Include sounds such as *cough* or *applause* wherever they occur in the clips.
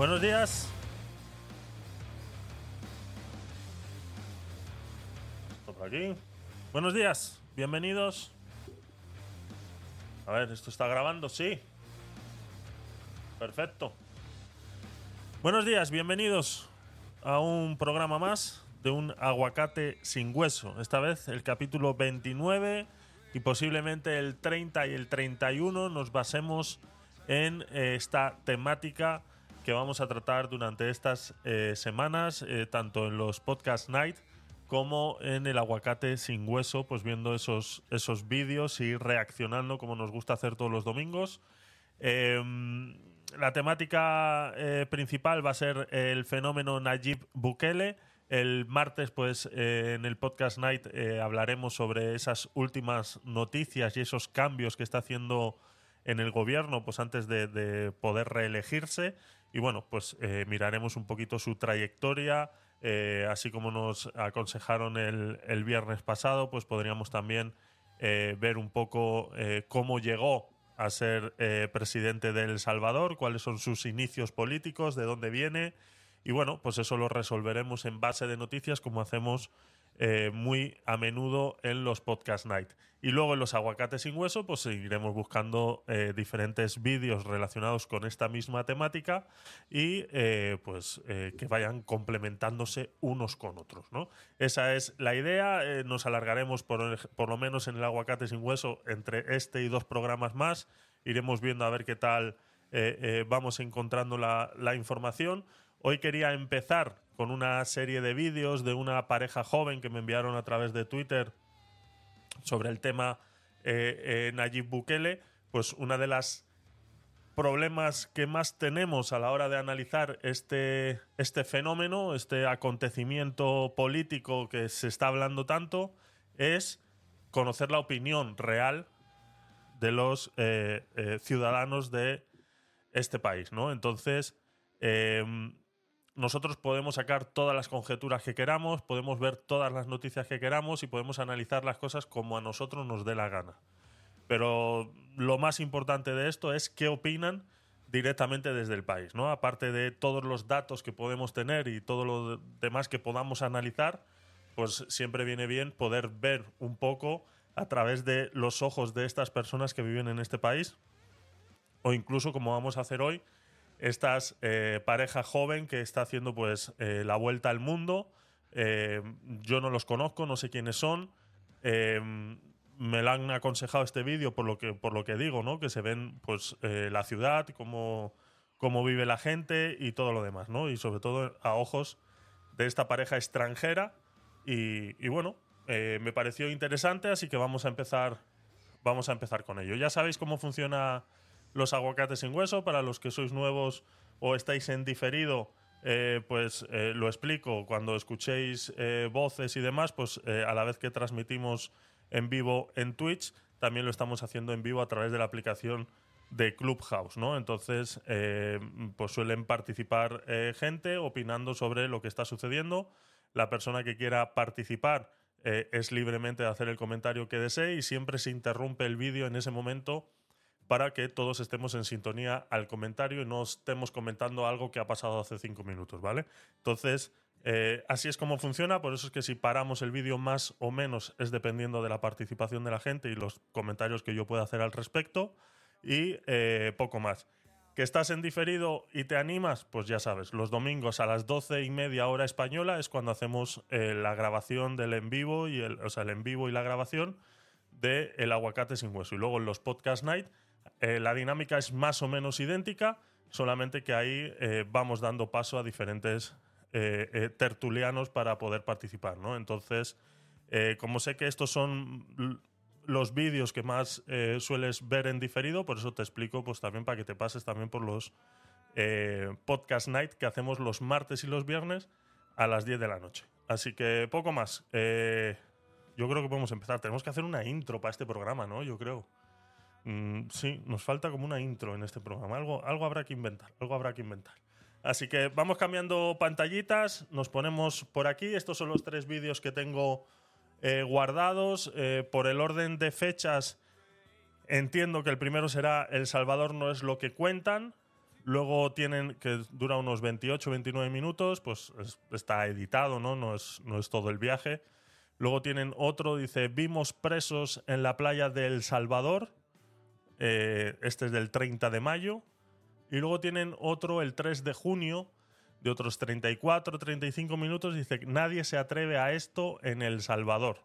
Buenos días. Esto por aquí. Buenos días, bienvenidos. A ver, ¿esto está grabando? Sí. Perfecto. Buenos días, bienvenidos a un programa más de un aguacate sin hueso. Esta vez el capítulo 29 y posiblemente el 30 y el 31 nos basemos en eh, esta temática vamos a tratar durante estas eh, semanas, eh, tanto en los podcast night como en el aguacate sin hueso, pues viendo esos, esos vídeos y reaccionando como nos gusta hacer todos los domingos. Em, la temática principal va a ser el fenómeno Nayib Bukele el martes, pues eh, en el podcast Night eh, hablaremos sobre esas últimas noticias y esos cambios que está haciendo en el gobierno, pues antes de, poder reelegirse. Y bueno, pues eh, miraremos un poquito su trayectoria, así como nos aconsejaron el, el, viernes pasado, pues podríamos también ver un poco cómo llegó a ser presidente de El Salvador, cuáles son sus inicios políticos, de dónde viene y bueno, pues eso lo resolveremos en base de noticias como hacemos eh, muy a menudo en los podcast night. Y luego en los aguacates sin hueso, pues seguiremos buscando eh, diferentes vídeos relacionados con esta misma temática y eh, pues que vayan complementándose unos con otros. ¿no? Esa es la idea. nos alargaremos por, por lo menos en el aguacate sin hueso entre este y dos programas más. Iremos viendo a ver qué tal vamos encontrando la, la información. Hoy quería empezar con una serie de vídeos de una pareja joven que me enviaron a través de Twitter sobre el tema eh, eh, Nayib Bukele. Pues una de las problemas que más tenemos a la hora de analizar este, este fenómeno, este acontecimiento político que se está hablando tanto, es conocer la opinión real de los eh, ciudadanos de este país, ¿no? Entonces, nosotros podemos sacar todas las conjeturas que queramos, podemos ver todas las noticias que queramos y podemos analizar las cosas como a nosotros nos dé la gana. Pero lo más importante de esto es qué opinan directamente desde el país, ¿no? Aparte de todos los datos que podemos tener y todo lo demás que podamos analizar, pues siempre viene bien poder ver un poco a través de los ojos de estas personas que viven en este país o incluso como vamos a hacer hoy, estas eh, pareja joven que está haciendo pues eh, la vuelta al mundo. Eh, yo no los conozco, no sé quiénes son. me lo han aconsejado este vídeo por lo que por lo que digo, ¿no? Que se ven pues la ciudad, cómo, cómo vive la gente y todo lo demás, ¿no? Y sobre todo a ojos de esta pareja extranjera. Y, y bueno, me pareció interesante, así que vamos a empezar. Vamos a empezar con ello. Ya sabéis cómo funciona los aguacates sin hueso. Para los que sois nuevos o estáis en diferido, eh, pues eh, lo explico. Cuando escuchéis eh, voces y demás, pues a la vez que transmitimos en vivo en Twitch, también lo estamos haciendo en vivo a través de la aplicación de Clubhouse, ¿no? Entonces, pues suelen participar gente opinando sobre lo que está sucediendo. La persona que quiera participar es libremente de hacer el comentario que desee y siempre se interrumpe el vídeo en ese momento para que todos estemos en sintonía al comentario y no estemos comentando algo que ha pasado hace cinco minutos, ¿vale? Entonces, eh, así es como funciona, por eso es que si paramos el vídeo más o menos es dependiendo de la participación de la gente y los comentarios que yo pueda hacer al respecto y eh, poco más. ¿Que estás en diferido y te animas? Pues ya sabes, los domingos a las doce y media hora española es cuando hacemos eh, la grabación del en vivo, y el, o sea, el en vivo y la grabación de El aguacate sin hueso. Y luego en los podcast night eh, la dinámica es más o menos idéntica, solamente que ahí eh, vamos dando paso a diferentes eh, tertulianos para poder participar, ¿no? Entonces, como sé que estos son los vídeos que más sueles ver en diferido, por eso te explico, pues también para que te pases también por los podcast night que hacemos los martes y los viernes a las 10 de la noche. Así que poco más. yo creo que podemos empezar. Tenemos que hacer una intro para este programa, ¿no? Yo creo. Mm, sí, nos falta como una intro en este programa. Algo, algo habrá que inventar, algo habrá que inventar. Así que vamos cambiando pantallitas, nos ponemos por aquí. Estos son los tres vídeos que tengo eh, guardados. Eh, por el orden de fechas, entiendo que el primero será El Salvador no es lo que cuentan. Luego tienen, que dura unos 28, 29 minutos, pues es- está editado, ¿no? No es, no es todo el viaje. Luego tienen otro, dice, vimos presos en la playa de El Salvador. Eh, este es del 30 de mayo. Y luego tienen otro el 3 de junio, de otros 34, 35 minutos. Dice, nadie se atreve a esto en El Salvador.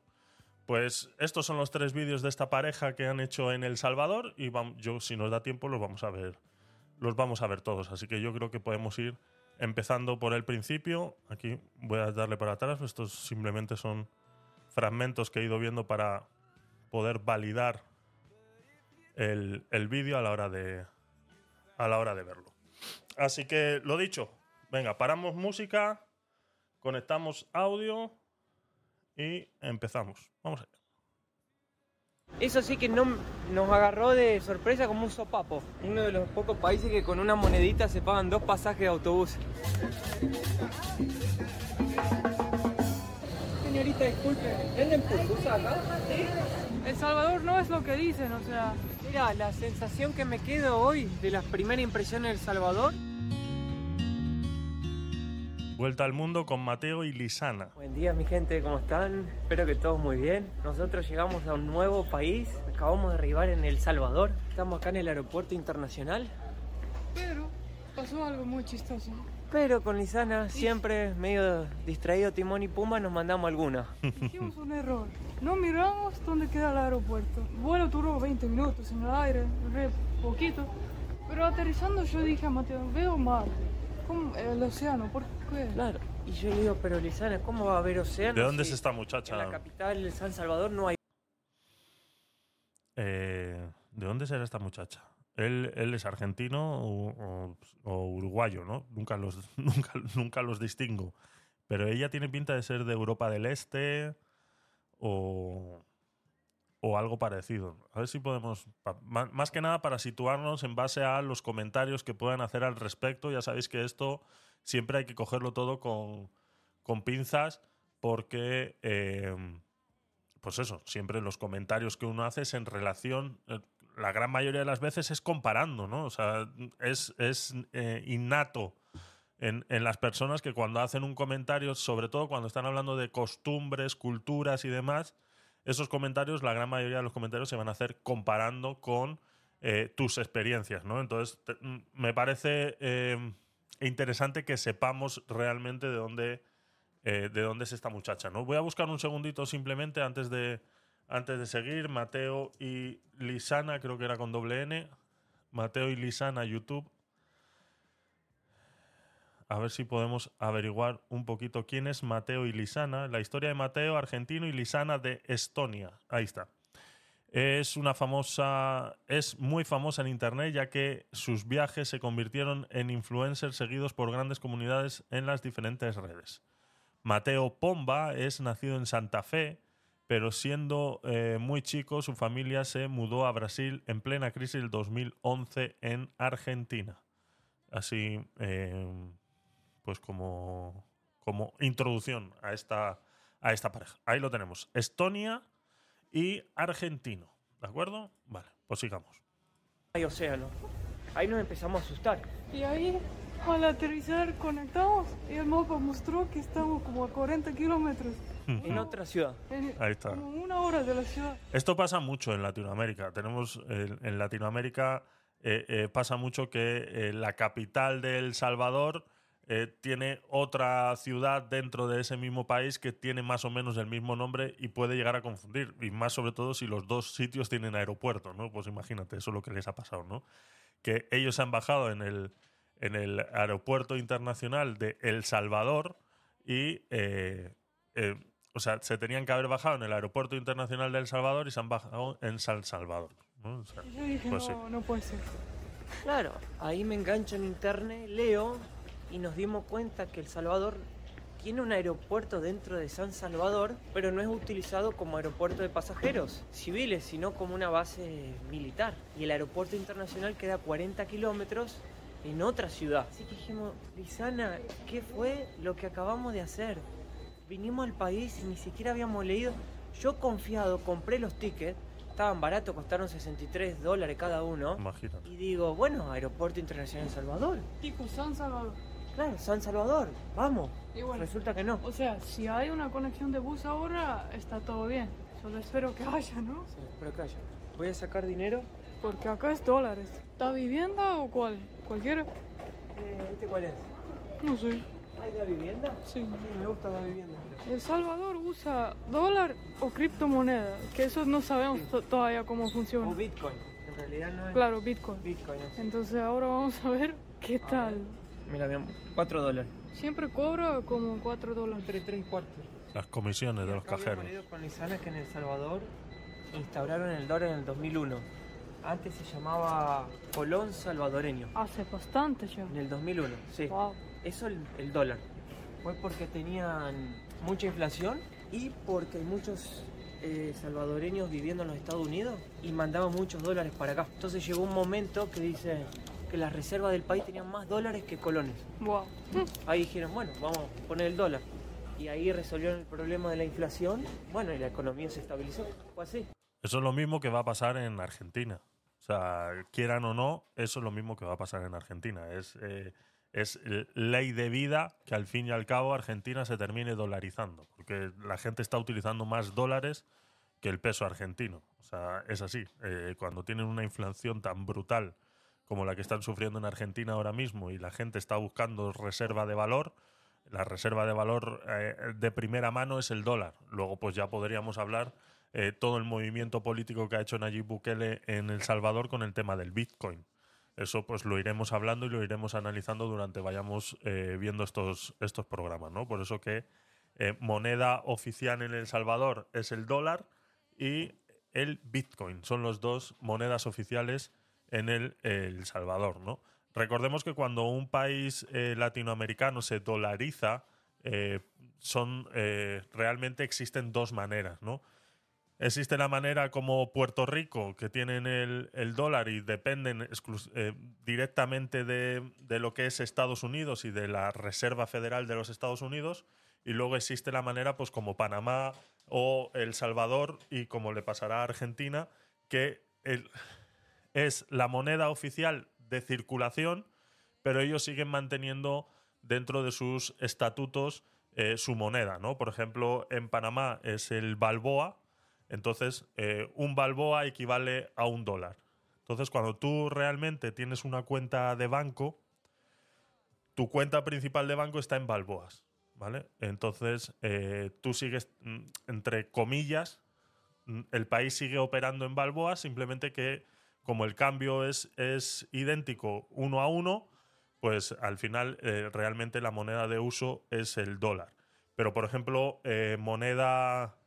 Pues estos son los tres vídeos de esta pareja que han hecho en El Salvador y vam- yo, si nos da tiempo, los vamos a ver. Los vamos a ver todos. Así que yo creo que podemos ir empezando por el principio. Aquí voy a darle para atrás. Estos simplemente son fragmentos que he ido viendo para poder validar el, el vídeo a la hora de a la hora de verlo. Así que lo dicho, venga, paramos música, conectamos audio y empezamos. Vamos allá. Eso sí que no, nos agarró de sorpresa como un sopapo. Uno de los pocos países que con una monedita se pagan dos pasajes de autobús. Señorita, disculpe, ¿venden pupusas acá? El Salvador no es lo que dicen, o sea, Mira, la sensación que me quedo hoy de las primeras impresiones de El Salvador. Vuelta al mundo con Mateo y Lisana. Buen día, mi gente, ¿cómo están? Espero que todos muy bien. Nosotros llegamos a un nuevo país. Acabamos de arribar en El Salvador. Estamos acá en el aeropuerto internacional. pero pasó algo muy chistoso. Pero con Lisana, siempre medio distraído Timón y Pumba, nos mandamos alguna. Hicimos un error. No miramos dónde queda el aeropuerto. El vuelo duró 20 minutos en el aire, re poquito. Pero aterrizando yo dije a Mateo, veo mar. ¿Cómo? El océano, ¿por qué? Claro. Y yo le digo, pero Lisana, ¿cómo va a haber océano? ¿De dónde si es esta En la muchacha? capital, San Salvador, no hay. Eh, ¿De dónde será esta muchacha? Él, él es argentino o, uruguayo, ¿no? Nunca los, *laughs* nunca, nunca los distingo. Pero ella tiene pinta de ser de Europa del Este o, o algo parecido. A ver si podemos, más que nada para situarnos en base a los comentarios que puedan hacer al respecto. Ya sabéis que esto siempre hay que cogerlo todo con, con pinzas porque, eh, pues eso, siempre los comentarios que uno hace es en relación, eh, la gran mayoría de las veces es comparando, ¿no? O sea, es, es eh, innato en, en las personas que cuando hacen un comentario, sobre todo cuando están hablando de costumbres, culturas y demás, esos comentarios, la gran mayoría de los comentarios se van a hacer comparando con eh, tus experiencias, ¿no? Entonces, mm, me parece eh, interesante que sepamos realmente de dónde, de dónde es esta muchacha, ¿no? Voy a buscar un segundito simplemente antes de, antes de seguir. Mateo y Lisana, creo que era con doble N. Mateo y Lisana, YouTube. A ver si podemos averiguar un poquito quién es Mateo y Lisana. La historia de Mateo, argentino, y Lisana de Estonia. Ahí está. Es una famosa, es muy famosa en internet ya que sus viajes se convirtieron en influencers seguidos por grandes comunidades en las diferentes redes. Mateo Pomba es nacido en Santa Fe, pero siendo eh, muy chico su familia se mudó a Brasil en plena crisis del 2011 en Argentina. Así, eh, pues como, como introducción a esta, a esta pareja. Ahí lo tenemos. Estonia y argentino. ¿De acuerdo? Vale, pues sigamos. hay océano. Ahí nos empezamos a asustar. Y ahí, al aterrizar, conectamos y el mapa mostró que estamos como a 40 kilómetros. En otra ciudad. Ahí está. Una hora de la ciudad. Esto pasa mucho en Latinoamérica. Tenemos eh, en Latinoamérica eh, eh, pasa mucho que eh, la capital de El Salvador eh, tiene otra ciudad dentro de ese mismo país que tiene más o menos el mismo nombre y puede llegar a confundir. Y más sobre todo si los dos sitios tienen aeropuerto, ¿no? Pues imagínate, eso es lo que les ha pasado, ¿no? Que ellos han bajado en el, en el aeropuerto internacional de El Salvador y eh, eh, o sea, se tenían que haber bajado en el aeropuerto internacional de El Salvador y se han bajado en San Salvador. ¿no? O sea, yo dije, pues sí. no, no puede ser. Claro, ahí me engancho en internet, leo y nos dimos cuenta que El Salvador tiene un aeropuerto dentro de San Salvador, pero no es utilizado como aeropuerto de pasajeros civiles, sino como una base militar. Y el aeropuerto internacional queda a 40 kilómetros en otra ciudad. Así que dijimos, Lisana, ¿qué fue lo que acabamos de hacer? Vinimos al país y ni siquiera habíamos leído. Yo confiado compré los tickets estaban baratos, costaron 63 dólares cada uno. Imagínate. Y digo, bueno, Aeropuerto Internacional de Salvador. Tipo San Salvador. Claro, San Salvador, vamos. Y bueno, Resulta que no. o sea, si hay una conexión de bus ahora, está todo bien. Solo espero que haya, ¿no? Sí, pero calla. Voy a sacar dinero. Porque acá es dólares. ¿Está vivienda o cuál? ¿Cualquiera? Eh, ¿Este cuál es? No sé. ¿Hay la vivienda? Sí. Sí, me gusta la vivienda. El Salvador usa dólar o criptomoneda, que eso no sabemos to- todavía cómo O funciona. Bitcoin. En realidad no es Claro, Bitcoin. Bitcoin. es- Entonces ahora vamos a ver qué tal. Mira, mi amor, 4 dólares. Siempre cobra como 4 dólares. Entre 3 y 4. Las comisiones de los cajeros. con Lisana que en El Salvador instauraron el dólar en el 2001. Antes se llamaba Colón Salvadoreño. Hace bastante ya. En el 2001, sí. Wow. Eso el, el dólar. Fue porque tenían mucha inflación y porque hay muchos eh, salvadoreños viviendo en los Estados Unidos y mandaban muchos dólares para acá. Entonces llegó un momento que dice que las reservas del país tenían más dólares que colones. Wow. Ahí dijeron, bueno, vamos a poner el dólar. Y ahí resolvieron el problema de la inflación. Bueno, y la economía se estabilizó. Fue así. Eso es lo mismo que va a pasar en Argentina. O sea, quieran o no, eso es lo mismo que va a pasar en Argentina. Es, eh, es ley de vida que al fin y al cabo Argentina se termine dolarizando. Porque la gente está utilizando más dólares que el peso argentino. O sea, es así. Eh, cuando tienen una inflación tan brutal como la que están sufriendo en Argentina ahora mismo y la gente está buscando reserva de valor, la reserva de valor eh, de primera mano es el dólar. Luego, pues ya podríamos hablar eh, todo el movimiento político que ha hecho Nayib Bukele en El Salvador con el tema del Bitcoin. Eso pues lo iremos hablando y lo iremos analizando durante vayamos eh, viendo estos, estos programas, ¿no? Por eso que eh, moneda oficial en El Salvador es el dólar y el Bitcoin. Son los dos monedas oficiales en el, El Salvador, ¿no? Recordemos que cuando un país eh, latinoamericano se dolariza, son eh, realmente existen dos maneras, ¿no? Existe la manera como Puerto Rico, que tienen el, dólar y dependen eh, directamente de, de lo que es Estados Unidos y de la Reserva Federal de los Estados Unidos. Y luego existe la manera, pues como Panamá o El Salvador, y como le pasará a Argentina, que es la moneda oficial de circulación, pero ellos siguen manteniendo dentro de sus estatutos eh, su moneda, ¿no? Por ejemplo, en Panamá es el balboa, entonces eh, un balboa equivale a un dólar. Entonces, cuando tú realmente tienes una cuenta de banco, tu cuenta principal de banco está en balboas, ¿vale? Entonces, eh, tú sigues, mm, entre comillas, mm, el país sigue operando en balboas, simplemente que como el cambio es, es idéntico uno a uno, pues al final eh, realmente la moneda de uso es el dólar. Pero, por ejemplo, moneda,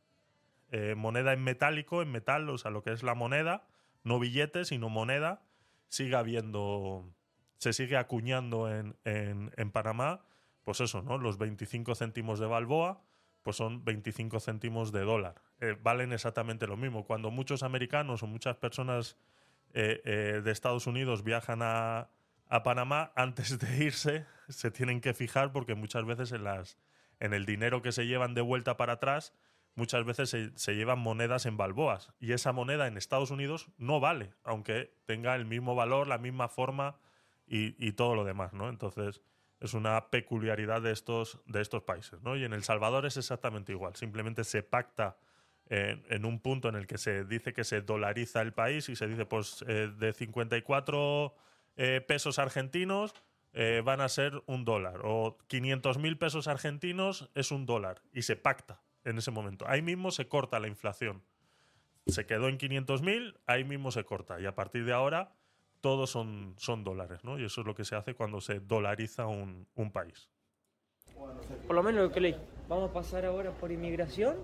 eh, moneda en metálico, en metal, o sea, lo que es la moneda, no billetes, sino moneda, sigue habiendo, se sigue acuñando en, en, en Panamá, pues eso, ¿no? Los 25 céntimos de Balboa, pues son 25 céntimos de dólar. Eh, valen exactamente lo mismo. Cuando muchos americanos o muchas personas eh, eh, de Estados Unidos viajan a, a Panamá, antes de irse se tienen que fijar porque muchas veces en, las, en el dinero que se llevan de vuelta para atrás, muchas veces se, llevan monedas en balboas. Y esa moneda en Estados Unidos no vale, aunque tenga el mismo valor, la misma forma y, todo lo demás, ¿no? Entonces es una peculiaridad de estos, de estos países, ¿no? Y en El Salvador es exactamente igual. Simplemente se pacta en, en un punto en el que se dice que se dolariza el país y se dice, pues, eh, de 54 eh, pesos argentinos eh, van a ser un dólar. O 500 mil pesos argentinos es un dólar. Y se pacta en ese momento. Ahí mismo se corta la inflación. Se quedó en 500 mil, ahí mismo se corta. Y a partir de ahora, todos son, son dólares, ¿no? Y eso es lo que se hace cuando se dolariza un, un país. Por lo menos lo que leí. Vamos a pasar ahora por inmigración.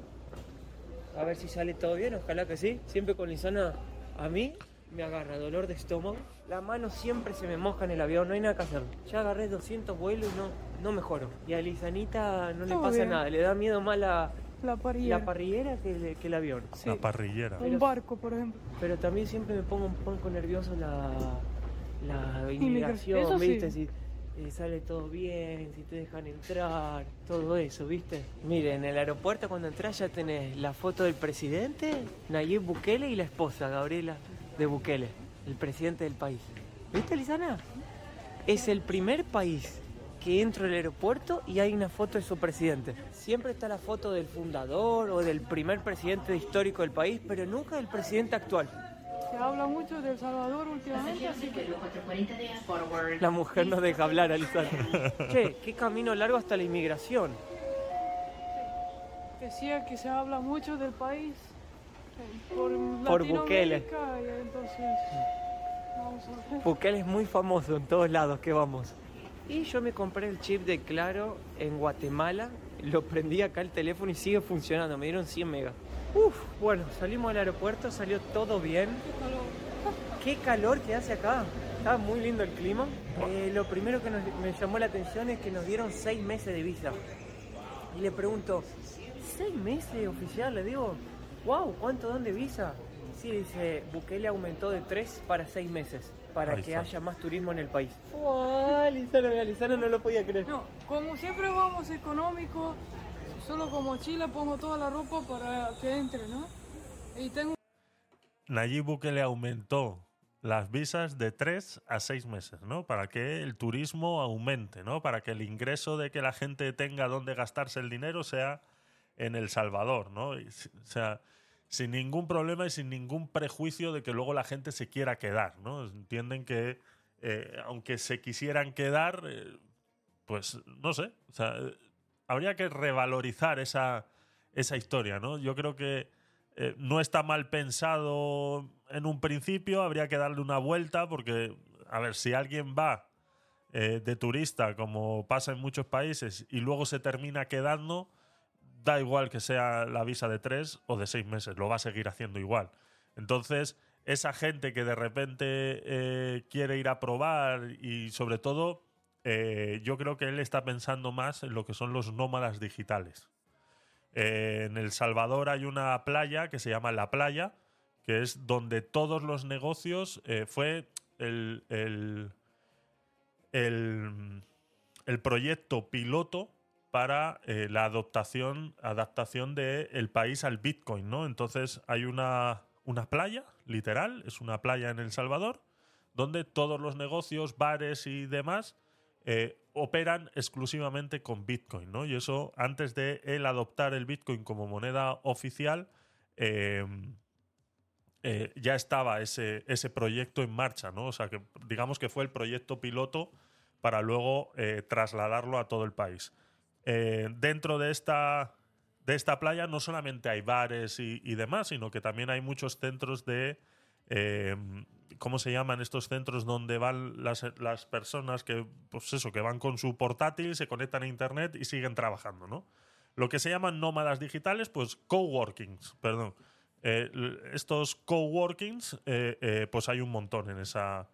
A ver si sale todo bien, ojalá que sí. Siempre con Lisana a mí me agarra dolor de estómago. La mano siempre se me moja en el avión, no hay nada que hacer. Ya agarré 200 vuelos y no, no mejoro. Y a Lisanita no le pasa bien. nada, le da miedo más la, La parrilla. la parrillera que, el- que el avión. Sí. La parrillera. Un barco, por ejemplo. Pero también siempre me pongo un poco nervioso la, la Inmigración, eso inmigración, sí. ¿viste? Si eh, sale todo bien, si te dejan entrar, todo eso, ¿viste? Mire, en el aeropuerto cuando entras ya tenés la foto del presidente, Nayib Bukele y la esposa, Gabriela de Bukele, el presidente del país. ¿Viste, Lisana? Es el primer país que entro al aeropuerto y hay una foto de su presidente. Siempre está la foto del fundador o del primer presidente histórico del país, pero nunca del presidente actual. Se habla mucho de El Salvador últimamente, así que La mujer no deja hablar, Alisana. *laughs* che, qué camino largo hasta la inmigración. decía que se habla mucho del país eh, por, Por Bukele. Y entonces vamos a ver. Bukele es muy famoso en todos lados que vamos. Y yo me compré el chip de Claro en Guatemala, lo prendí acá el teléfono y sigue funcionando, me dieron 100 megas. Uf, bueno, salimos del aeropuerto, salió todo bien. Qué calor que hace acá. Está muy lindo el clima. Eh, lo primero que nos- me llamó la atención es que nos dieron 6 meses de visa. Y le pregunto, ¿seis meses oficial? Le digo, wow, ¿cuánto dan de visa? Sí, dice, Bukele aumentó de 3 para 6 meses, para Ahí que está. haya más turismo en el país. ¡Wow! Lizano, mira, Lizano no lo podía creer. No, como siempre vamos económico, solo con mochila pongo toda la ropa para que entre, ¿no? Y tengo Nayib Bukele aumentó las visas de 3 a 6 meses, ¿no? Para que el turismo aumente, ¿no? Para que el ingreso de que la gente tenga donde gastarse el dinero sea en El Salvador, ¿no? Y o sea, sin ningún problema y sin ningún prejuicio de que luego la gente se quiera quedar, ¿no? Entienden que eh, aunque se quisieran quedar, eh, pues no sé, o sea, eh, habría que revalorizar esa, esa historia, ¿no? Yo creo que no está mal pensado en un principio, habría que darle una vuelta porque, a ver, si alguien va de turista, como pasa en muchos países, y luego se termina quedando, da igual que sea la visa de tres o de seis meses, lo va a seguir haciendo igual. Entonces, esa gente que de repente eh, quiere ir a probar y sobre todo, eh, yo creo que él está pensando más en lo que son los nómadas digitales. Eh, en El Salvador hay una playa que se llama La Playa, que es donde todos los negocios fue el, el, el, el proyecto piloto para eh, la adaptación, adaptación del país al Bitcoin, ¿no? Entonces hay una, una playa, literal, es una playa en El Salvador, donde todos los negocios, bares y demás eh, operan exclusivamente con Bitcoin, ¿no? Y eso, antes de él adoptar el Bitcoin como moneda oficial, eh, eh, ya estaba ese, ese proyecto en marcha, ¿no? O sea, que digamos que fue el proyecto piloto para luego trasladarlo a todo el país. Eh, dentro de esta, de esta playa no solamente hay bares y, demás, sino que también hay muchos centros de... eh, ¿Cómo se llaman estos centros donde van las, las personas que, pues eso, que van con su portátil, se conectan a internet y siguen trabajando, ¿no? Lo que se llaman nómadas digitales, pues coworkings, perdón. Eh, estos coworkings, pues hay un montón en esa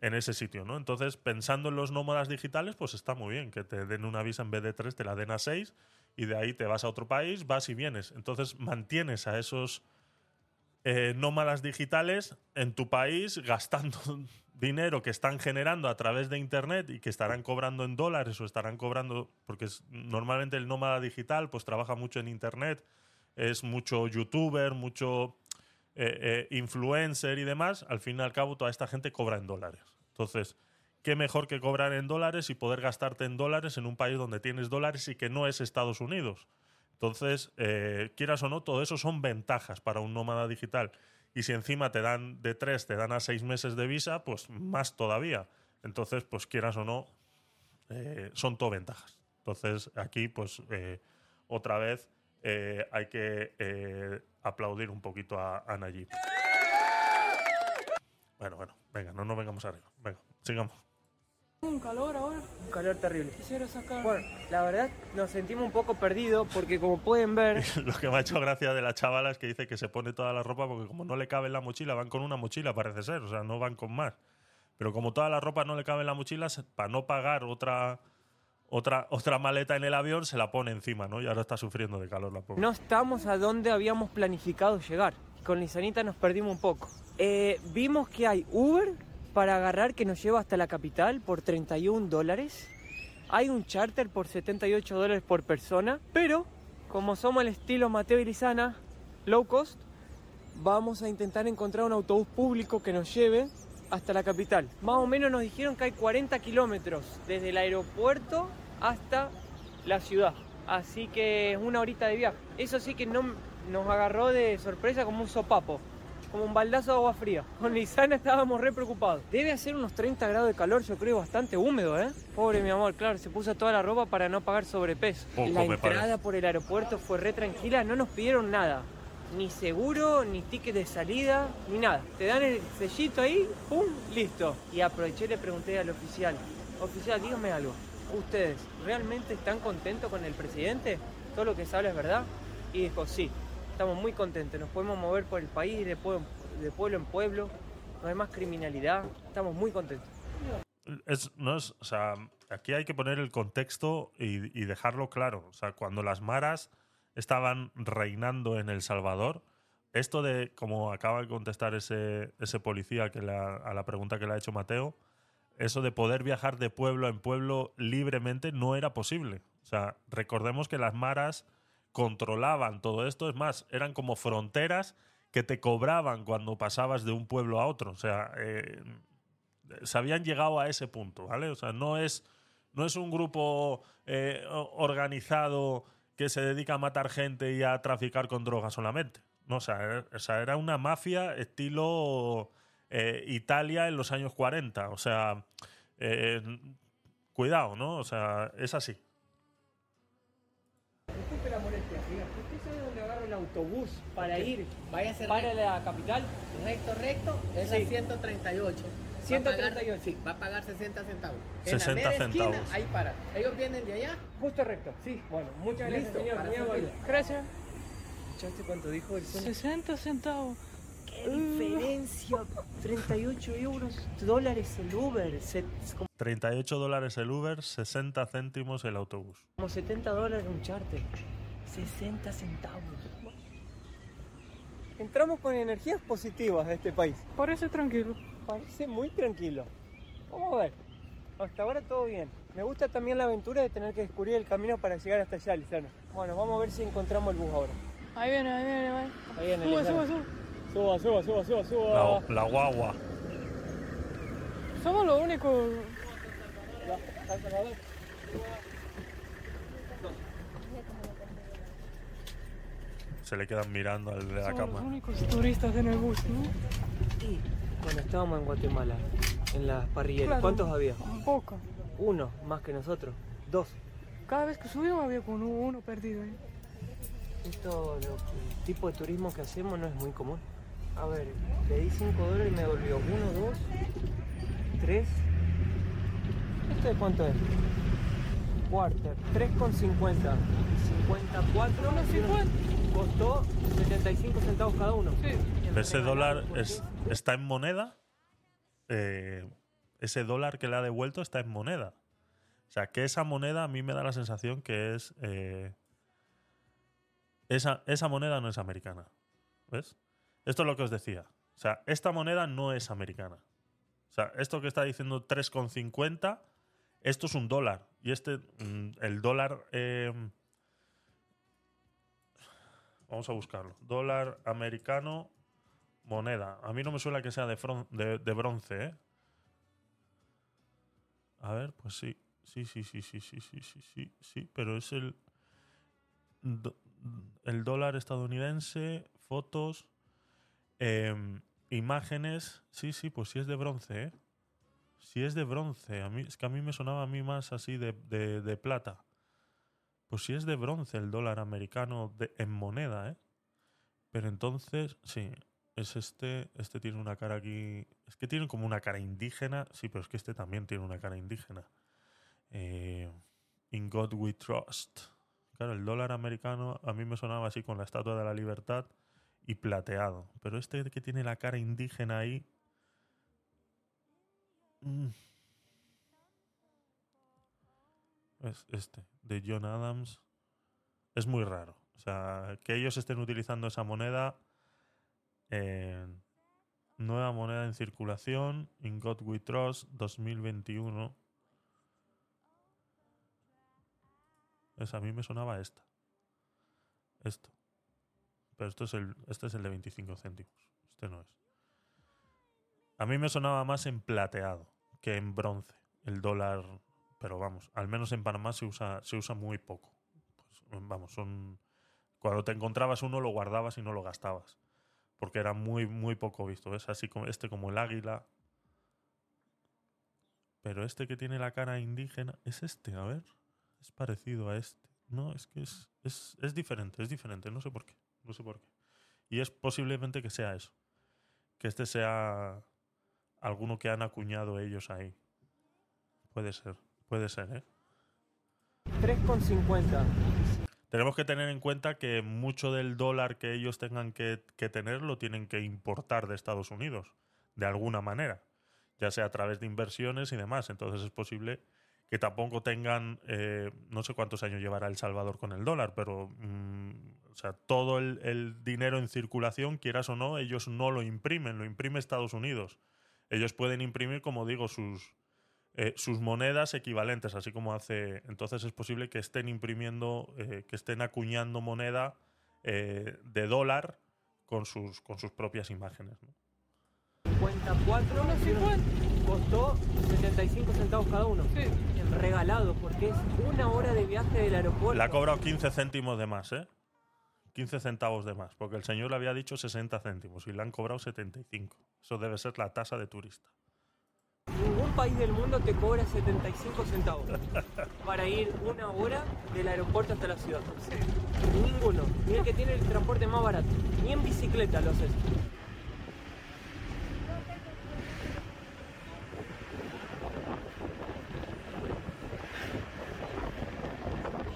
en ese sitio, ¿no? Entonces, pensando en los nómadas digitales, pues está muy bien que te den una visa en vez de tres, te la den a seis y de ahí te vas a otro país, vas y vienes. Entonces, mantienes a esos eh, nómadas digitales en tu país gastando *laughs* dinero que están generando a través de internet y que estarán cobrando en dólares o estarán cobrando porque es- normalmente el nómada digital pues trabaja mucho en internet es mucho youtuber mucho eh, eh, influencer y demás al fin y al cabo toda esta gente cobra en dólares entonces qué mejor que cobrar en dólares y poder gastarte en dólares en un país donde tienes dólares y que no es Estados Unidos entonces, eh, quieras o no, todo eso son ventajas para un nómada digital. Y si encima te dan de tres, te dan a seis meses de visa, pues más todavía. Entonces, pues quieras o no, son todo ventajas. Entonces, aquí, pues, otra vez hay que aplaudir un poquito a, a Nayib. Bueno, bueno, venga, no nos vengamos arriba. Venga, sigamos. un calor ahora. Un calor terrible. Quisiera sacar. Bueno, la verdad nos sentimos un poco perdidos porque como pueden ver, *laughs* Lo que me ha hecho gracia de la chavala es que dice que se pone toda la ropa porque como no le cabe en la mochila, van con una mochila, parece ser, o sea, no van con más. Pero como toda la ropa no le cabe en la mochila, para no pagar otra, otra, otra maleta en el avión, se la pone encima, ¿no? Y ahora está sufriendo de calor la pobre. no estamos a donde habíamos planificado llegar. Con Lisanita nos perdimos un poco. Eh, vimos que hay Uber para agarrar que nos lleva hasta la capital por 31 dólares. Hay un charter por 78 dólares por persona, pero como somos el estilo Mateo y Lizana, low cost, vamos a intentar encontrar un autobús público que nos lleve hasta la capital. Más o menos nos dijeron que hay 40 kilómetros desde el aeropuerto hasta la ciudad. Así que es una horita de viaje. Eso sí que no nos agarró de sorpresa como un sopapo, como un baldazo de agua fría. Con Lisana estábamos re preocupados. Debe hacer unos 30 grados de calor, yo creo, bastante húmedo, ¿eh? Pobre mi amor, claro, se puso toda la ropa para no pagar sobrepeso. Poco la entrada por el aeropuerto fue re tranquila, no nos pidieron nada. Ni seguro, ni ticket de salida, ni nada. Te dan el sellito ahí, pum, listo. Y aproveché y le pregunté al oficial, oficial, dígame algo. ¿Ustedes realmente están contentos con el presidente? ¿Todo lo que se habla es verdad? Y dijo, sí, estamos muy contentos, nos podemos mover por el país de pueblo, en pueblo, no hay más criminalidad, estamos muy contentos. No es, aquí hay que poner el contexto y, y dejarlo claro. O sea, cuando las maras estaban reinando en El Salvador, esto de, como acaba de contestar ese, ese policía a la pregunta que le ha hecho Mateo, eso de poder viajar de pueblo en pueblo libremente no era posible. O sea, recordemos que las maras controlaban todo esto, es más, eran como fronteras que te cobraban cuando pasabas de un pueblo a otro. O sea, eh, se habían llegado a ese punto, ¿vale? O sea, no es, no es un grupo eh, organizado que se dedica a matar gente y a traficar con drogas solamente. No, o sea, era, o sea, era una mafia estilo eh, Italia en los años 40. O sea, eh, cuidado, ¿no? O sea, es así. Disculpe la molestia, ¿usted sabe dónde agarro el autobús para ir Váyase para la capital? recto, recto, es Sí. a 138. Va a 138. pagar- sí, va a pagar 60 centavos. 60 en la mera esquina, centavos. ahí para. Ellos vienen de allá. Justo recto. Sí. Bueno, muchas gracias, Listo, señor. muy. Gracias. ¿Escuchaste cuánto dijo el señor? 60 centavos. ¿Qué diferencia? 38 euros, dólares el Uber. Se- como 38 dólares el Uber, 60 céntimos el autobús. 70 dólares un charter. 60 centavos. Entramos con energías positivas de este país. Parece tranquilo. Parece muy tranquilo. Vamos a ver. Hasta ahora todo bien. Me gusta también la aventura de tener que descubrir el camino para llegar hasta allá, Lizana. Bueno, vamos a ver si encontramos el bus ahora. Ahí viene, ahí viene, ahí. Ahí viene, Sube, Lizana. sube, sube. Suba, suba, suba, suba, suba. La, la guagua. Somos los únicos. Se le quedan mirando al de la Somos los cama. únicos turistas en el bus, ¿no? Y cuando estábamos en Guatemala, en las parrilleras, Claro. ¿cuántos había? Un poco. Uno, más que nosotros. Dos. Cada vez que subimos había como uno, perdido ahí. Esto, lo- el tipo de turismo que hacemos no es muy común. A ver, le di 5 dólares y me devolvió 1, 2, 3. ¿Esto de cuánto es? Quarter, 3,50. 54. Unos 50. Costó 75 centavos cada uno. Sí. Ese dólar es, está en moneda. eh, ese dólar que le ha devuelto está en moneda. O sea, que esa moneda a mí me da la sensación que es. eh, esa, esa moneda no es americana. ¿Ves? Esto es lo que os decía. O sea, esta moneda no es americana. O sea, esto que está diciendo 3,50, esto es un dólar. Y este, mm, el dólar. eh, vamos a buscarlo. Dólar americano, moneda. A mí no me suena que sea de, de, de bronce, ¿eh? A ver, pues sí. Sí, sí, sí, sí, sí, sí, sí, sí, sí. Pero es el. el dólar estadounidense, fotos, em, imágenes. Sí, sí, pues sí es de bronce, ¿eh? Sí es de bronce. A mí, es que a mí me sonaba a mí más así de, de- de plata. Pues sí es de bronce el dólar americano de- en moneda, ¿eh? Pero entonces, sí, es este. Este tiene una cara aquí. Es que tiene como una cara indígena. Sí, pero es que este también tiene una cara indígena. Eh, in God we trust. Claro, el dólar americano a mí me sonaba así con la estatua de la libertad y plateado. Pero este que tiene la cara indígena ahí. mm, Es este, de John Adams. Es muy raro. O sea, que ellos estén utilizando esa moneda. Eh, Nueva moneda en circulación. In God We Trust 2021. Es, a mí me sonaba esta. Esto. Pero esto es el, este es el de 25 céntimos. Este no es. A mí me sonaba más en plateado que en bronce. El dólar. Pero vamos, al menos en Panamá se usa, se usa muy poco. Pues, vamos, son. Cuando te encontrabas uno lo guardabas y no lo gastabas. Porque era muy, muy poco visto. ¿Ves? Así como este como el águila. Pero este que tiene la cara indígena es este, a ver. Es parecido a este. No, es que es, es, es diferente, es diferente. No sé por qué. No sé por qué. Y es posiblemente que sea eso. Que este sea alguno que han acuñado ellos ahí. Puede ser, puede ser, ¿eh? 3,50. Tenemos que tener en cuenta que mucho del dólar que ellos tengan que, tener lo tienen que importar de Estados Unidos, de alguna manera, ya sea a través de inversiones y demás. Entonces es posible que tampoco tengan, eh, no sé cuántos años llevará El Salvador con el dólar, pero mm, o sea, todo el, el dinero en circulación, quieras o no, ellos no lo imprimen, lo imprime Estados Unidos. Ellos pueden imprimir, como digo, sus, eh, sus monedas equivalentes, así como hace. Entonces es posible que estén imprimiendo, eh, que estén acuñando moneda eh, de dólar con sus, con sus propias imágenes. ¿no? 54 1,50. costó 75 centavos cada uno. Sí. Regalado, porque es una hora de viaje del aeropuerto. Le ha cobrado 15 céntimos de más, ¿eh? 15 centavos de más, porque el señor le había dicho 60 céntimos y le han cobrado 75. Eso debe ser la tasa de turista. País del mundo te cobra 75 centavos para ir una hora del aeropuerto hasta la ciudad. Ninguno. Ni el que tiene el transporte más barato. Ni en bicicleta lo haces.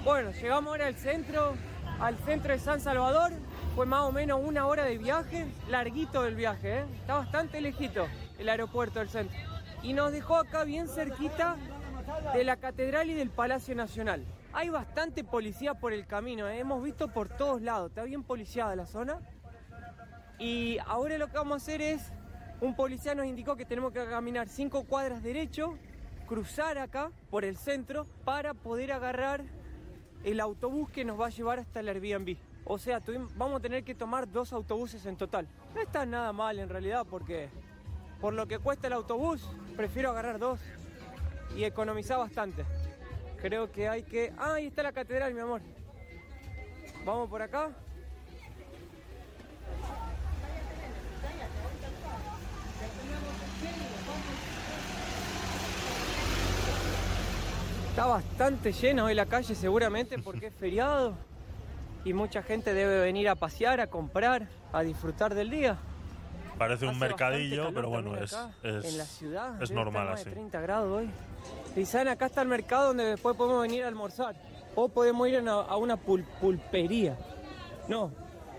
Bueno, llegamos ahora al centro, al centro de San Salvador. Fue más o menos una hora de viaje, larguito el viaje, ¿eh? está bastante lejito el aeropuerto del centro. Y nos dejó acá bien cerquita de la catedral y del Palacio Nacional. Hay bastante policía por el camino, ¿eh? hemos visto por todos lados, está bien policiada la zona. Y ahora lo que vamos a hacer es, un policía nos indicó que tenemos que caminar cinco cuadras derecho, cruzar acá por el centro para poder agarrar el autobús que nos va a llevar hasta el Airbnb. O sea, vamos a tener que tomar dos autobuses en total. No está nada mal en realidad porque por lo que cuesta el autobús, prefiero agarrar dos y economizar bastante. Creo que hay que... Ah, ahí está la catedral, mi amor. Vamos por acá. Está bastante lleno hoy la calle seguramente porque es feriado y mucha gente debe venir a pasear, a comprar, a disfrutar del día. Parece un mercadillo, pero bueno, es, es, en la ciudad. es normal así. de 30 grados hoy. Acá está el mercado donde después podemos venir a almorzar. O podemos ir a una, a una pul- pulpería. No,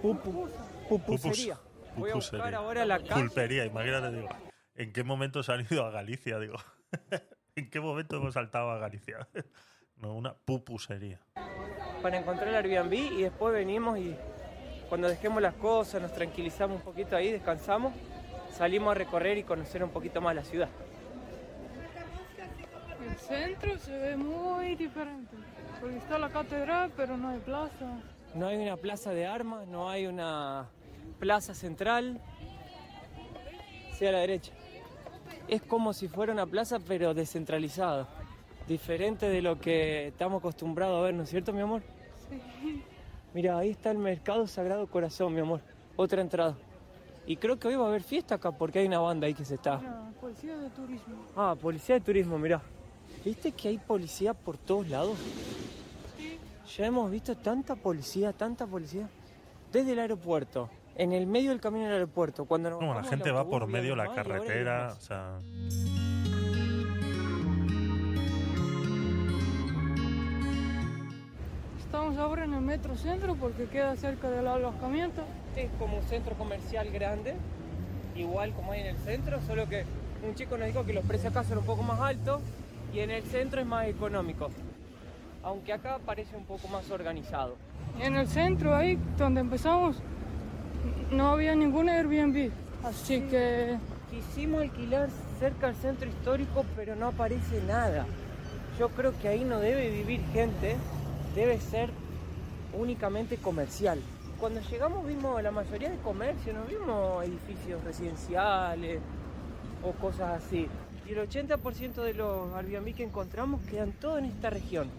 pupu- pupusería. Voy a buscar ahora la calle. Pulpería, imagínate, digo. ¿En qué momento se han ido a Galicia? Digo. *laughs* ¿En qué momento hemos saltado a Galicia? *laughs* No, una pupusería. para encontrar el Airbnb y después venimos y cuando dejemos las cosas, nos tranquilizamos un poquito ahí, descansamos, salimos a recorrer y conocer un poquito más la ciudad. El centro se ve muy diferente. Porque está la catedral, pero no hay plaza. No hay una plaza de armas, no hay una plaza central. Sí, a la derecha. Es como si fuera una plaza, pero descentralizada. Diferente de lo que estamos acostumbrados a ver, ¿no es cierto, mi amor? Sí. Mira, ahí está el Mercado Sagrado Corazón, mi amor. Otra entrada. Y creo que hoy va a haber fiesta acá porque hay una banda ahí que se está. Mira, policía de turismo. Ah, policía de turismo, mirá. ¿Viste que hay policía por todos lados? Sí. Ya hemos visto tanta policía, tanta policía. Desde el aeropuerto, en el medio del camino del aeropuerto, cuando nos Como la gente va por medio de la carretera, o sea, Estamos ahora en el metro centro porque queda cerca del alojamiento. Es como un centro comercial grande, igual como hay en el centro, solo que un chico nos dijo que los precios acá son un poco más altos y en el centro es más económico. Aunque acá parece un poco más organizado. En el centro, ahí donde empezamos, no había ningún Airbnb. Así que Quisimos alquilar cerca del centro histórico, pero no aparece nada. Yo creo que ahí no debe vivir gente, debe ser únicamente comercial. Cuando llegamos vimos la mayoría de comercio, no vimos edificios residenciales o cosas así. Y el 80% de los Airbnb que encontramos quedan todos en esta región.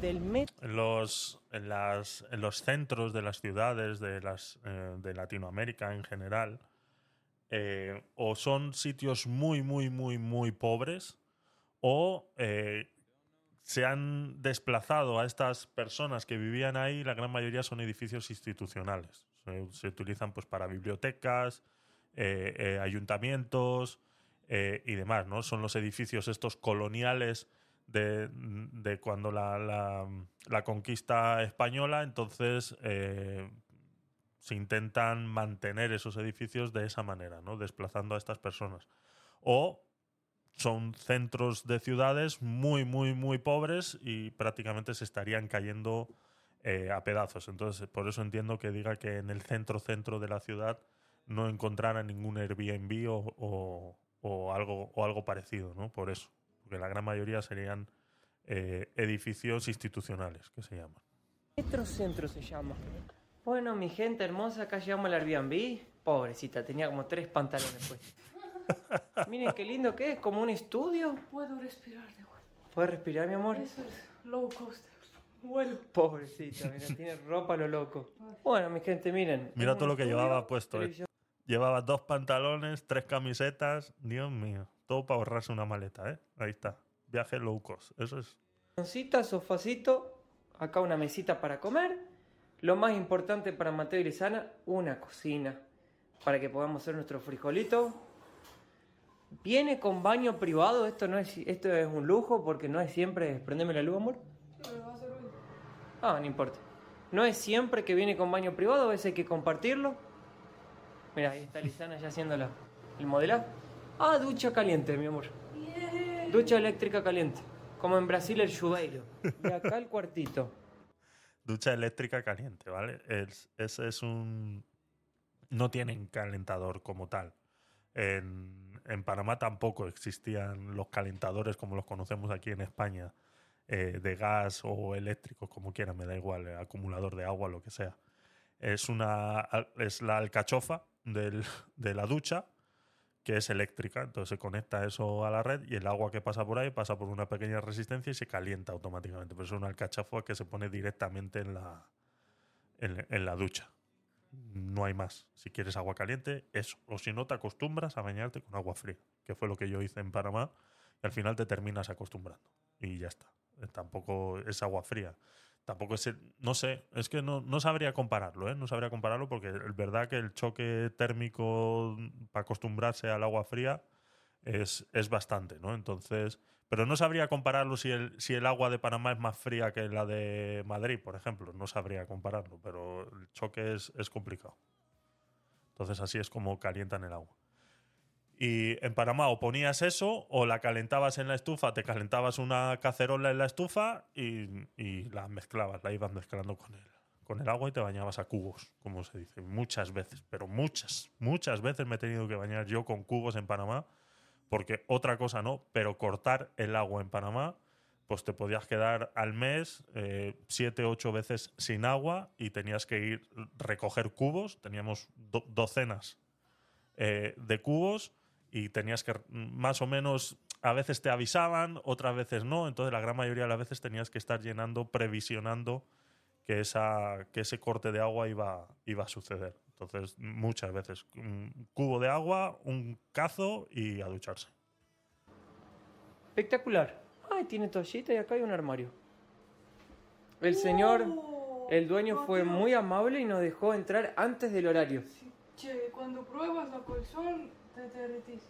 Del metro los, en las, en los centros de las ciudades de, las, eh, de Latinoamérica en general, eh, o son sitios muy, muy, muy, muy pobres, o eh, se han desplazado a estas personas que vivían ahí, la gran mayoría son edificios institucionales. Se, utilizan pues para bibliotecas, eh, eh, ayuntamientos eh, y demás, ¿no? Son los edificios estos coloniales de, de cuando la, la- la conquista española, entonces se intentan mantener esos edificios de esa manera, ¿no? Desplazando a estas personas. O son centros de ciudades muy, muy, muy pobres y prácticamente se estarían cayendo eh, a pedazos. Entonces, por eso entiendo que diga que en el centro, centro de la ciudad no encontrara ningún Airbnb o, o- o algo, o algo parecido, ¿no? Por eso. Porque la gran mayoría serían eh, edificios institucionales, que se llaman. Centro se llama. Bueno, mi gente hermosa, acá llegamos al Airbnb. Pobrecita, tenía como tres pantalones puestos. Miren qué lindo que es, como un estudio. puedo respirar de vuelta. ¿Puedes respirar, mi amor? Eso es low cost. Vuelo. Pobrecita, mira, *laughs* tiene ropa lo loco. Bueno, mi gente, miren. Mira todo lo que llevaba puesto, eh. Llevaba dos pantalones, tres camisetas. Dios mío. Todo para ahorrarse una maleta, ¿eh? Ahí está. Viaje low cost. Eso es. Silloncita, sofacito, acá una mesita para comer. Lo más importante para Mateo y Lizana, una cocina para que podamos hacer nuestro frijolito. Viene con baño privado, esto no es esto es un lujo porque no es siempre, prendeme la luz, amor. Ah, no importa. No es siempre que viene con baño privado, a veces hay que compartirlo. Mira, ahí está Lizana ya haciendo la- el modelaje. Ah, ducha caliente, mi amor. Ducha eléctrica caliente. Como en Brasil el chuveiro. Y acá el cuartito. Ducha eléctrica caliente, ¿vale? Es- ese es un. No tienen calentador como tal. En, en Panamá tampoco existían los calentadores como los conocemos aquí en España, eh, de gas o eléctricos, como quieran, me da igual, eh, acumulador de agua, lo que sea. Es, una, es la alcachofa del- *laughs* de la ducha, que es eléctrica, entonces se conecta eso a la red y el agua que pasa por ahí pasa por una pequeña resistencia y se calienta automáticamente. Pero es una alcachofa que se pone directamente en la, en, en la ducha. No hay más. Si quieres agua caliente, eso. O si no, te acostumbras a bañarte con agua fría, que fue lo que yo hice en Panamá, y al final te terminas acostumbrando. Y ya está. Eh, Tampoco es agua fría. Tampoco es. no sé, es que no, no sabría compararlo, ¿eh? No sabría compararlo porque es verdad que el choque térmico para acostumbrarse al agua fría es, es bastante, ¿no? Entonces. Pero no sabría compararlo si el, si el agua de Panamá es más fría que la de Madrid, por ejemplo. No sabría compararlo, pero el choque es, es complicado. Entonces así es como calientan el agua. Y en Panamá o ponías eso o la calentabas en la estufa, te calentabas una cacerola en la estufa y, y la mezclabas, la ibas mezclando con el, con el agua y te bañabas a cubos, como se dice. Muchas veces, pero muchas, muchas veces me he tenido que bañar yo con cubos en Panamá porque otra cosa no, pero cortar el agua en Panamá, pues te podías quedar al mes eh, siete, ocho veces sin agua y tenías que ir recoger cubos. Teníamos do- docenas eh, de cubos y tenías que más o menos a veces te avisaban, otras veces no, entonces la gran mayoría de las veces tenías que estar llenando, previsionando que, esa, que ese corte de agua iba, iba a suceder. Entonces, muchas veces, un cubo de agua, un cazo y a ducharse. Espectacular. Ay, tiene toallita y acá hay un armario. El señor, el dueño fue muy amable y nos dejó entrar antes del horario. Che, cuando pruebas la colchón, te derretís.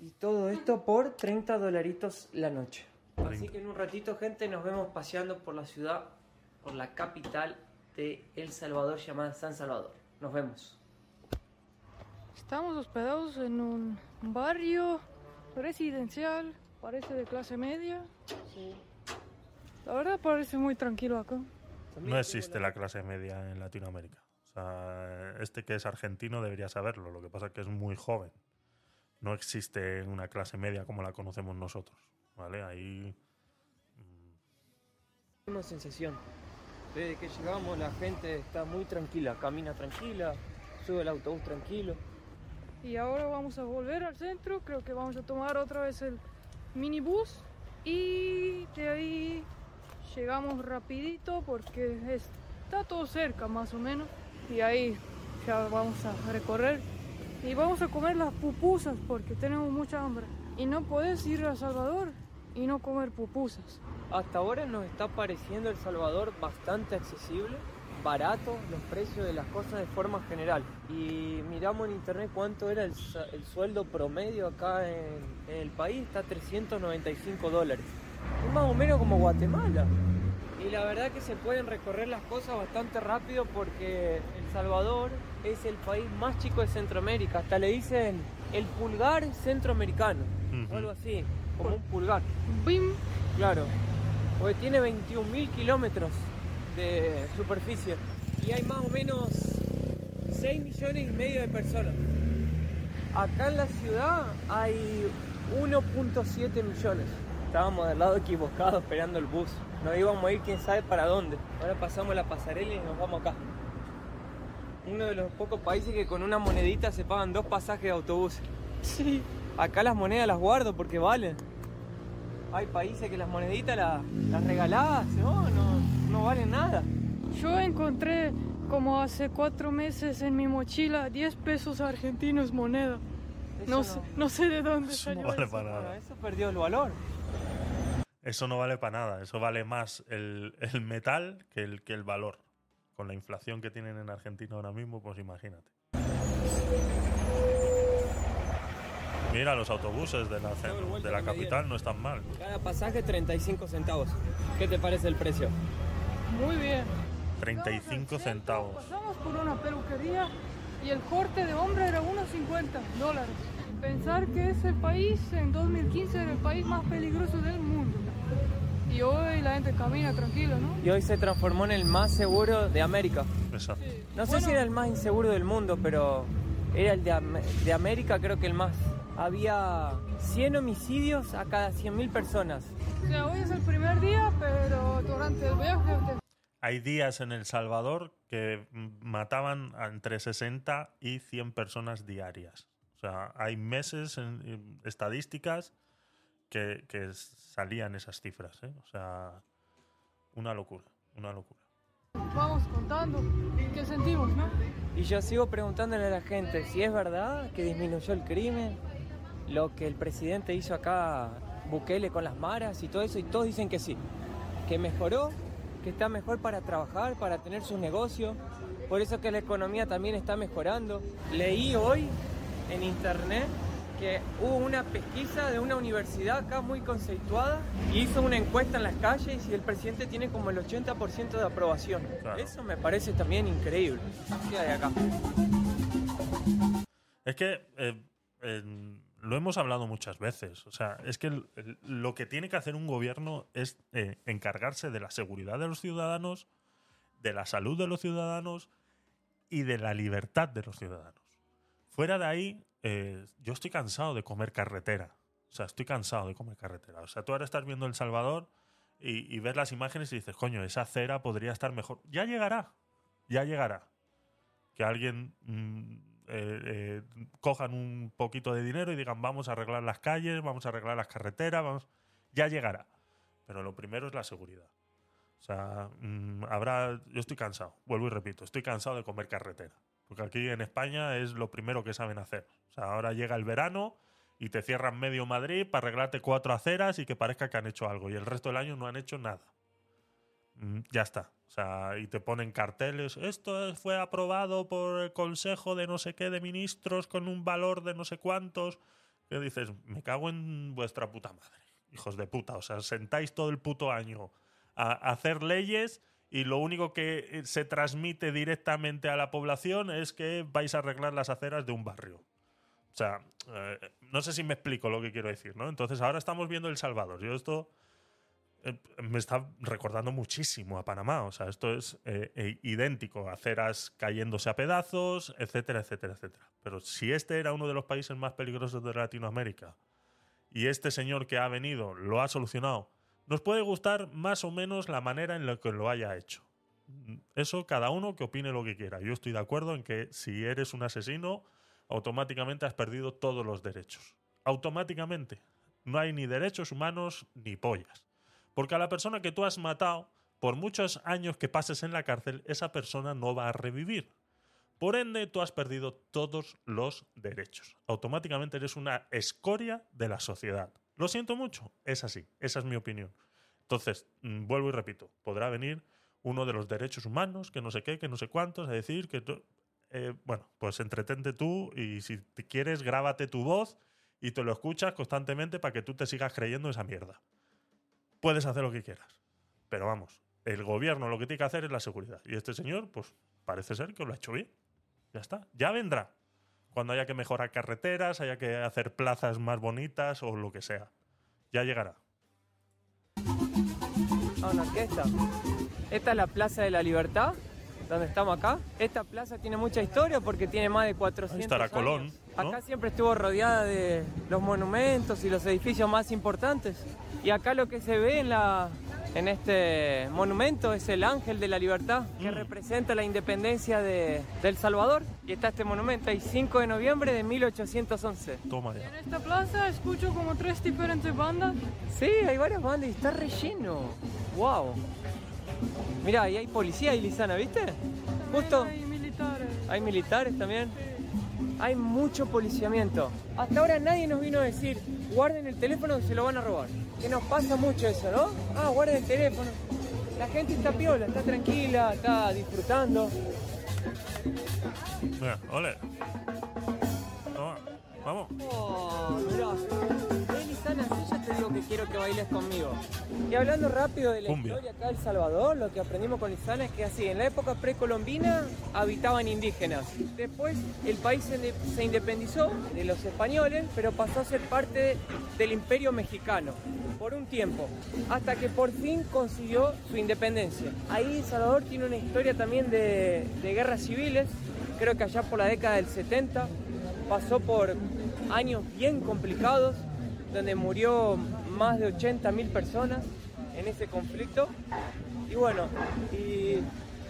Y todo esto por 30 dolaritos la noche. Así 30. que en un ratito, gente, nos vemos paseando por la ciudad, por la capital de El Salvador llamada San Salvador. Nos vemos. Estamos hospedados en un barrio residencial, parece de clase media. La verdad parece muy tranquilo acá. No existe la clase media en Latinoamérica. O sea, este que es argentino debería saberlo. Lo que pasa es que es muy joven. No existe una clase media como la conocemos nosotros. ¿Vale? Ahí. Misma sensación. Desde que llegamos la gente está muy tranquila, camina tranquila, sube el autobús tranquilo. Y ahora vamos a volver al centro, creo que vamos a tomar otra vez el minibús y de ahí llegamos rapidito porque está todo cerca más o menos y ahí ya vamos a recorrer y vamos a comer las pupusas porque tenemos mucha hambre y no puedes ir a Salvador y no comer pupusas. Hasta ahora nos está pareciendo El Salvador bastante accesible, barato los precios de las cosas de forma general. Y miramos en internet cuánto era el, sueldo promedio acá en, en el país, está 395 dólares. Es más o menos como Guatemala. Y la verdad que se pueden recorrer las cosas bastante rápido porque El Salvador es el país más chico de Centroamérica. Hasta le dicen el pulgar centroamericano, o algo así, como un pulgar. ¡Bim! Claro, porque tiene 21.000 kilómetros de superficie y hay más o menos 6 millones y medio de personas. Acá en la ciudad hay 1.7 millones. Estábamos del lado equivocado esperando el bus. Nos íbamos a ir quién sabe para dónde. Ahora pasamos la pasarela y nos vamos acá. Uno de los pocos países que con una monedita se pagan dos pasajes de autobús. Sí. Acá las monedas las guardo porque valen. Hay países que las moneditas las, las no, no, no valen nada. Yo encontré como hace cuatro meses en mi mochila 10 pesos argentinos moneda. No, sé, no sé de dónde Eso salió no vale eso. para Bueno, nada. eso perdió el valor. Eso no vale para nada. Eso vale más el, el metal que el, que el valor. Con la inflación que tienen en Argentina ahora mismo, pues imagínate. Mira, los autobuses de la, de la capital no están mal. Cada pasaje 35 centavos. ¿Qué te parece el precio? Muy bien. 35 Llegamos al centro, centavos. Pasamos por una peluquería y el corte de hombre era unos 50 dólares. Pensar que ese país en 2015 era el país más peligroso del mundo. Y hoy la gente camina tranquila, ¿no? Y hoy se transformó en el más seguro de América. Exacto. Sí. No sé Bueno, si era el más inseguro del mundo, pero era el de, Am- de América, creo que el más. Había 100 homicidios a cada 100.000 personas. O sea, hoy es el primer día, pero durante el viaje Hay días en El Salvador que mataban a entre 60 y 100 personas diarias. O sea, hay meses en, en estadísticas que, que salían esas cifras. ¿eh? O sea, una locura, una locura. vamos contando qué sentimos, ¿no? Y yo sigo preguntándole a la gente si es verdad que disminuyó el crimen, lo que el presidente hizo acá, Bukele con las maras y todo eso, y todos dicen que sí, que mejoró, que está mejor para trabajar, para tener sus negocios, por eso que la economía también está mejorando. Leí hoy en internet que hubo una pesquisa de una universidad acá muy conceituada y hizo una encuesta en las calles y el presidente tiene como el 80% de aprobación. Claro. Eso me parece también increíble. ¿Qué hay acá? Es que eh, eh, lo hemos hablado muchas veces. O sea, es que lo que tiene que hacer un gobierno es eh, encargarse de la seguridad de los ciudadanos, de la salud de los ciudadanos y de la libertad de los ciudadanos. Fuera de ahí, eh, yo estoy cansado de comer carretera. O sea, estoy cansado de comer carretera. O sea, tú ahora estás viendo El Salvador y, y ves las imágenes y dices, coño, esa acera podría estar mejor. Ya llegará, ya llegará que alguien mm, eh, eh, cojan un poquito de dinero y digan vamos a arreglar las calles, vamos a arreglar las carreteras, vamos, ya llegará. Pero lo primero es la seguridad. O sea, mm, habrá, yo estoy cansado, vuelvo y repito, estoy cansado de comer carretera. Porque aquí en España es lo primero que saben hacer. O sea, ahora llega el verano y te cierran medio Madrid para arreglarte cuatro aceras y que parezca que han hecho algo. Y el resto del año no han hecho nada. Mm, Ya está. O sea, y te ponen carteles. Esto fue aprobado por el Consejo de no sé qué de ministros con un valor de no sé cuántos. Que dices, me cago en vuestra puta madre. Hijos de puta. O sea, sentáis todo el puto año a hacer leyes y lo único que eh, se transmite directamente a la población es que vais a arreglar las aceras de un barrio. O sea, eh, no sé si me explico lo que quiero decir, ¿no? Entonces ahora estamos viendo El Salvador. Yo esto me está recordando muchísimo a Panamá. O sea, esto es eh, eh, idéntico. Aceras cayéndose a pedazos, etcétera, etcétera, etcétera. Pero si este era uno de los países más peligrosos de Latinoamérica y este señor que ha venido lo ha solucionado, nos puede gustar más o menos la manera en la que lo haya hecho. Eso cada uno que opine lo que quiera. Yo estoy de acuerdo en que si eres un asesino, automáticamente has perdido todos los derechos. Automáticamente. No hay ni derechos humanos ni pollas. Porque a la persona que tú has matado, por muchos años que pases en la cárcel, esa persona no va a revivir. Por ende, tú has perdido todos los derechos. Automáticamente eres una escoria de la sociedad. Lo siento mucho, es así, esa es mi opinión. Entonces, mm, vuelvo y repito, podrá venir uno de los derechos humanos, que no sé qué, que no sé cuántos, a decir que eh, bueno, pues entretente tú y si te quieres, grábate tu voz y te lo escuchas constantemente para que tú te sigas creyendo esa mierda. Puedes hacer lo que quieras, pero vamos, el gobierno lo que tiene que hacer es la seguridad. Y este señor, pues parece ser que lo ha hecho bien. Ya está, ya vendrá. Cuando haya que mejorar carreteras, haya que hacer plazas más bonitas o lo que sea. Ya llegará. Ah, una orquesta. Esta es la Plaza de la Libertad, donde estamos acá. Esta plaza tiene mucha historia porque tiene más de 400 Ahí estará años. Colón, ¿no? Acá siempre estuvo rodeada de los monumentos y los edificios más importantes. Y acá lo que se ve en, la, en este monumento es el Ángel de la Libertad, que Mm. representa la independencia de, de El Salvador. Y está este monumento ahí, 5 de noviembre de 1811. Toma En ya. esta plaza escucho como tres diferentes bandas. Sí, hay varias bandas y está relleno. ¡Wow! Mira, ahí hay policía y Lisana, ¿viste? Justo Hay militares. hay militares también. Hay mucho policiamiento. Hasta ahora nadie nos vino a decir, guarden el teléfono que se lo van a robar. Que nos pasa mucho eso, ¿no? Ah, guarden el teléfono. La gente está piola, está tranquila, está disfrutando. Mira, ole. Vamos. Oh, mirá. Ven, Lisana, sí, ya te digo que quiero que bailes conmigo. Y hablando rápido de la Cumbia. historia acá de El Salvador, lo que aprendimos con Lisana es que así, en la época precolombina habitaban indígenas. Después el país se independizó de los españoles, pero pasó a ser parte del imperio mexicano por un tiempo, hasta que por fin consiguió su independencia. Ahí El Salvador tiene una historia también de, de guerras civiles, creo que allá por la década del 70 pasó por años bien complicados, donde murió más de 80.000 personas en ese conflicto. Y bueno, y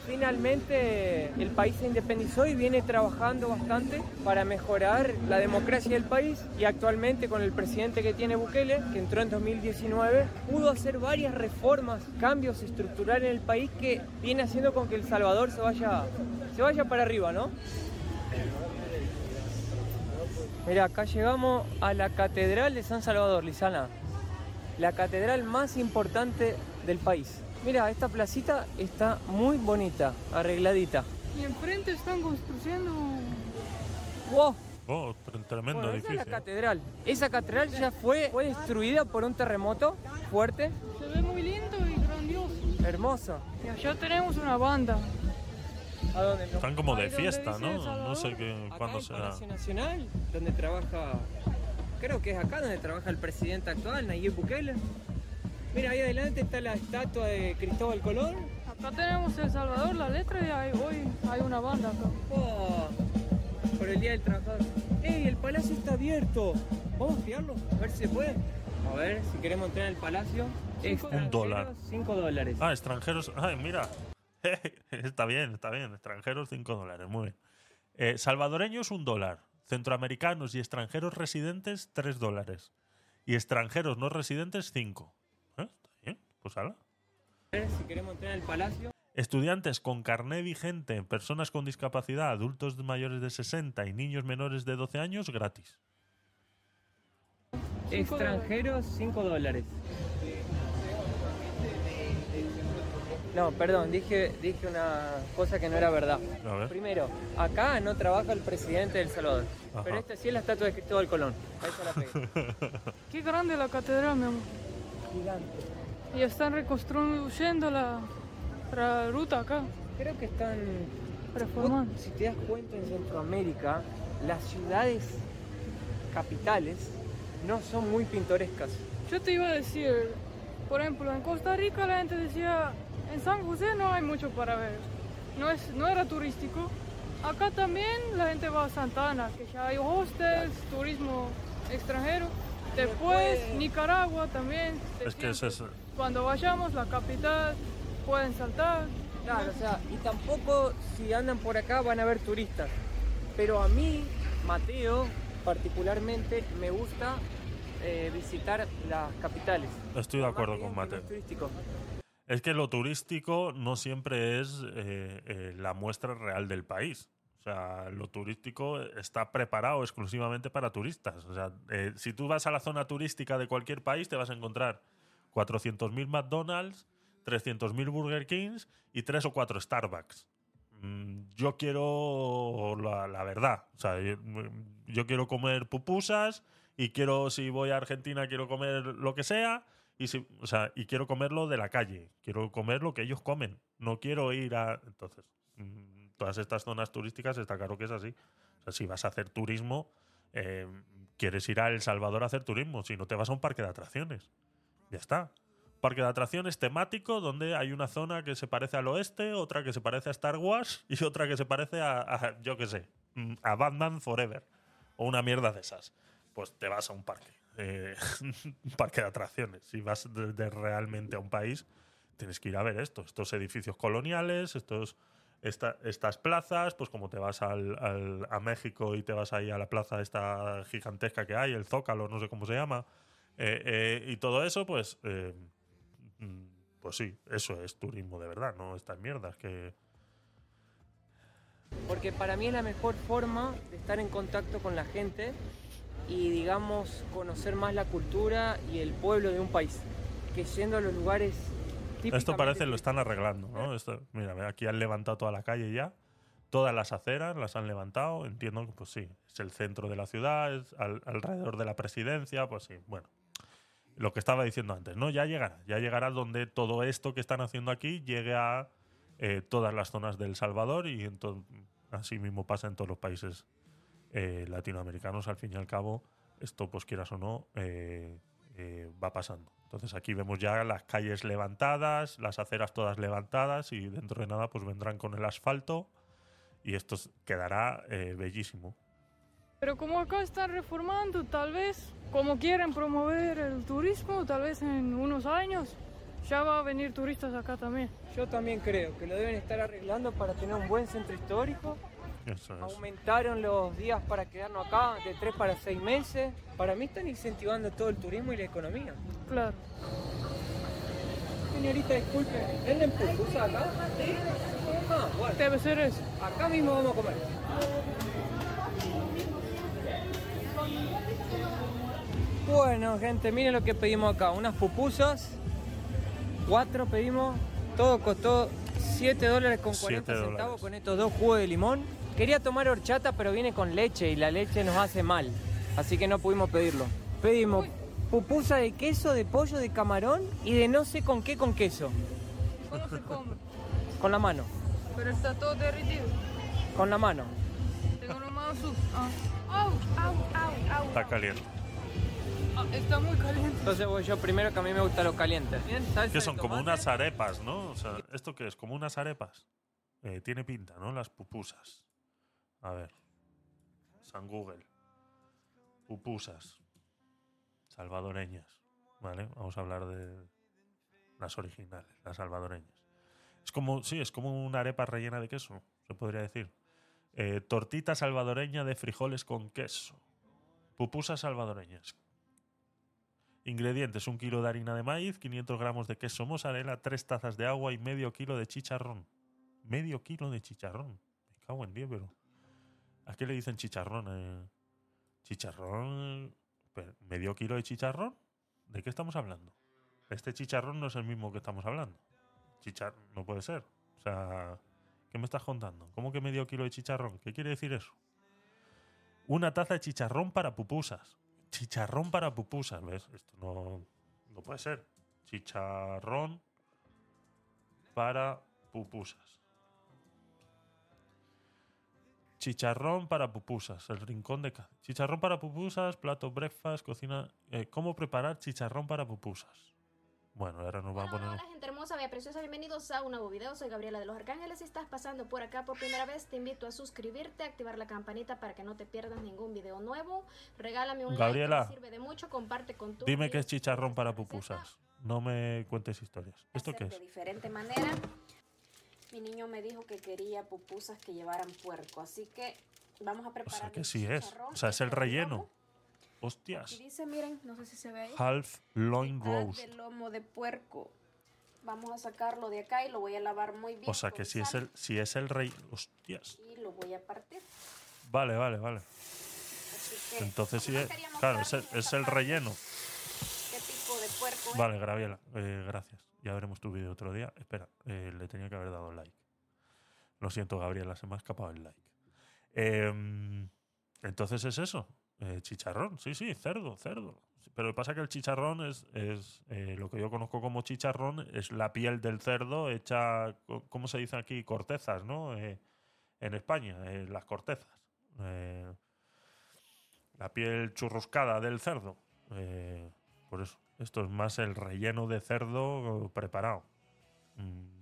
finalmente el país se independizó y viene trabajando bastante para mejorar la democracia del país y actualmente con el presidente que tiene Bukele, que entró en 2019, pudo hacer varias reformas, cambios estructurales en el país que viene haciendo con que El Salvador se vaya, se vaya para arriba, ¿no? Mira, acá llegamos a la Catedral de San Salvador, Lisana. La catedral más importante del país. Mira, esta placita está muy bonita, arregladita. Y enfrente están construyendo. ¡Wow! Oh, tre- tremendo Bueno, esa es la edificio. catedral. Esa catedral ya fue, fue destruida por un terremoto fuerte, Se ve muy lindo y grandioso. hermoso. Y allá tenemos una banda. ¿A dónde? no? Están como de Ahí fiesta, ¿no? No sé qué, Acá cuándo en será. Palacio Nacional, donde trabaja, creo que es acá donde trabaja el presidente actual, Nayib Bukele. Mira, ahí adelante está la estatua de Cristóbal Colón. Acá tenemos El Salvador, la letra, y hay- hoy hay una banda acá. Oh, por el Día del Trabajador. ¡Ey, el palacio está abierto! Vamos a espiarlo, a ver si se puede. A ver, si queremos entrar al palacio. Un dólar. 5 dólares. Ah, extranjeros. Ay, mira. *laughs* está bien, está bien. Extranjeros, 5 dólares. Muy bien. Eh, salvadoreños, un dólar. Centroamericanos y extranjeros residentes, 3 dólares. Y extranjeros no residentes, 5. ¿Eh? Está bien. Pues hala. A ver, si queremos entrar al palacio. Estudiantes con carné vigente, personas con discapacidad, adultos mayores de 60 y niños menores de 12 años, gratis. Extranjeros, 5 dólares. No, perdón, dije, dije una cosa que no era verdad. A ver. Primero, acá no trabaja el presidente del Salvador. Ajá. Pero esta sí es la estatua de Cristóbal Colón. A esa la pegué. *laughs* Qué grande la catedral, mi amor. Gigante. Y están reconstruyendo la, la ruta acá, Creo que están. reformando. Si te das cuenta en Centroamérica, las ciudades capitales no son muy pintorescas. Yo te iba a decir, Por ejemplo, en Costa Rica la gente decía, en San José no hay mucho para ver. No, es, no era turístico. Acá también la gente va a Santana, que ya hay hostels, turismo extranjero. Después, Después- Nicaragua también. Es que es. Cuando vayamos, la capital, pueden saltar. Claro, o sea, y tampoco si andan por acá van a ver turistas. Pero a mí, Mateo, particularmente, me gusta eh, visitar las capitales. Estoy de acuerdo con Mateo. es turístico. Es que lo turístico no siempre es eh, eh, la muestra real del país. O sea, lo turístico está preparado exclusivamente para turistas. O sea, si tú vas a la zona turística de cualquier país, te vas a encontrar 400.000 McDonald's, 300.000 Burger Kings y tres o cuatro Starbucks. Mm, Yo quiero la, la verdad. O sea, yo, yo quiero comer pupusas y quiero, si voy a Argentina, quiero comer lo que sea. Y, si, o sea, y quiero comerlo de la calle. Quiero comer lo que ellos comen. No quiero ir a. Entonces, mm, todas estas zonas turísticas está claro que es así. O sea, si vas a hacer turismo, eh, quieres ir a El Salvador a hacer turismo. Si no, te vas a un parque de atracciones. Ya está. Parque de atracciones temático donde hay una zona que se parece al oeste, otra que se parece a Star Wars *laughs* y otra que se parece a, a, yo qué sé, mm, a Batman Forever. O una mierda de esas. Pues te vas a un parque. eh, *laughs* un parque de atracciones. Si vas de, realmente a un país, tienes que ir a ver esto. Estos edificios coloniales, estos, esta- estas plazas, pues como te vas al, a México y te vas ahí a la plaza esta gigantesca que hay, el Zócalo, no sé cómo se llama, eh, eh, y todo eso, pues, mm, pues sí, eso es turismo de verdad, no estas mierdas que... Porque para mí es la mejor forma de estar en contacto con la gente y, digamos, conocer más la cultura y el pueblo de un país. Que yendo a los lugares Esto parece lo están arreglando, ¿no? Esto, mira, aquí han levantado toda la calle ya. Todas las aceras las han levantado. Entiendo que, pues sí, es el centro de la ciudad, es al- alrededor de la presidencia, pues sí, bueno. Lo que estaba diciendo antes, ¿no? Ya llegará. Ya llegará donde todo esto que están haciendo aquí llegue a eh, todas las zonas del Salvador y entonces, así mismo pasa en todos los países eh, latinoamericanos. Al fin y al cabo, esto, pues quieras o no, eh, eh, va pasando. Entonces aquí vemos ya las calles levantadas, las aceras todas levantadas y dentro de nada pues vendrán con el asfalto y esto quedará eh, bellísimo. Pero como acá están reformando, tal vez, como quieren promover el turismo, tal vez en unos años ya va a venir turistas acá también. Yo también creo que lo deben estar arreglando para tener un buen centro histórico. Eso es. Aumentaron los días para quedarnos acá de 3 para 6 meses. Para mí están incentivando todo el turismo y la economía. Claro. Señorita, disculpe, ¿venden pupusas acá? Sí. Ah, bueno. Debe ser eso. Acá mismo vamos a comer. Bueno, gente, miren lo que pedimos acá. Unas pupusas. Cuatro pedimos. Todo costó 7 dólares con 40 Siete centavos con estos dos jugos de limón. Quería tomar horchata, pero viene con leche y la leche nos hace mal. Así que no pudimos pedirlo. Pedimos pupusa de queso, de pollo, de camarón y de no sé con qué con queso. ¿Cómo se come? Con la mano. Pero está todo derretido. Con la mano. Tengo una mano su... Ah. Au, au, au, au. Está caliente. Ah, está muy caliente. Entonces voy yo primero que a mí me gusta lo caliente. Bien, Que son como unas arepas, ¿no? O sea, ¿esto qué es? Como unas arepas. Eh, tiene pinta, ¿no? Las pupusas. A ver. San Google. Pupusas. Salvadoreñas. ¿Vale? Vamos a hablar de las originales, las salvadoreñas. Es como, sí, es como una arepa rellena de queso, se podría decir. Eh, tortita salvadoreña de frijoles con queso. Pupusas salvadoreñas. Ingredientes: un kilo de harina de maíz, 500 gramos de queso mozzarella, 3 tazas de agua y medio kilo de chicharrón. Medio kilo de chicharrón. Me cago en 10, pero. ¿A qué le dicen chicharrón? eh? Chicharrón. ¿Medio kilo de chicharrón? ¿De qué estamos hablando? Este chicharrón no es el mismo que estamos hablando. Chichar no puede ser. O sea, ¿qué me estás contando? ¿Cómo que medio kilo de chicharrón? ¿Qué quiere decir eso? Una taza de chicharrón para pupusas. Chicharrón para pupusas, ¿ves? Esto no, no puede ser. Chicharrón para pupusas. Chicharrón para pupusas, el rincón de Cádiz. Chicharrón para pupusas, plato breakfast, cocina. eh, ¿Cómo preparar chicharrón para pupusas? Bueno, ahora nos va a poner. hola, gente hermosa, bella preciosa, bienvenidos a un nuevo video, soy Gabriela de los Arcángeles, si estás pasando por acá por primera vez, te invito a suscribirte, activar la campanita para que no te pierdas ningún video nuevo, regálame un Gabriela, like, que sirve de mucho, comparte con tu Dime que es chicharrón para pupusas. No me cuentes historias. ¿Esto qué es? De diferente manera, mi niño me dijo que quería pupusas que llevaran puerco, así que vamos a O preparar sea, que sí es. O sea, es el relleno. Hostias. Y dice, miren, no sé si se ve ahí. Half loin roast. de lomo de puerco. Vamos a sacarlo de acá y lo voy a lavar muy bien. O sea, que si es el, si es el rey. Hostias. Y lo voy a partir. Vale, vale, vale. Así que, Entonces sí ¿cómo es. queríamos Claro, es el, es relleno. ¿Qué tipo de puerco es? Vale, Graviela, eh, gracias. Ya veremos tu vídeo otro día. Espera, eh, le tenía que haber dado like. Lo siento, Gabriela, se me ha escapado el like. Em, entonces es eso. eh, chicharrón, sí, sí, cerdo, cerdo. Pero pasa que el chicharrón es, es eh, lo que yo conozco como chicharrón, es la piel del cerdo hecha, ¿cómo se dice aquí? Cortezas, ¿no? En España, las cortezas. La piel churruscada del cerdo. Por eso, esto es más el relleno de cerdo preparado. Mm,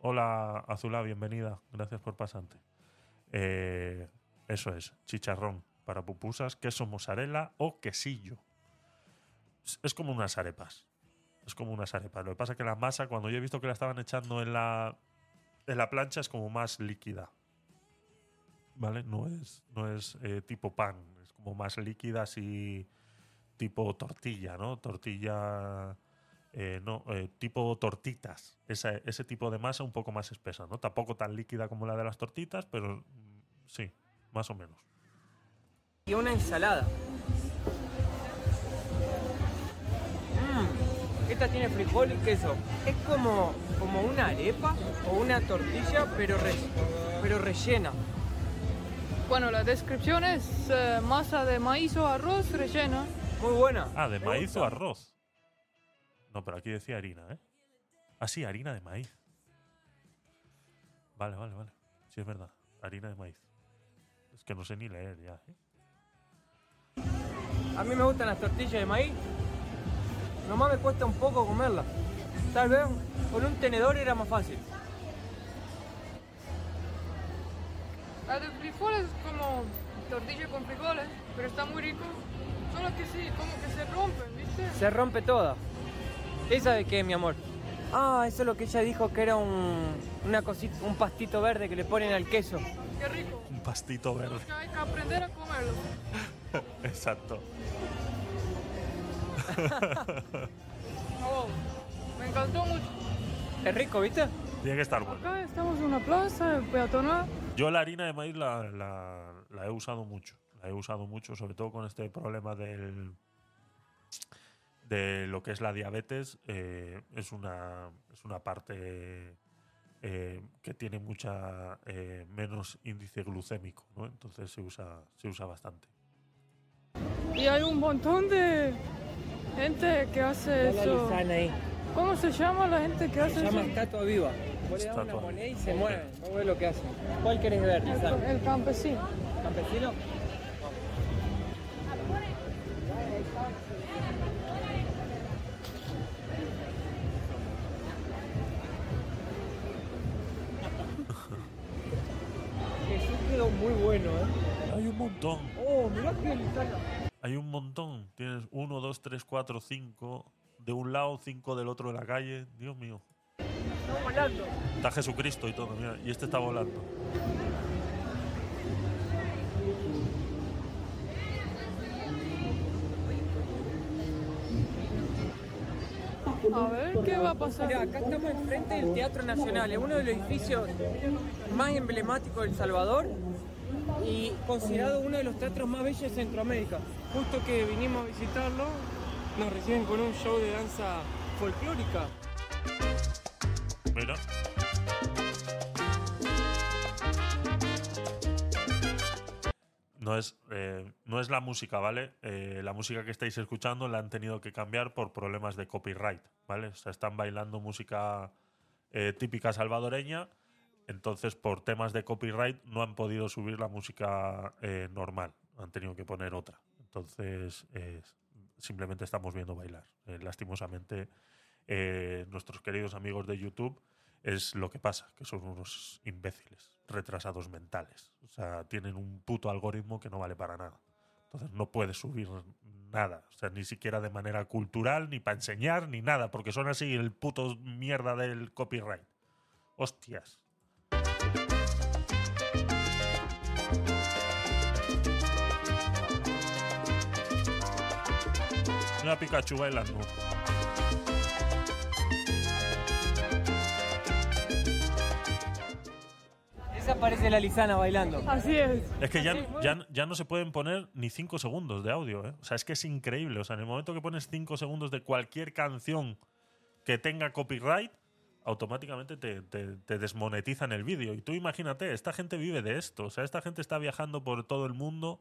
Hola, Azula, bienvenida. Gracias por pasante. Eh, eso es, chicharrón para pupusas, queso mozzarella o quesillo. Es- como unas arepas. Es como unas arepas. Lo que pasa es que la masa, cuando yo he visto que la estaban echando en la, en la plancha, es como más líquida. ¿Vale? No es, no es eh, tipo pan. Es como más líquida, así tipo tortilla, ¿no? Tortilla. eh, no, eh, tipo tortitas. Ese, ese tipo de masa un poco más espesa, ¿no? Tampoco tan líquida como la de las tortitas, pero mm, sí, más o menos. Y una ensalada. Mmm, esta tiene frijol y queso. Es como, como una arepa o una tortilla, pero, re- pero rellena. Bueno, la descripción es eh, masa de maíz o arroz rellena. Muy buena. Ah, de Me maíz o arroz. No, pero aquí decía harina, ¿eh? Ah, sí, harina de maíz. Vale, vale, vale. Sí, es verdad. Harina de maíz. Es que no sé ni leer ya, ¿eh? A mí me gustan las tortillas de maíz. Nomás me cuesta un poco comerlas. Tal vez con un tenedor era más fácil. La de frijoles es como tortilla con frijoles, pero está muy rico. Solo que sí, como que se rompen, ¿viste? Se rompe toda. ¿Esa de qué, mi amor? Ah, eso es lo que ella dijo que era un, una cosita, un pastito verde que le ponen al queso. Qué rico. Un pastito verde. que hay que aprender a comerlo. *laughs* Exacto. Oh, me encantó mucho. Es rico, ¿viste? Tiene que estar bueno. Acá estamos en una plaza peatonal. Yo la harina de maíz la, la- la he usado mucho. He usado mucho, sobre todo con este problema del de lo que es la diabetes. eh, es, una, es una parte eh, que tiene mucha eh, menos índice glucémico, ¿no? Entonces se usa, se usa bastante. Y hay un montón de gente que hace eso. ahí. ¿Cómo se llama la gente que hace Se llama eso? estatua viva. Vos le das una Estatua. moneda y se mueven. Vamos a ver lo que hacen. ¿Cuál querés ver? El, el campesino. ¿Campesino? Bueno, ¿eh? Hay un montón. Oh, que. Hay un montón. Tienes uno, dos, tres, cuatro, cinco de un lado, cinco del otro de la calle. Dios mío. Está volando. Está Jesucristo y todo, mira. Y este está volando. A ver qué va a pasar. Acá estamos enfrente del Teatro Nacional, es uno de los edificios más emblemáticos de El Salvador y considerado uno de los teatros más bellos de Centroamérica. Justo que vinimos a visitarlo, nos reciben con un show de danza folclórica. Mira. No es, eh, no es la música, ¿vale? Eh, la música que estáis escuchando la han tenido que cambiar por problemas de copyright, ¿vale? O sea, están bailando música eh, típica salvadoreña, entonces por temas de copyright no han podido subir la música eh, normal, han tenido que poner otra. Entonces, simplemente estamos viendo bailar. Eh, lastimosamente, eh, nuestros queridos amigos de YouTube, es lo que pasa, que son unos imbéciles, retrasados mentales. O sea, tienen un puto algoritmo que no vale para nada. Entonces no puedes subir nada, o sea, ni siquiera de manera cultural, ni para enseñar, ni nada, porque son así el puto mierda del copyright. Hostias. Una Pikachu bailando. Esa parece la Lisana bailando. Así es. Es que ya, ya, ya no se pueden poner ni 5 segundos de audio, ¿eh? O sea, es que es increíble. O sea, en el momento que pones 5 segundos de cualquier canción que tenga copyright, automáticamente te, te- te desmonetizan el vídeo. Y tú imagínate, esta gente vive de esto. O sea, esta gente está viajando por todo el mundo,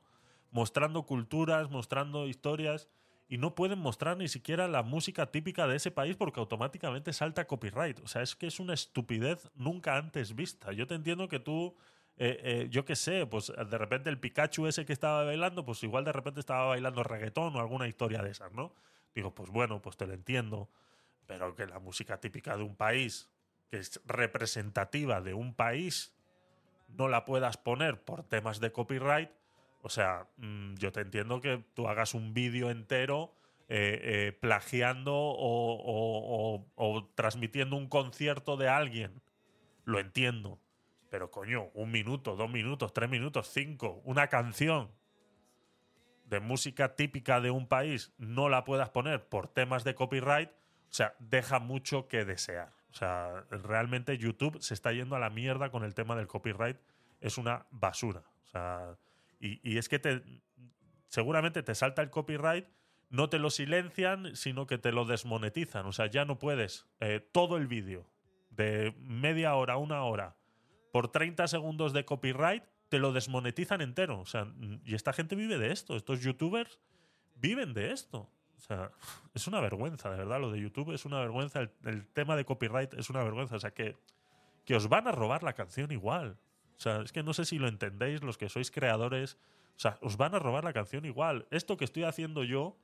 mostrando culturas, mostrando historias, y no pueden mostrar ni siquiera la música típica de ese país porque automáticamente salta copyright. O sea, es que es una estupidez nunca antes vista. Yo te entiendo que tú eh, eh, yo qué sé, pues de repente el Pikachu ese que estaba bailando, pues igual de repente estaba bailando reggaetón o alguna historia de esas, ¿no? Digo, pues bueno, pues te lo entiendo, pero que la música típica de un país, que es representativa de un país, no la puedas poner por temas de copyright, o sea, mm, yo te entiendo que tú hagas un vídeo entero eh, eh, plagiando o, o- transmitiendo un concierto de alguien. Lo entiendo. Pero coño, un minuto, dos minutos, tres minutos, cinco, una canción de música típica de un país no la puedas poner por temas de copyright, o sea, deja mucho que desear. O sea, realmente YouTube se está yendo a la mierda con el tema del copyright. Es una basura. O sea, y, es que te, seguramente te salta el copyright, no te lo silencian, sino que te lo desmonetizan. O sea, ya no puedes eh, todo el vídeo de media hora, una hora, por 30 segundos de copyright, te lo desmonetizan entero. O sea, y esta gente vive de esto. Estos youtubers viven de esto. O sea, *laughs* es una vergüenza, de verdad. Lo de YouTube es una vergüenza. El, el tema de copyright es una vergüenza. O sea, que, que os van a robar la canción igual. O sea, es que no sé si lo entendéis los que sois creadores. O sea, os van a robar la canción igual. Esto que estoy haciendo yo,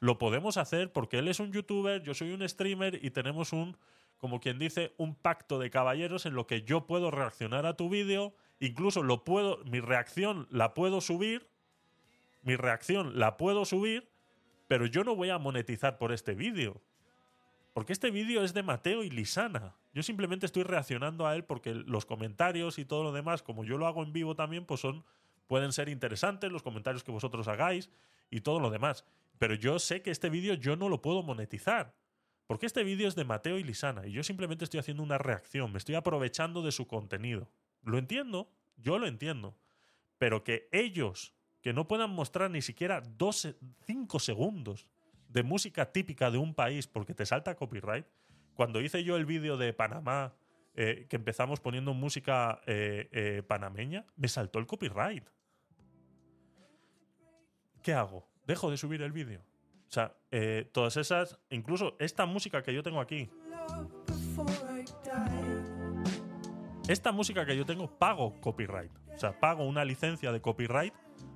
lo podemos hacer porque él es un youtuber, yo soy un streamer y tenemos un, como quien dice, un pacto de caballeros en lo que yo puedo reaccionar a tu vídeo, incluso lo puedo, mi reacción la puedo subir, mi reacción la puedo subir, pero yo no voy a monetizar por este vídeo. Porque este vídeo es de Mateo y Lisana. Yo simplemente estoy reaccionando a él porque los comentarios y todo lo demás, como yo lo hago en vivo también, pues son pueden ser interesantes los comentarios que vosotros hagáis y todo lo demás. Pero yo sé que este vídeo yo no lo puedo monetizar. Porque este vídeo es de Mateo y Lisana y yo simplemente estoy haciendo una reacción, me estoy aprovechando de su contenido. Lo entiendo, yo lo entiendo. Pero que ellos, que no puedan mostrar ni siquiera 5 segundos de música típica de un país porque te salta copyright. Cuando hice yo el vídeo de Panamá, eh, que empezamos poniendo música eh, eh, panameña, me saltó el copyright. ¿Qué hago? ¿Dejo de subir el vídeo? O sea, todas esas, incluso esta música que yo tengo aquí, esta música que yo tengo, pago copyright. O sea, pago una licencia de copyright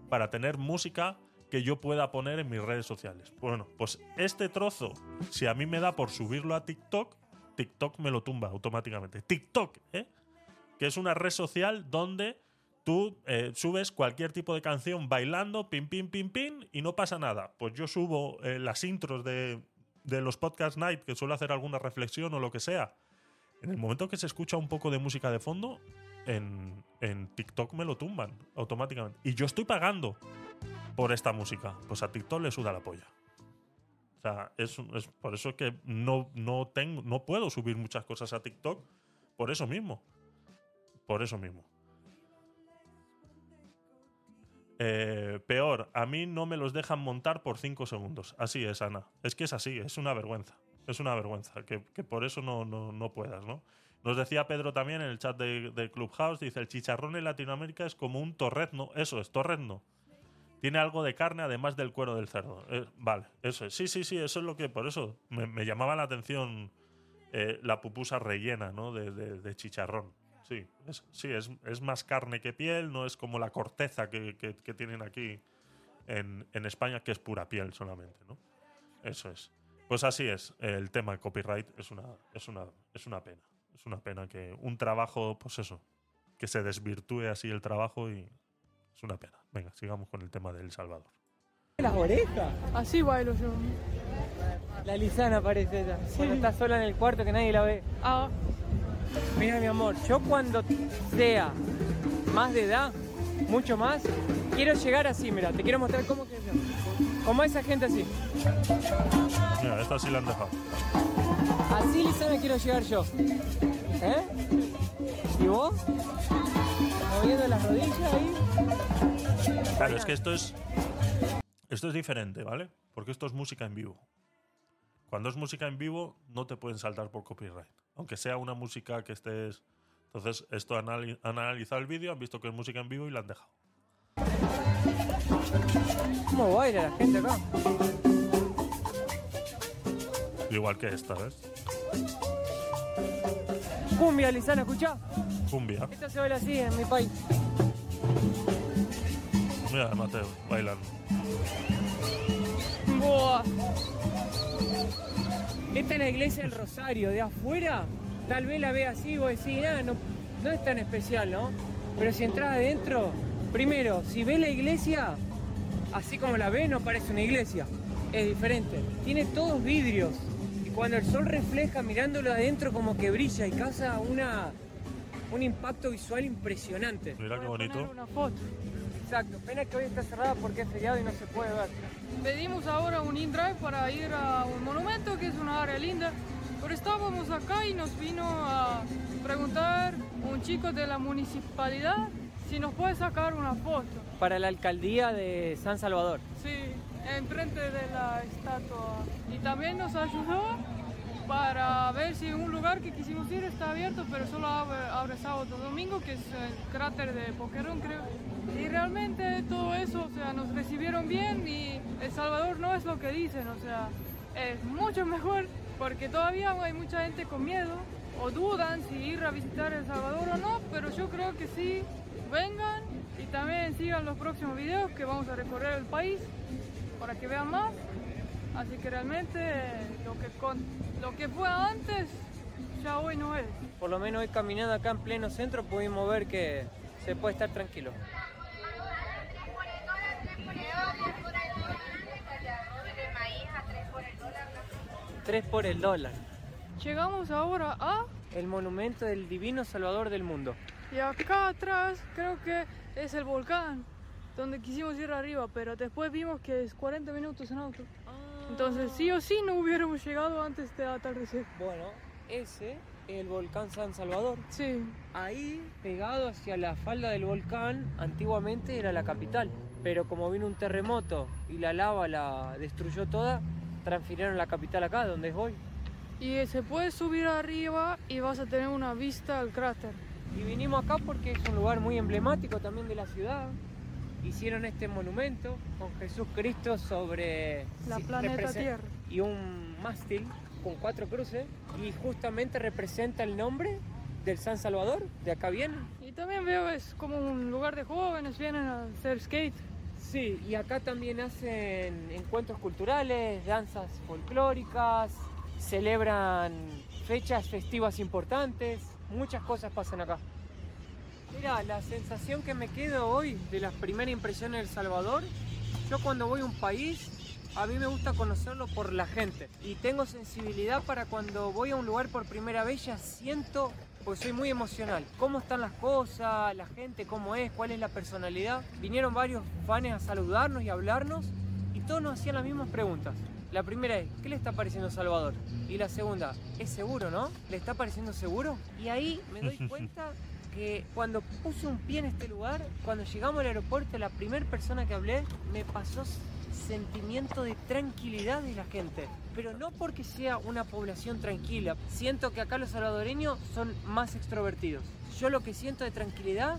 para tener música que yo pueda poner en mis redes sociales. Bueno, pues este trozo, si a mí me da por subirlo a TikTok, TikTok me lo tumba automáticamente. TikTok, ¿eh? Que es una red social donde tú eh, subes cualquier tipo de canción bailando, pim, pim, pim, pim, y no pasa nada. Pues yo subo eh, las intros de, de los podcast night, que suelo hacer alguna reflexión o lo que sea. En el momento que se escucha un poco de música de fondo, en, en TikTok me lo tumban automáticamente. Y yo estoy pagando por esta música. Pues a TikTok le suda la polla. O sea, es, por eso que no, no, tengo, no puedo subir muchas cosas a TikTok. Por eso mismo. Por eso mismo. Eh, peor, a mí no me los dejan montar por 5 segundos. Así es, Ana. Es que es así, es una vergüenza. Es una vergüenza, que, que por eso no, no, no, puedas, ¿no? Nos decía Pedro también en el chat de, de, Clubhouse, dice, el chicharrón en Latinoamérica es como un torrezno. Eso es, torrezno. Tiene algo de carne además del cuero del cerdo. Eh, vale, eso es. Sí, sí, sí, eso es lo que, por eso me, llamaba la atención eh, la pupusa rellena, ¿no? De, chicharrón. Sí, es, sí es, más carne que piel, no es como la corteza que, tienen aquí en, España, que es pura piel solamente, ¿no? Eso es. Pues así es, el tema copyright es una, es una, es una pena. Es una pena que un trabajo, pues eso, que se desvirtúe así el trabajo y es una pena. Venga, sigamos con el tema de El Salvador. Las orejas. Así bailo yo. La Lisana parece ella. Cuando está sola en el cuarto que nadie la ve. Ah, Mira, mi amor, yo cuando sea más de edad, mucho más, quiero llegar así, mira, te quiero mostrar cómo que yo. Como esa gente así. Mira, esta sí la han dejado. Así, Lisana, quiero llegar yo. ¿Eh? ¿Y vos? Moviendo las rodillas ahí. Claro, es que esto es. Esto es diferente, ¿vale? Porque esto es música en vivo. Cuando es música en vivo, no te pueden saltar por copyright. Aunque sea una música que estés. Entonces, esto han analizado el vídeo, han visto que es música en vivo y la han dejado. ¿Cómo baila la gente acá? Igual que esta, ¿ves? Cumbia, Lisana, escuchá. Cumbia. Esto se baila así en mi país. Mira, Mateo, bailan. boa. Esta es la iglesia del Rosario. De afuera, tal vez la veas así vos decís, ah, no, no es tan especial, ¿no? Pero si entras adentro, primero, si ves la iglesia, así como la ves, no parece una iglesia. Es diferente. Tiene todos vidrios. Cuando el sol refleja mirándolo adentro, como que brilla y causa una, un impacto visual impresionante. Mira qué bonito. una foto. Exacto. Pena que hoy está cerrada porque es feriado y no se puede ver. Pedimos ahora un in-drive para ir a un monumento que es una área linda, pero estábamos acá y nos vino a preguntar un chico de la municipalidad si nos puede sacar una foto. Para la alcaldía de San Salvador. Sí, enfrente de la estatua. Y también nos ayudó para ver si un lugar que quisimos ir está abierto, pero solo abre, abre sábado domingo, que es el cráter de Poquerón, creo. Y realmente todo eso, o sea, nos recibieron bien y El Salvador no es lo que dicen, o sea, es mucho mejor porque todavía hay mucha gente con miedo o dudan si ir a visitar El Salvador o no, pero yo creo que sí, vengan y también sigan los próximos videos que vamos a recorrer el país para que vean más. Así que realmente lo que, con, lo que fue antes ya hoy no es. Por lo menos hoy caminando acá en pleno centro pudimos ver que se puede estar tranquilo. Tres por el dólar. Llegamos ahora a... El monumento del divino salvador del mundo. Y acá atrás creo que es el volcán donde quisimos ir arriba, pero después vimos que es 40 minutos en auto. Entonces sí o sí no hubiéramos llegado antes de atardecer. Bueno, ese es el volcán San Salvador. Sí, Ahí, pegado hacia la falda del volcán, antiguamente era la capital. Pero como vino un terremoto y la lava la destruyó toda, transfirieron la capital acá, donde es hoy. y se puede subir arriba y vas a tener una vista al cráter. Y vinimos acá porque es un lugar muy emblemático también de la ciudad. Hicieron este monumento con Jesús Cristo sobre La planeta Tierra. y un mástil con cuatro cruces y justamente representa el nombre del San Salvador, de acá viene. Y también veo es como un lugar de jóvenes, vienen a hacer skate. Sí, y acá también hacen encuentros culturales, danzas folclóricas, celebran fechas festivas importantes, muchas cosas pasan acá. Mira, la sensación que me quedo hoy de las primeras impresiones de El Salvador, yo cuando voy a un país, a mí me gusta conocerlo por la gente. Y tengo sensibilidad para cuando voy a un lugar por primera vez, ya siento, pues soy muy emocional. ¿Cómo están las cosas, la gente, cómo es, cuál es la personalidad? Vinieron varios fans a saludarnos y a hablarnos y todos nos hacían las mismas preguntas. La primera es, ¿qué le está pareciendo Salvador? Y la segunda, ¿es seguro, no? ¿Le está pareciendo seguro? Y ahí me doy *laughs* cuenta que cuando puse un pie en este lugar, cuando llegamos al aeropuerto, la primera persona que hablé me pasó sentimiento de tranquilidad de la gente. Pero no porque sea una población tranquila. Siento que acá los salvadoreños son más extrovertidos. Yo lo que siento de tranquilidad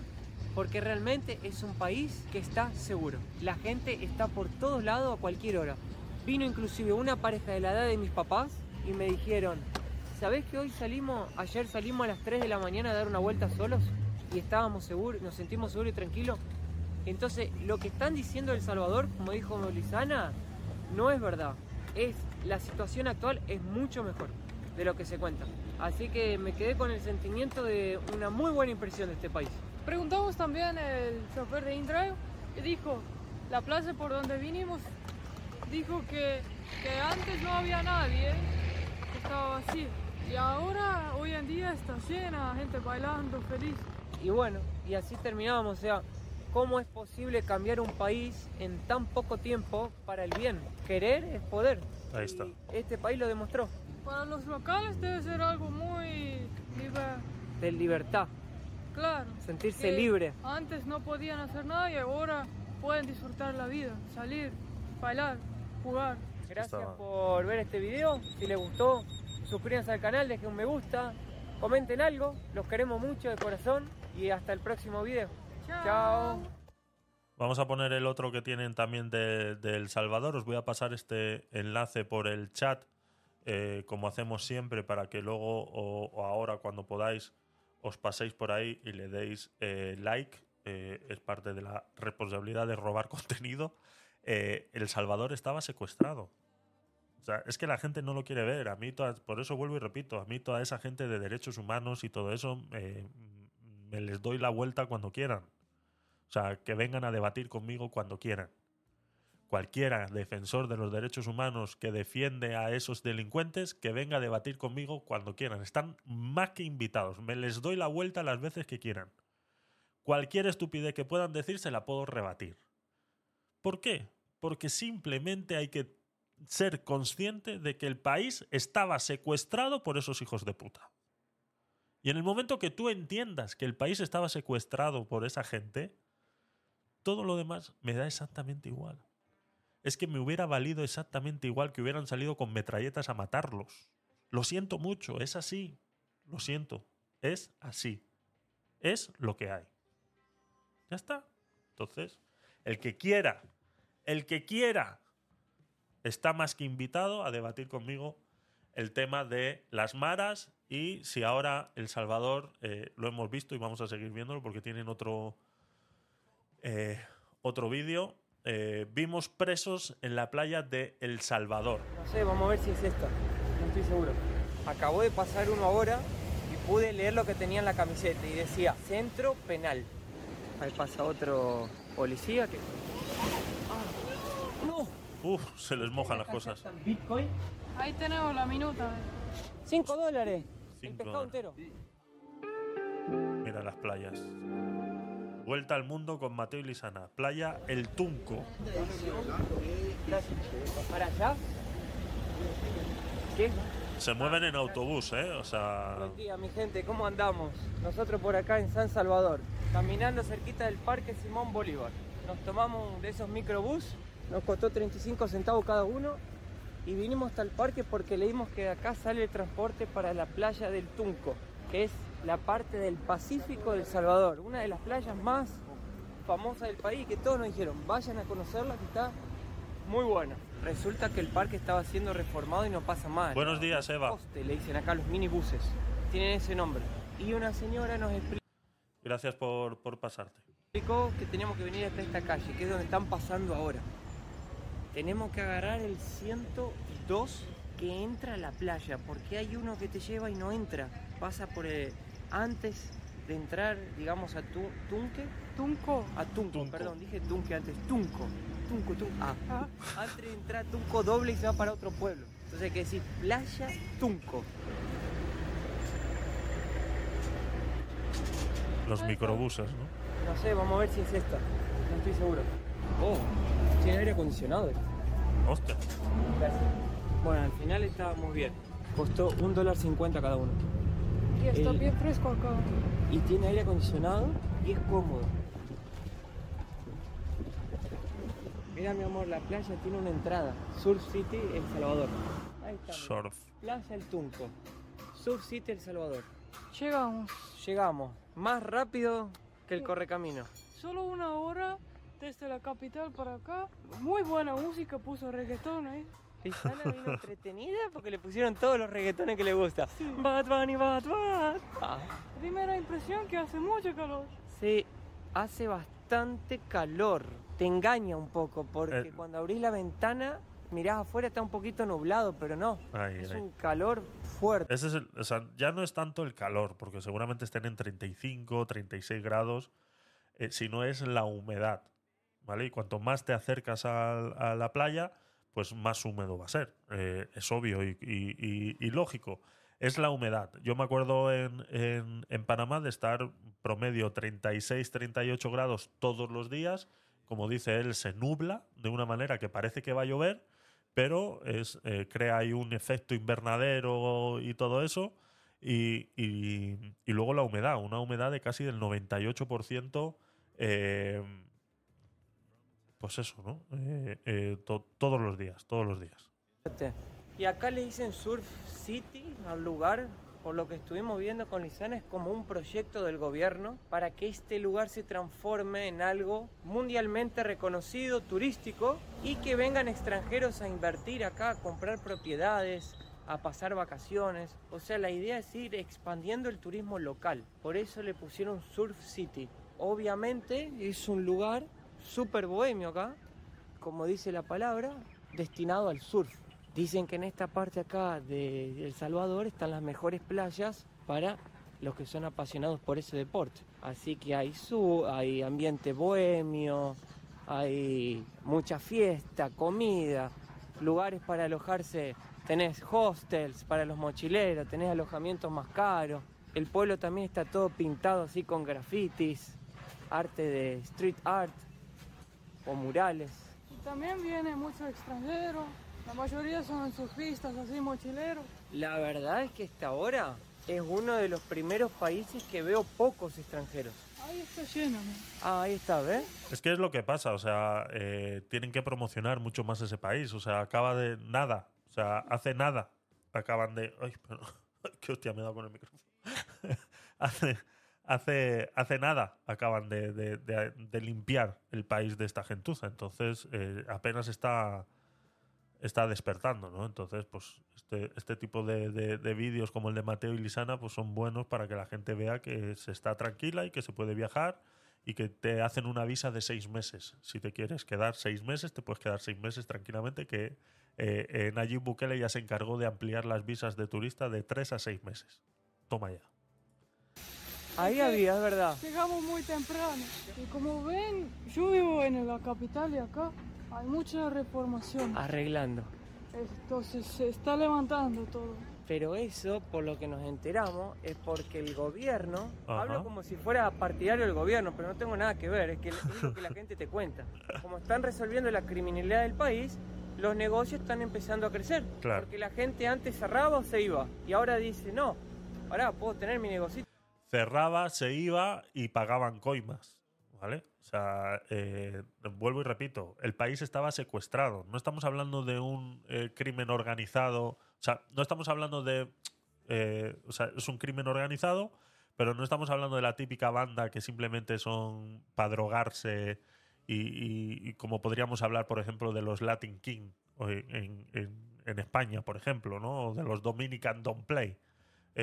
porque realmente es un país que está seguro. La gente está por todos lados a cualquier hora. Vino inclusive una pareja de la edad de mis papás y me dijeron, ¿sabés que hoy salimos, ayer salimos a las 3 de la mañana a dar una vuelta solos? Y estábamos seguros, nos sentimos seguros y tranquilos. Entonces, lo que están diciendo El Salvador, como dijo Lisana, no es verdad. es la situación actual es mucho mejor de lo que se cuenta. Así que me quedé con el sentimiento de una muy buena impresión de este país. Preguntamos también al chofer de InDrive y dijo, la plaza por donde vinimos, dijo que, que antes no había nadie, que estaba vacío. Y ahora, hoy en día, está llena, gente bailando, feliz. Y bueno, y así terminábamos, o sea, ¿cómo es posible cambiar un país en tan poco tiempo para el bien? Querer es poder. Ahí está. Y este país lo demostró, Para los locales debe ser algo muy liber- de libertad, claro. sentirse libre. Antes no podían hacer nada y ahora pueden disfrutar la vida, salir, bailar, jugar. Gracias por ver este video, si les gustó, suscríbanse al canal, dejen un me gusta, comenten algo, los queremos mucho de corazón y hasta el próximo video. Chao. Vamos a poner el otro que tienen también de, de El Salvador. Os voy a pasar este enlace por el chat, eh, como hacemos siempre, para que luego o, o ahora, cuando podáis, os paséis por ahí y le deis eh, like. Eh, es parte de la responsabilidad de robar *laughs* contenido. Eh, el Salvador estaba secuestrado. O sea, es que la gente no lo quiere ver. A mí, todas- por eso vuelvo y repito, a mí toda esa gente de derechos humanos y todo eso, eh, me les doy la vuelta cuando quieran. O sea, que vengan a debatir conmigo cuando quieran. Cualquiera defensor de los derechos humanos que defiende a esos delincuentes, que venga a debatir conmigo cuando quieran. Están más que invitados. Me les doy la vuelta las veces que quieran. Cualquier estupidez que puedan decir se la puedo rebatir. ¿Por qué? Porque simplemente hay que ser consciente de que el país estaba secuestrado por esos hijos de puta. Y en el momento que tú entiendas que el país estaba secuestrado por esa gente, todo lo demás me da exactamente igual. Es que me hubiera valido exactamente igual que hubieran salido con metralletas a matarlos. Lo siento mucho, es así. Lo siento, es así. Es lo que hay. Ya está. Entonces, el que quiera, el que quiera, está más que invitado a debatir conmigo el tema de las maras y si ahora El Salvador eh, lo hemos visto y vamos a seguir viéndolo porque tienen otro, eh, otro vídeo. Eh, vimos presos en la playa de El Salvador. No sé, vamos a ver si es esta, no estoy seguro. Acabó de pasar uno ahora y pude leer lo que tenía en la camiseta y decía Centro Penal. Ahí pasa otro policía que... ¡Ah! ¡No! Uf, se les mojan las cosas. Bitcoin. Ahí tenemos la minuta. 5 dólares. El Cinco pescado dólares. entero. Mira las playas. Vuelta al mundo con Mateo y Lisana. Playa El Tunco. ¿Para allá? ¿Qué? Se mueven en autobús, ¿eh? O sea, Buen día, mi gente, ¿cómo andamos? Nosotros por acá en San Salvador, caminando cerquita del Parque Simón Bolívar. Nos tomamos de esos microbús, nos costó 35 centavos cada uno y vinimos hasta el parque porque leímos que de acá sale el transporte para la playa del Tunco, que es la parte del Pacífico del Salvador, una de las playas más famosas del país que todos nos dijeron, vayan a conocerla que está muy buena. Resulta que el parque estaba siendo reformado y no pasa más. buenos días, Eva. Poste, le dicen acá los minibuses. Tienen ese nombre. Y una señora nos Gracias por, por pasarte. explicó que teníamos que venir hasta esta calle, que es donde están pasando ahora. Tenemos que agarrar el 102 que entra a la playa, porque hay uno que te lleva y no entra. Pasa por el- antes de entrar, digamos, a tu, Tunque. Tunco. A Tunco, Tunco. perdón, dije Tunque antes. Tunco. Tunco, Tunco. Ah. Ah, Antes de entrar Tunco doble y se va para otro pueblo. Entonces hay que decir Playa Tunco. Los microbuses, ¿no? No sé, vamos a ver si es esta. No estoy seguro. Oh, tiene aire acondicionado. Hostia. Gracias. Bueno, al final estábamos bien. Costó un dólar cincuenta cada uno. y está El- bien fresco acá. Y tiene aire acondicionado y es cómodo. Mira mi amor, la playa tiene una entrada. Surf City, El Salvador. Ahí está. Surf. Playa El Tunco. Surf City, El Salvador. Llegamos. Llegamos. Más rápido que el correcamino. Solo una hora desde la capital para acá. Muy buena música, puso reggaetón ahí. Lizana vino entretenida porque le pusieron todos los reggaetones que le gusta. Bad Bunny, Bad Bunny. Ah, Primera impresión que hace mucho calor. sí, hace bastante calor. Te engaña un poco porque Eh. cuando abrís la ventana mirás afuera está un poquito nublado, pero no. Ahí, es ahí. un calor fuerte. Ese es el- o sea, ya no es tanto el calor, porque seguramente estén en 35, 36 grados, eh, sino es la humedad. Y cuanto más te acercas al- a, la playa, pues más húmedo va a ser. Eh, es obvio y, y- lógico. Es la humedad. Yo me acuerdo en, en- en Panamá de estar promedio 36, 38 grados todos los días. Como dice él, se nubla de una manera que parece que va a llover, pero es, eh, crea ahí un efecto invernadero y todo eso. Y, y- y luego la humedad, una humedad de casi del 98%. eh, pues eso, ¿no? Eh, eh, to- todos los días, todos los días. Y acá le dicen Surf City al lugar, por lo que estuvimos viendo con Lisana, es como un proyecto del gobierno para que este lugar se transforme en algo mundialmente reconocido, turístico, y que vengan extranjeros a invertir acá, a comprar propiedades, a pasar vacaciones. O sea, la idea es ir expandiendo el turismo local. Por eso le pusieron Surf City. Obviamente es un lugar súper bohemio acá, como dice la palabra, destinado al surf. Dicen que en esta parte acá de El Salvador están las mejores playas para los que son apasionados por ese deporte. Así que hay su, hay ambiente bohemio, hay mucha fiesta, comida, lugares para alojarse. Tenés hostels para los mochileros, tenés alojamientos más caros. El pueblo también está todo pintado así con grafitis, arte de street art o murales. Y también viene mucho extranjero. La mayoría son surfistas, así mochileros. La verdad es que hasta ahora es uno de los primeros países que veo pocos extranjeros. Ahí está lleno, ¿no? Ah, ahí está, ¿ves? Es que es lo que pasa, o sea, eh, tienen que promocionar mucho más ese país, o sea, acaba de nada, o sea, hace nada, acaban de... Ay, pero, *laughs* qué hostia me he dado con el micrófono. *laughs* hace, hace, hace nada acaban de, de- de- limpiar el país de esta gentuza, entonces eh, apenas está, está despertando, ¿no? Entonces, pues este, este tipo de vídeos como el de Mateo y Lisana, pues son buenos para que la gente vea que se está tranquila y que se puede viajar y que te hacen una visa de seis meses. Si te quieres quedar seis meses, te puedes quedar seis meses tranquilamente, que eh, eh, Nayib Bukele ya se encargó de ampliar las visas de turista de tres a seis meses. Toma ya. Ahí había, es verdad. Llegamos muy temprano. Y como ven, yo vivo en la capital y acá hay mucha reformación. Arreglando. Entonces se está levantando todo. Pero eso, por lo que nos enteramos, es porque el gobierno, Ajá. hablo como si fuera partidario del gobierno, pero no tengo nada que ver, es que es lo que la gente te cuenta. Como están resolviendo la criminalidad del país, los negocios están empezando a crecer. Claro. Porque la gente antes cerraba o se iba, y ahora dice, no, ahora puedo tener mi negocio. Cerraba, se iba y pagaban coimas. ¿Vale? O sea, eh, vuelvo y repito, el país estaba secuestrado. No estamos hablando de un eh, crimen organizado. O sea, no estamos hablando de. eh, o sea, es un crimen organizado, pero no estamos hablando de la típica banda que simplemente son para drogarse y, como podríamos hablar, por ejemplo, de los Latin King en España, por ejemplo, ¿no? O de los Dominican Don't Play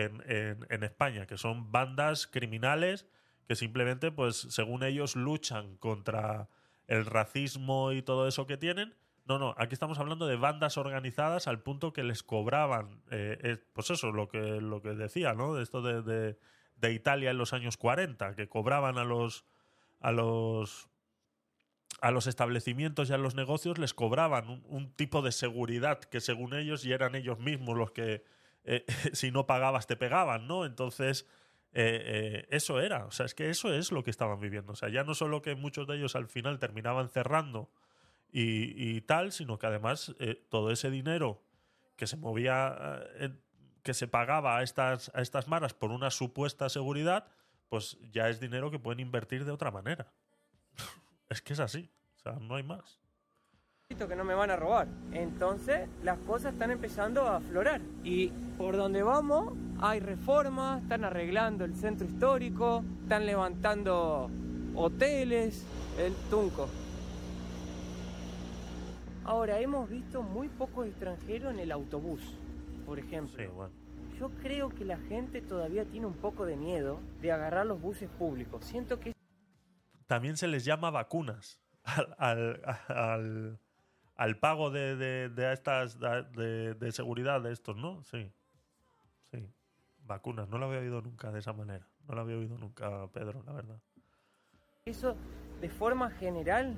en, España, que son bandas criminales que simplemente, pues, según ellos, luchan contra el racismo y todo eso que tienen. No, no, aquí estamos hablando de bandas organizadas al punto que les cobraban, eh, eh, pues eso, lo que, lo que decía, ¿no? De esto de, de- de Italia en los años 40, que cobraban a los, a los, a los establecimientos y a los negocios, les cobraban un, un tipo de seguridad que según ellos, y eran ellos mismos los que, eh, *laughs* si no pagabas, te pegaban, ¿no? Entonces, eh, eh, eso era, o sea, es que eso es lo que estaban viviendo. O sea, ya no solo que muchos de ellos al final terminaban cerrando y, y tal, sino que además todo ese dinero que se movía, que se pagaba a estas, a estas maras por una supuesta seguridad, pues ya es dinero que pueden invertir de otra manera. *laughs* es que es así, o sea, no hay más. Que no me van a robar. Entonces las cosas están empezando a aflorar. Y por donde vamos hay reformas, están arreglando el centro histórico, están levantando hoteles, el Tunco. Ahora, hemos visto muy pocos extranjeros en el autobús, por ejemplo. Sí, bueno. Yo creo que la gente todavía tiene un poco de miedo de agarrar los buses públicos. Siento que También se les llama vacunas al, al, al- al pago de, estas de, de seguridad de estos, ¿no? Sí. Sí. Vacunas, no lo había oído nunca de esa manera. No lo había oído nunca, Pedro, la verdad. Eso, de forma general,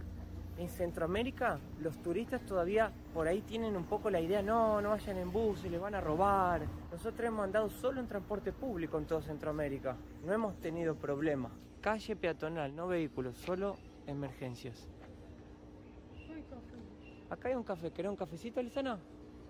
en Centroamérica, los turistas todavía por ahí tienen un poco la idea, no, no vayan en bus, se les van a robar. Nosotros hemos andado solo en transporte público en toda Centroamérica. No hemos tenido problemas. Calle peatonal, no vehículos, solo emergencias. Acá hay un café, ¿querés un cafecito, Lisana?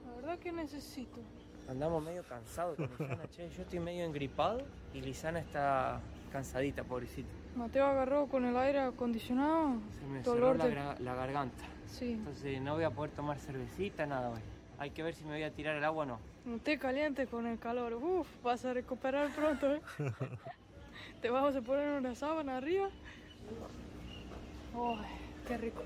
La verdad que necesito. Andamos medio cansados con Lisana, che. Yo estoy medio engripado y Lisana está cansadita, pobrecita. Mateo agarró con el aire acondicionado. Se me cerró Dolor la, de... gra- la garganta. Sí. Entonces no voy a poder tomar cervecita, nada hoy. Hay que ver si me voy a tirar el agua o no. Un té caliente con el calor. Uf, vas a recuperar pronto, ¿eh? *laughs* Te vamos a poner una sábana arriba. Ay, qué rico.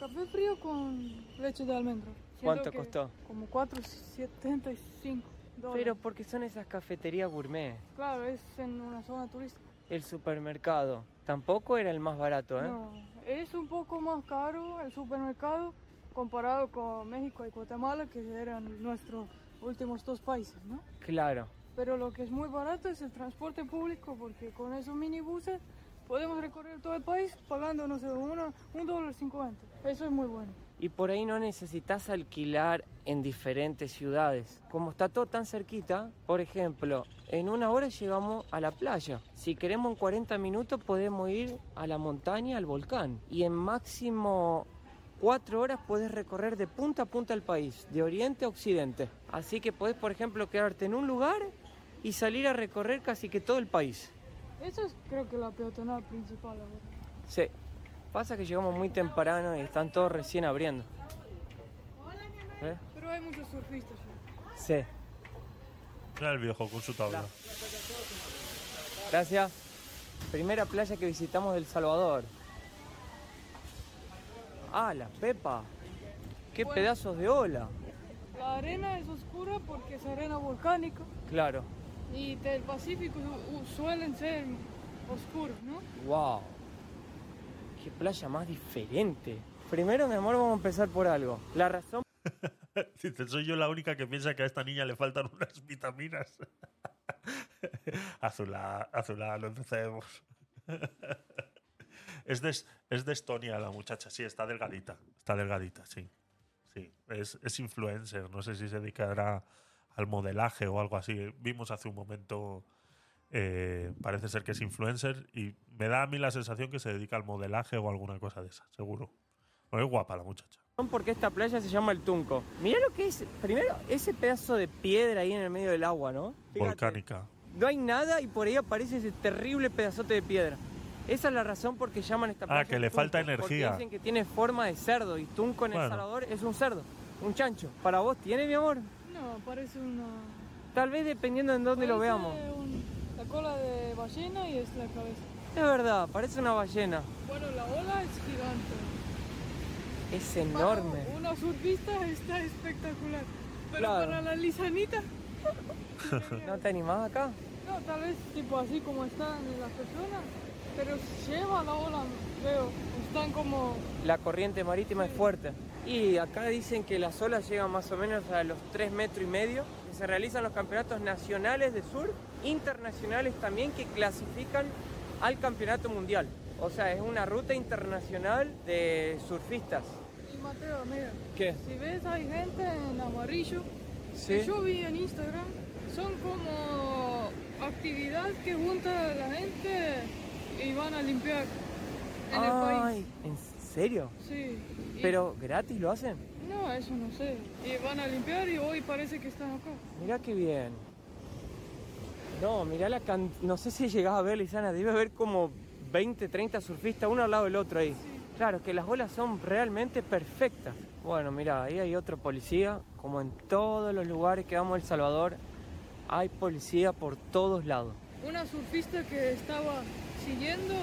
Café frío con leche de almendra. ¿Cuánto costó? Como 4,75 dólares. Pero porque son esas cafeterías gourmet. Claro, es en una zona turística. El supermercado tampoco era el más barato, ¿eh? No, es un poco más caro el supermercado comparado con México y Guatemala, que eran nuestros últimos dos países, ¿no? Claro. Pero lo que es muy barato es el transporte público, porque con esos minibuses podemos recorrer todo el país pagando, no sé, uno, un dólar cincuenta. Eso es muy bueno. Y por ahí no necesitas alquilar en diferentes ciudades. Como está todo tan cerquita, por ejemplo, en una hora llegamos a la playa. Si queremos en 40 minutos podemos ir a la montaña, al volcán. Y en máximo 4 horas puedes recorrer de punta a punta el país, de oriente a occidente. Así que puedes, por ejemplo, quedarte en un lugar y salir a recorrer casi que todo el país. Eso es creo que la peatonal principal ahora. Sí. Pasa que llegamos muy temprano y están todos recién abriendo. ¿Eh? Pero hay muchos surfistas. ya. Sí. Mira el viejo con su tabla. Gracias. Primera playa que visitamos del Salvador. Ah, la Pepa. Qué Bueno. pedazos de ola. La arena es oscura porque es arena volcánica Claro. y del Pacífico suelen ser oscuros, ¿no? Wow. Qué playa más diferente. Primero, mi amor, vamos a empezar por algo. La razón *laughs* Dice, soy yo la única que piensa que a esta niña le faltan unas vitaminas. Azulá, Azulá, no empecemos. es, de, es de Estonia la muchacha, sí, está delgadita. Está delgadita, sí. Sí, es, es influencer, no sé si se dedicará al modelaje o algo así. Vimos hace un momento, eh, parece ser que es influencer y me da a mí la sensación que se dedica al modelaje o alguna cosa de esa, seguro. Bueno, es guapa la muchacha. por qué esta playa se llama el Tunco. Mirá lo que es, primero, ese pedazo de piedra ahí en el medio del agua, ¿no? Fíjate. Volcánica. No hay nada y por ahí aparece ese terrible pedazote de piedra. Esa es la razón por qué llaman esta playa. Ah, que le Tunco, falta porque energía. dicen que tiene forma de cerdo y Tunco en El Bueno. Salvador es un cerdo, un chancho. ¿Para vos tiene, mi amor? No, parece una... Tal vez dependiendo en dónde lo parece veamos. un- cola de ballena y es la cabeza. Es verdad, parece una ballena. Bueno, la ola es gigante. Es enorme. Para una surfista está espectacular. Pero Claro. para la lisanita, *laughs* ¿No te animás acá? no, tal vez tipo así como están las personas. Pero lleva la ola, veo. Están como... La corriente marítima es fuerte. Y acá dicen que las olas llegan más o menos a los 3 metros y medio. Se realizan los campeonatos nacionales de surf, internacionales también, que clasifican al campeonato mundial. O sea, es una ruta internacional de surfistas. Y Mateo, mira, ¿Qué? si ves hay gente en amarillo Sí. que yo vi en Instagram, son como actividad que junta a la gente y van a limpiar en el Ay, país. ¿en serio? Sí. Y- ¿Pero gratis lo hacen? No, eso no sé. Y van a limpiar y hoy parece que están acá. Mirá qué bien. No, mirá la can... No sé si llegás a ver, Lisana, debe haber como 20, 30 surfistas uno al lado del otro ahí. Claro, que las olas son realmente perfectas. Bueno, mirá, ahí hay otro policía. Como en todos los lugares que vamos a El Salvador, hay policía por todos lados. Una surfista que estaba siguiendo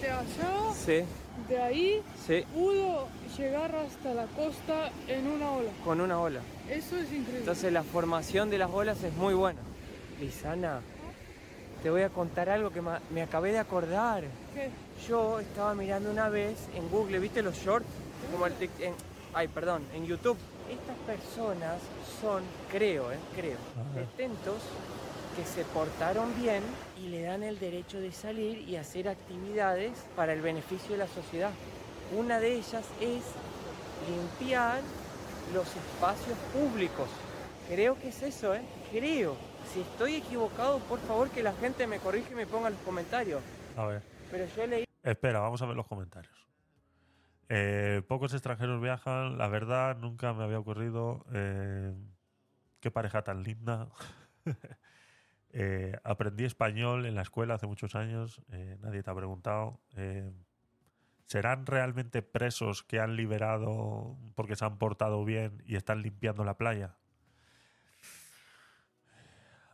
de allá, Sí, de ahí, sí, pudo llegar hasta la costa en una ola. con una ola. Eso es increíble. Entonces la formación de las olas es muy buena. Lisana, te voy a contar algo que me acabé de acordar. ¿Qué? Yo estaba mirando una vez en Google, ¿viste los shorts? Como el tic- en- Ay, perdón, en YouTube. Estas personas son, creo, eh, creo, Ajá. detentos que se portaron bien y le dan el derecho de salir y hacer actividades para el beneficio de la sociedad. Una de ellas es limpiar los espacios públicos. Creo que es eso, ¿eh? Creo. Si estoy equivocado, por favor que la gente me corrija y me ponga en los comentarios. A ver. Pero yo leí Espera, vamos a ver los comentarios. Eh, pocos extranjeros viajan, la verdad, nunca me había ocurrido. eh, qué pareja tan linda. *laughs* Eh, aprendí español en la escuela hace muchos años, nadie te ha preguntado. ¿Serán realmente presos que han liberado porque se han portado bien y están limpiando la playa?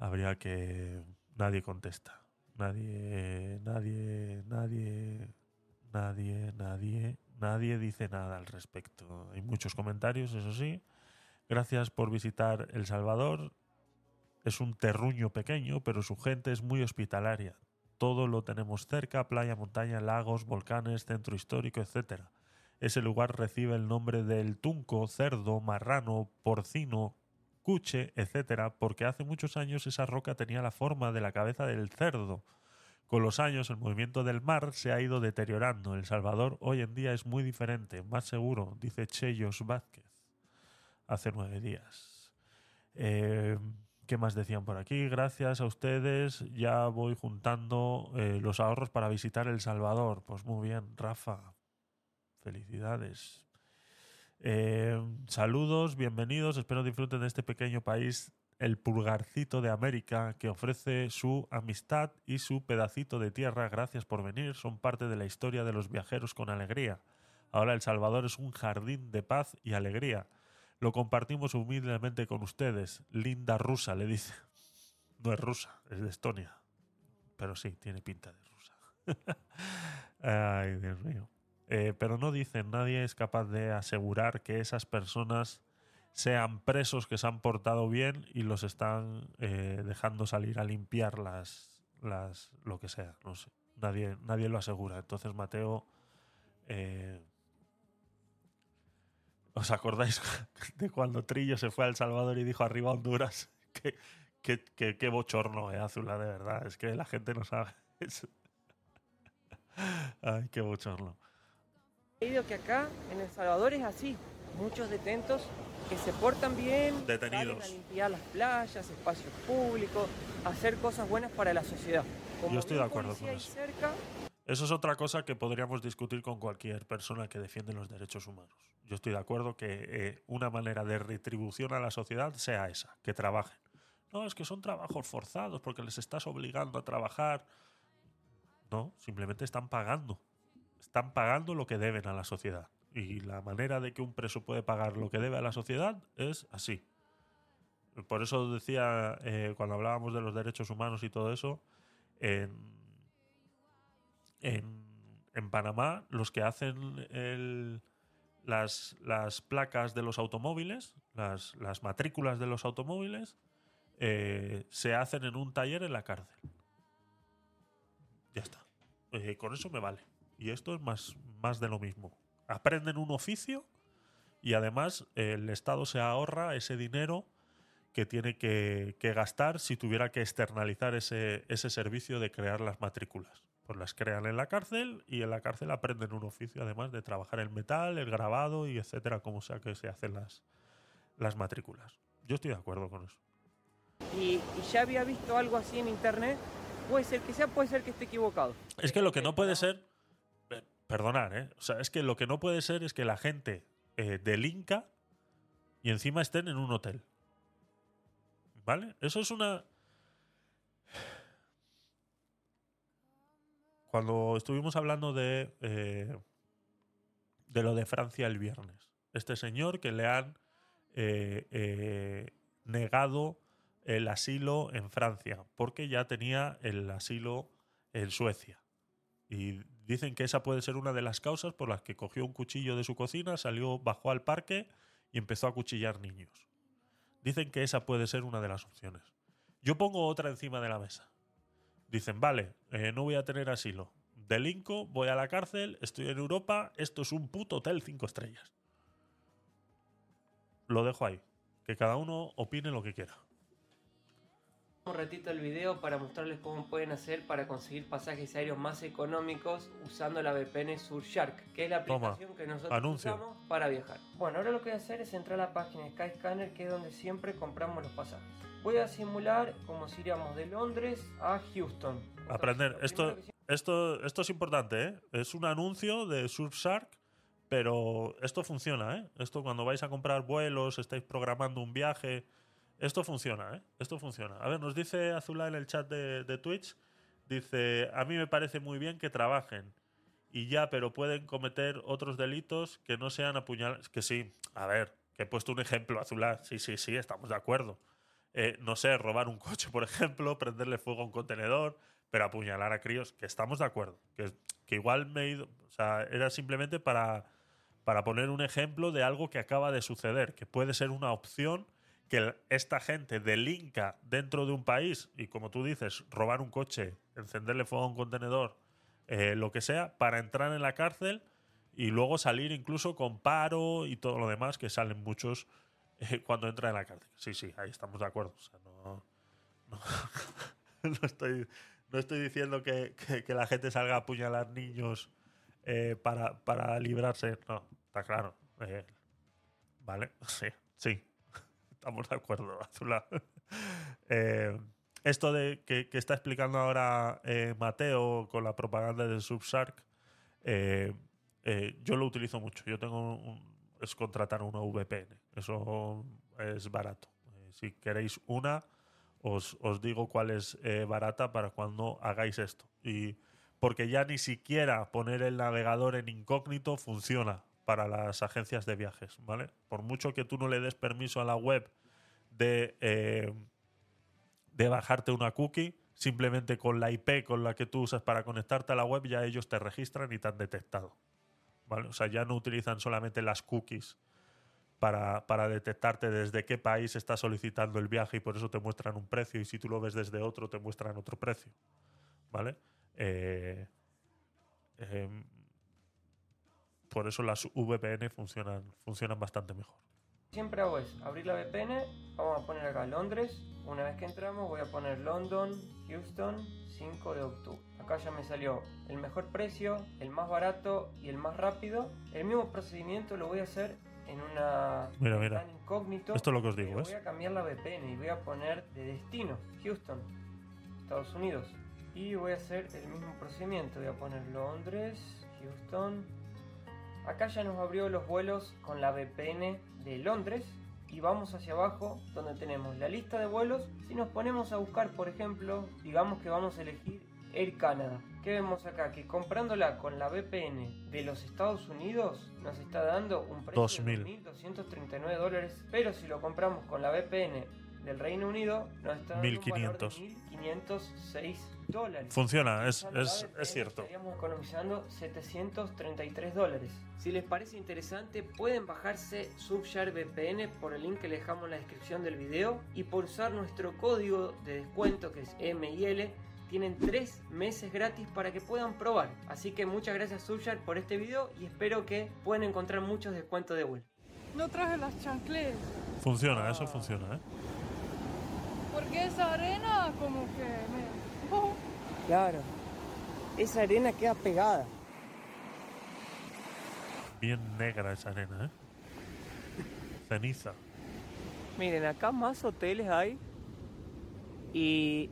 Habría que... Nadie contesta. Nadie, nadie, nadie, nadie, nadie, nadie dice nada al respecto. Hay muchos comentarios, eso sí. Gracias por visitar El Salvador. Es un terruño pequeño, pero su gente es muy hospitalaria. Todo lo tenemos cerca, playa, montaña, lagos, volcanes, centro histórico, etc. Ese lugar recibe el nombre del tunco, cerdo, marrano, porcino, cuche, etcétera, porque hace muchos años esa roca tenía la forma de la cabeza del cerdo. Con los años el movimiento del mar se ha ido deteriorando. El Salvador hoy en día es muy diferente, más seguro, dice Cheyos Vázquez hace nueve días. Eh, ¿Qué más decían por aquí? Gracias a ustedes ya voy juntando eh, los ahorros para visitar El Salvador. Pues muy bien, Rafa. Felicidades. Eh, saludos, bienvenidos. Espero disfruten de este pequeño país, el pulgarcito de América, que ofrece su amistad y su pedacito de tierra. Gracias por venir. Son parte de la historia de los viajeros con alegría. Ahora El Salvador es un jardín de paz y alegría. Lo compartimos humildemente con ustedes. Linda rusa, le dice. No es rusa, es de Estonia. Pero sí, tiene pinta de rusa. *laughs* Ay, Dios mío. Eh, pero no dicen, nadie es capaz de asegurar que esas personas sean presos que se han portado bien y los están eh, dejando salir a limpiar las, las, lo que sea, no sé. Nadie, nadie lo asegura. Entonces, Mateo, eh, ¿os acordáis *laughs* de cuando Trillo se fue a El Salvador y dijo arriba Honduras? Qué, qué, qué, qué bochorno, eh, Azula, de verdad. Es que la gente no sabe. *laughs* Es- Ay, qué bochorno. Que acá en El Salvador es así. Muchos detentos que se portan bien, Detenidos. a limpiar las playas, espacios públicos, hacer cosas buenas para la sociedad. Como Yo estoy de acuerdo con eso. cerca, Eso es otra cosa que podríamos discutir con cualquier persona que defiende los derechos humanos. Yo estoy de acuerdo que eh, una manera de retribución a la sociedad sea esa, que trabajen. No, es que son trabajos forzados porque les estás obligando a trabajar. No, simplemente están pagando. Están pagando lo que deben a la sociedad. Y la manera de que un preso puede pagar lo que debe a la sociedad es así. Por eso decía, eh, cuando hablábamos de los derechos humanos y todo eso, en, en, Panamá los que hacen el- las, las placas de los automóviles, las, las matrículas de los automóviles, eh, se hacen en un taller en la cárcel. Ya está. Eh, con eso me vale. Y esto es más, más de lo mismo. Aprenden un oficio y además el Estado se ahorra ese dinero que tiene que, que gastar si tuviera que externalizar ese, ese servicio de crear las matrículas. Pues las crean en la cárcel y en la cárcel aprenden un oficio además de trabajar el metal, el grabado y etcétera, como sea que se hacen las, las matrículas. Yo estoy de acuerdo con eso. y, y ya había visto algo así en internet. Puede ser que sea, puede ser que esté equivocado. Es que lo que no puede ser, eh, perdonar, ¿eh? O sea, es que lo que no puede ser es que la gente eh, delinca y encima estén en un hotel. ¿Vale? Eso es una... Cuando estuvimos hablando de, eh, de lo de Francia el viernes, este señor que le han eh, eh, negado el asilo en Francia, porque ya tenía el asilo en Suecia. Y dicen que esa puede ser una de las causas por las que cogió un cuchillo de su cocina, salió, bajó al parque y empezó a cuchillar niños. Dicen que esa puede ser una de las opciones. Yo pongo otra encima de la mesa. Dicen, vale, eh, no voy a tener asilo. Delinco, voy a la cárcel, estoy en Europa, esto es un puto hotel cinco estrellas. lo dejo ahí. Que cada uno opine lo que quiera. Un ratito el video para mostrarles cómo pueden hacer para conseguir pasajes aéreos más económicos usando la VPN Surfshark, que es la Toma, aplicación que nosotros anuncio. usamos para viajar. Bueno, ahora lo que voy a hacer es entrar a la página de Skyscanner, que es donde siempre compramos los pasajes. Voy a simular como si iríamos de Londres a Houston. Aprender. Entonces, Esto, que esto, esto es importante, ¿eh? Es un anuncio de Surfshark, pero esto funciona, ¿eh? Esto cuando vais a comprar vuelos, estáis programando un viaje, esto funciona, ¿eh? Esto funciona. A ver, nos dice Azula en el chat de, de Twitch, dice, a mí me parece muy bien que trabajen. Y ya, pero pueden cometer otros delitos que no sean apuñalados. Que sí, a ver, que he puesto un ejemplo, Azula. Sí, sí, sí, estamos de acuerdo. Eh, no sé, robar un coche, por ejemplo, *laughs* prenderle fuego a un contenedor, pero apuñalar a críos, que estamos de acuerdo. Que, que igual me he ido. O sea, era simplemente para, para poner un ejemplo de algo que acaba de suceder, que puede ser una opción que esta gente delinca dentro de un país y, como tú dices, robar un coche, encenderle fuego a un contenedor, eh, lo que sea, para entrar en la cárcel y luego salir incluso con paro y todo lo demás, que salen muchos eh, cuando entran en la cárcel. Sí, sí, ahí estamos de acuerdo. No, *laughs* no, estoy, no estoy diciendo que, que- la gente salga a apuñalar niños eh, para, para librarse. No, está claro. Vale, *laughs* sí, sí. Estamos de acuerdo, *laughs* Azula. Eh, esto de que, está explicando ahora eh, Mateo con la propaganda de Subshark, eh, yo lo utilizo mucho. Yo tengo un- es contratar una VPN. Eso es barato. Si queréis una, os, os digo cuál es barata para cuando hagáis esto. Y porque ya ni siquiera poner el navegador en incógnito funciona para las agencias de viajes, ¿vale? Por mucho que tú no le des permiso a la web de, eh, de bajarte una cookie, simplemente con la IP con la que tú usas para conectarte a la web, ya ellos te registran y te han detectado. ¿Vale? O sea, ya no utilizan solamente las cookies para, para detectarte desde qué país estás solicitando el viaje y por eso te muestran un precio y si tú lo ves desde otro te muestran otro precio. ¿Vale? Eh, em, por eso las VPN funcionan, funcionan bastante mejor. Siempre hago es abrir la VPN, vamos a poner acá Londres, una vez que entramos voy a poner London, Houston, 5 de octubre. Acá ya me salió el mejor precio, el más barato y el más rápido. El mismo procedimiento lo voy a hacer en una Mira, mira. incógnito. Esto es lo que os digo, ¿ves? Voy a cambiar la VPN y voy a poner de destino, Houston, Estados Unidos. Y voy a hacer el mismo procedimiento, voy a poner Londres, Houston, Acá ya nos abrió los vuelos con la VPN de Londres y vamos hacia abajo donde tenemos la lista de vuelos. Si nos ponemos a buscar, por ejemplo, digamos que vamos a elegir Air Canada. ¿Qué vemos acá? Que comprándola con la VPN de los Estados Unidos nos está dando un precio 2000. de 2.239 dólares, pero si lo compramos con la VPN del Reino Unido nos está dando 1500. un valor de 1.506 dólares. Funciona, es, cierto. Estaríamos economizando 733 dólares. Si les parece interesante, pueden bajarse Subshare VPN por el link que les dejamos en la descripción del video y por usar nuestro código de descuento que es MIL tienen 3 meses gratis para que puedan probar. Así que muchas gracias Subshare por este video y espero que puedan encontrar muchos descuentos de vuelta. No traje las chancletas. Funciona, eso funciona, ¿eh? Porque esa arena como que me... *laughs* Claro, esa arena queda pegada. Bien negra esa arena, ¿eh? Ceniza. Miren, acá más hoteles hay. Y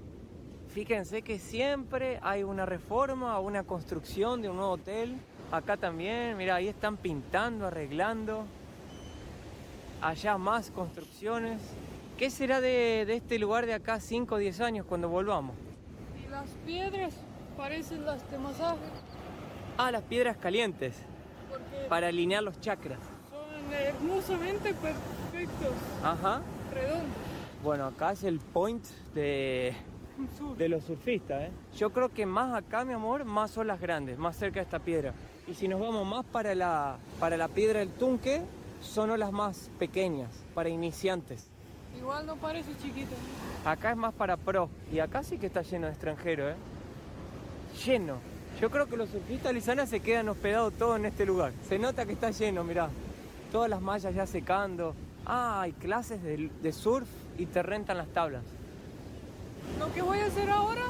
fíjense que siempre hay una reforma o una construcción de un nuevo hotel. Acá también, mira, ahí están pintando, arreglando. Allá más construcciones. ¿Qué será de, de este lugar de acá 5 o 10 años cuando volvamos? Las piedras parecen las de masaje. Ah, las piedras calientes Porque para alinear los chakras. son hermosamente perfectos, Ajá. redondos. Bueno, acá es el point de, Sur. de los surfistas, ¿eh? Yo creo que más acá, mi amor, más son las grandes, más cerca de esta piedra. Y si nos vamos más para la, para la piedra del Tunque, son olas más pequeñas, para iniciantes. Igual no parece chiquito. Acá es más para pro. Y acá sí que está lleno de extranjeros, ¿eh? Lleno. Yo creo que los surfistas lisanas se quedan hospedados todos en este lugar. Se nota que está lleno, mirá. Todas las mallas ya secando. Ah, hay clases de, de surf y te rentan las tablas. Lo que voy a hacer ahora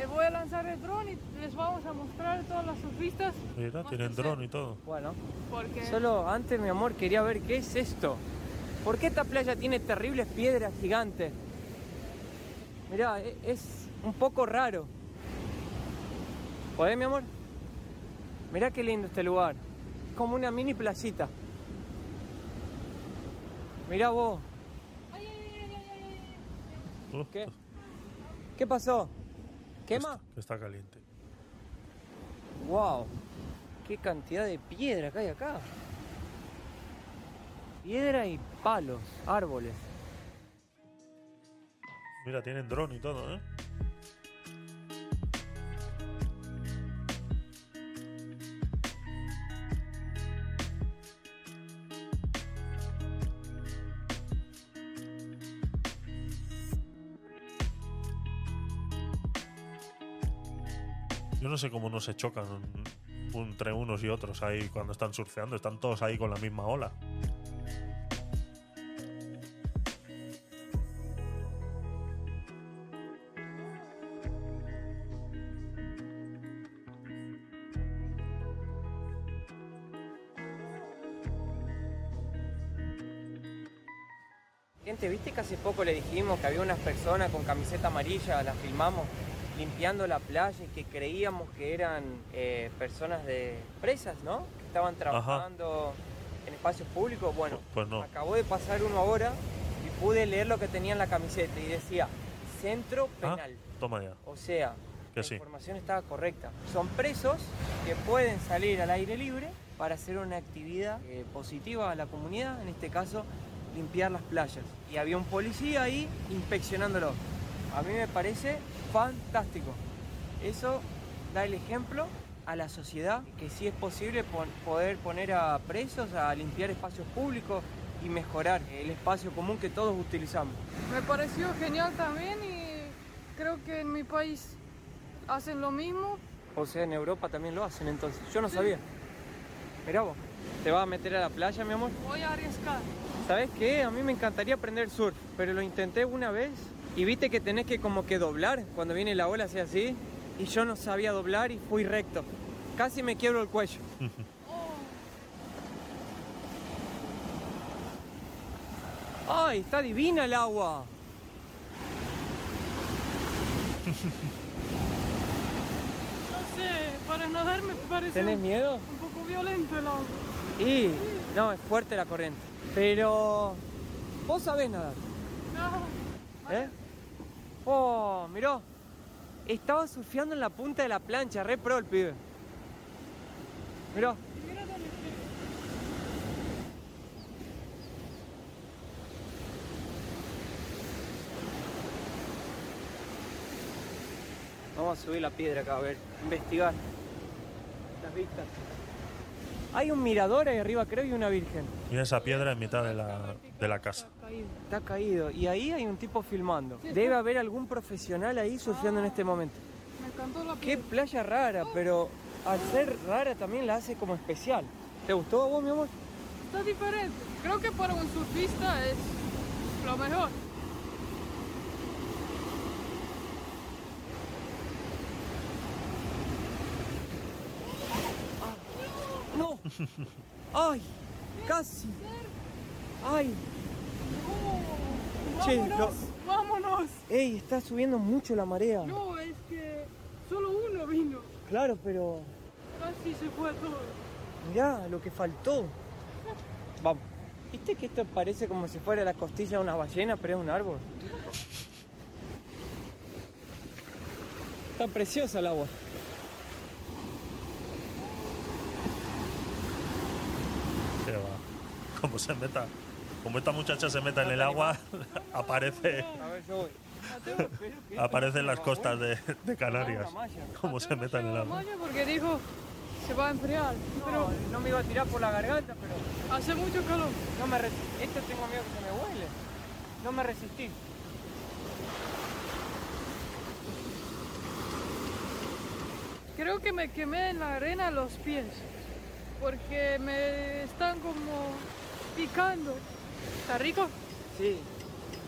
es voy a lanzar el dron y les vamos a mostrar todas las surfistas. Mira, tienen que dron y todo. Bueno, Porque solo antes, mi amor, quería ver qué es esto. ¿Por qué esta playa tiene terribles piedras gigantes? Mirá, e- es un poco raro. ¿Podés, mi amor? Mirá qué lindo este lugar. Es como una mini playita. Mirá vos. Uh, ¿Qué? ¿Qué pasó? ¿Quema? Que está caliente. ¡Wow! ¡Qué cantidad de piedra que hay acá! Piedra y palos, árboles. Mira, tienen dron y todo, ¿eh? Yo no sé cómo no se chocan entre unos y otros ahí cuando están surfeando. Están todos ahí con la misma ola. Gente, ¿viste que hace poco le dijimos que había unas personas con camiseta amarilla, las filmamos, limpiando la playa y que creíamos que eran eh, personas de presas, ¿no? Que estaban trabajando en espacios públicos. Bueno, Pues no. acabó de pasar uno ahora y pude leer lo que tenía en la camiseta y decía Centro Ah, Penal. toma ya. O sea, Que la sí. información estaba correcta. Son presos que pueden salir al aire libre para hacer una actividad eh, positiva a la comunidad, en este caso limpiar las playas. Y había un policía ahí inspeccionándolo. A mí me parece fantástico. Eso da el ejemplo a la sociedad que sí es posible pon- poder poner a presos a limpiar espacios públicos y mejorar el espacio común que todos utilizamos. me pareció genial también y creo que en mi país hacen lo mismo. O sea, en Europa también lo hacen entonces. Yo no sabía. Mirá vos, ¿te vas a meter a la playa, mi amor? Voy a arriesgar. ¿Sabes qué? A mí me encantaría aprender surf, pero lo intenté una vez y viste que tenés que como que doblar cuando viene la ola así así. Y yo no sabía doblar y fui recto. Casi me quiebro el cuello. *laughs* ¡Ay, está divina el agua! No sé, para nadar me parece ¿Tenés miedo? un poco violento el agua. Y no, es fuerte la corriente. Pero vos sabés nadar, No, ¿eh? Oh, miró. Estaba surfeando en la punta de la plancha, re pro el pibe. Miró. Vamos a subir la piedra acá, a ver, investigar las vistas. Hay un mirador ahí arriba, creo, y una virgen. Mira esa piedra en mitad de la, de la casa. Caído. Está caído. Y ahí hay un tipo filmando. Debe está. haber algún profesional ahí surfeando en este momento. Me encantó la Qué playa rara, pero al ser rara también la hace como especial. ¿Te gustó a vos, mi amor? Está diferente. Creo que para un surfista es lo mejor. ¡No! ¡Ay! ¡Casi! ¡Ay! Che, Vámonos, vámonos. ¡Ey! Está subiendo mucho la marea. No, es que solo uno vino. Claro, pero Casi se fue todo. mirá lo que faltó. *laughs* Vamos. ¿Viste que esto parece como si fuera la costilla de una ballena, pero es un árbol? Está preciosa el agua. Qué va. *laughs* Como se meta. Como esta muchacha se meta en el agua, *laughs* aparece, A ver, yo voy. aparece en las costas de, de Canarias. Como se meta en el agua. porque dijo se va a enfriar. Pero No, no me iba a tirar por la garganta, pero hace mucho calor. no me resistí. Esto tengo miedo que se me huele. No me resistí. Creo que me quemé en la arena los pies. Porque me están como picando. ¿Está rico? Sí.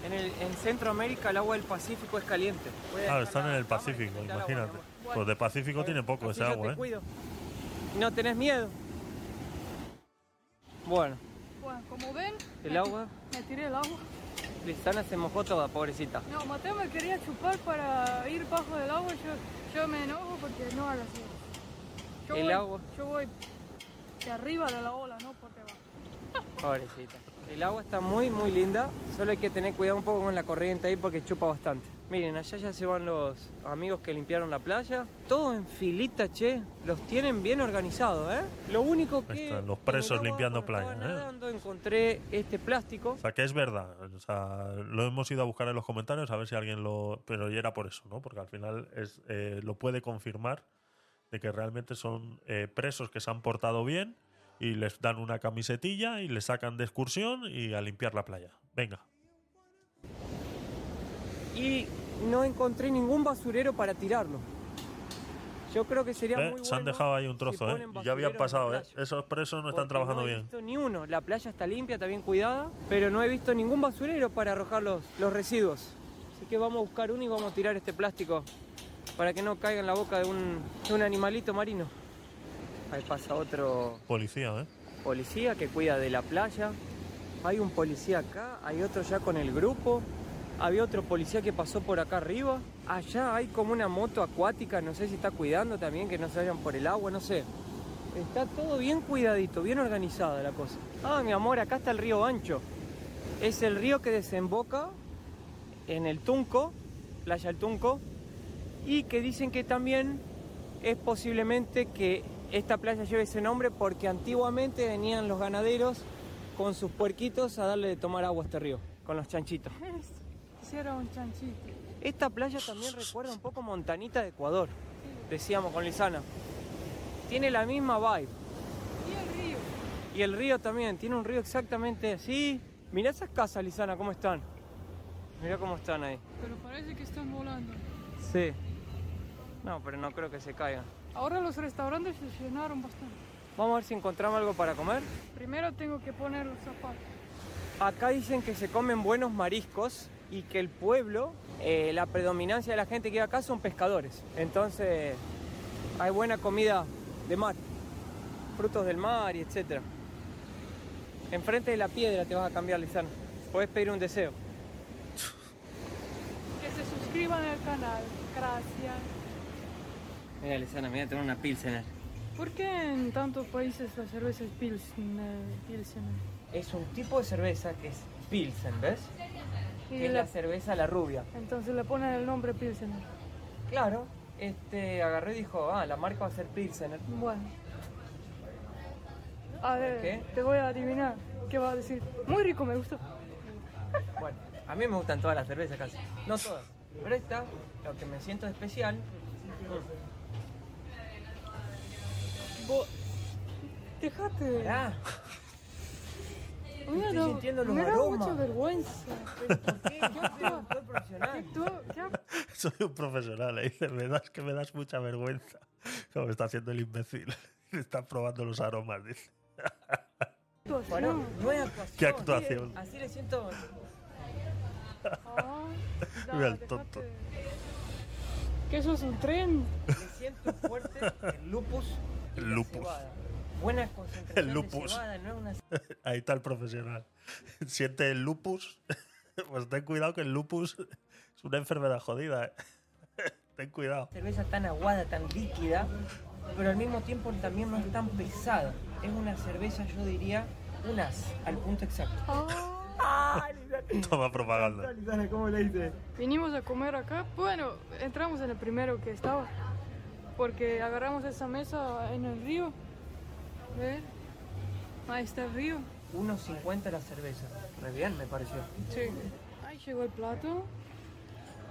En, el, en Centroamérica el agua del Pacífico es caliente. Ah, están en el Pacífico, imagínate. Pues de Pacífico tiene poco ese agua, te ¿eh? cuido. ¿No tenés miedo? Bueno, Bueno, como ven, el me agua, me tiré el agua. Lizana se mojó toda, pobrecita. No, Mateo me quería chupar para ir bajo del agua. Yo, yo me enojo porque no hagas eso. Yo El voy, agua. Yo voy de arriba de la ola, no. Pobrecita. El agua está muy, muy linda. Solo hay que tener cuidado un poco con la corriente ahí porque chupa bastante. Miren, allá ya se van los amigos que limpiaron la playa. Todo en filita, che. Los tienen bien organizados, ¿eh? Lo único Ahí que... están, los presos agua, limpiando playa, ¿eh? nadando, encontré este plástico. O sea, que es verdad. O sea, lo hemos ido a buscar en los comentarios a ver si alguien lo. Pero ya era por eso, ¿no? Porque al final es, eh, lo puede confirmar de que realmente son eh, presos que se han portado bien y les dan una camisetilla y les sacan de excursión y a limpiar la playa. Venga. Y no encontré ningún basurero para tirarlo. Yo creo que sería ¿Eh? muy bueno. Se han dejado ahí un si trozo, ¿eh? ponen Y ya habían pasado, ¿eh? Esos presos no están trabajando no he bien. visto ni uno. La playa está limpia, está bien cuidada, pero no he visto ningún basurero para arrojar los, los residuos. Así que vamos a buscar uno y vamos a tirar este plástico para que no caiga en la boca de un, de un animalito marino. Ahí pasa otro Policía, ¿eh? policía que cuida de la playa. Hay un policía acá, hay otro ya con el grupo. Había otro policía que pasó por acá arriba. Allá hay como una moto acuática, no sé si está cuidando también, que no se vayan por el agua, no sé. Está todo bien cuidadito, bien organizada la cosa. Ah, mi amor, acá está el río Ancho. Es el río que desemboca en el Tunco, Playa El Tunco, y que dicen que también es posiblemente que esta playa lleve ese nombre porque antiguamente venían los ganaderos con sus puerquitos a darle de tomar agua a este río, con los chanchitos. Quisiera un chanchito. Esta playa también recuerda un poco Montanita de Ecuador, decíamos con Lisana. Tiene la misma vibe. Y el río. Y el río también, tiene un río exactamente así. Mirá esas casas, Lisana, cómo están. Mirá cómo están ahí. Pero parece que están volando. Sí. No, pero no creo que se caigan. Ahora los restaurantes se llenaron bastante. Vamos a ver si encontramos algo para comer. Primero tengo que poner los zapatos. Acá dicen que se comen buenos mariscos y que el pueblo, eh, la predominancia de la gente que vive acá son pescadores. Entonces hay buena comida de mar, frutos del mar y etcétera. Enfrente de la piedra te vas a cambiar, Lizana. Puedes pedir un deseo. Que se suscriban al canal. Gracias. Mira, Lizana, me voy a tener una pilsener. ¿Por qué en tantos países la cerveza es Pilsner? Pilsener? Es un tipo de cerveza que es pilsen, ¿ves? Y Que es la- la cerveza la rubia. Entonces le ponen el nombre Pilsener. Claro, este agarró y dijo, ah, la marca va a ser pilsener. Bueno. A ver, ¿Qué? te voy a adivinar. ¿Qué va a decir? Muy rico, me gustó. Bueno, a mí me gustan todas las cervezas casi. No todas. Pero esta, lo que me siento especial. Vos... Dejate. Mirá, Mira, estoy no, sintiendo los me da aromas. mucha vergüenza. ¿pero por qué? Yo soy un profesional. Soy un profesional. Dice, me das que me das mucha vergüenza. Como está haciendo el imbécil. *laughs* Está probando los aromas, dice. Bueno, no. no es actuación. ¿Qué actuación? Así le siento. Ah, *laughs* Mira el dejate. ¿Qué eso es un tren? Le siento fuerte el lupus. y El la lupus. cebada. Buena concentración El lupus. de cebada, no es una Ahí está el profesional. Siente el lupus. Pues ten cuidado que el lupus es una enfermedad jodida. ¿eh? Ten cuidado. cerveza tan aguada, tan líquida, pero al mismo tiempo también no es tan pesada. Es una cerveza, yo diría, un as, al punto exacto. Ah, *laughs* Toma propaganda. ¿cómo le dice? vinimos a comer acá. Bueno, entramos en el primero que estaba. Porque agarramos esa mesa en el río. ¿Ves? Ahí está el río. 1.50 la cerveza. Re bien, me pareció. Sí. Ahí llegó el plato.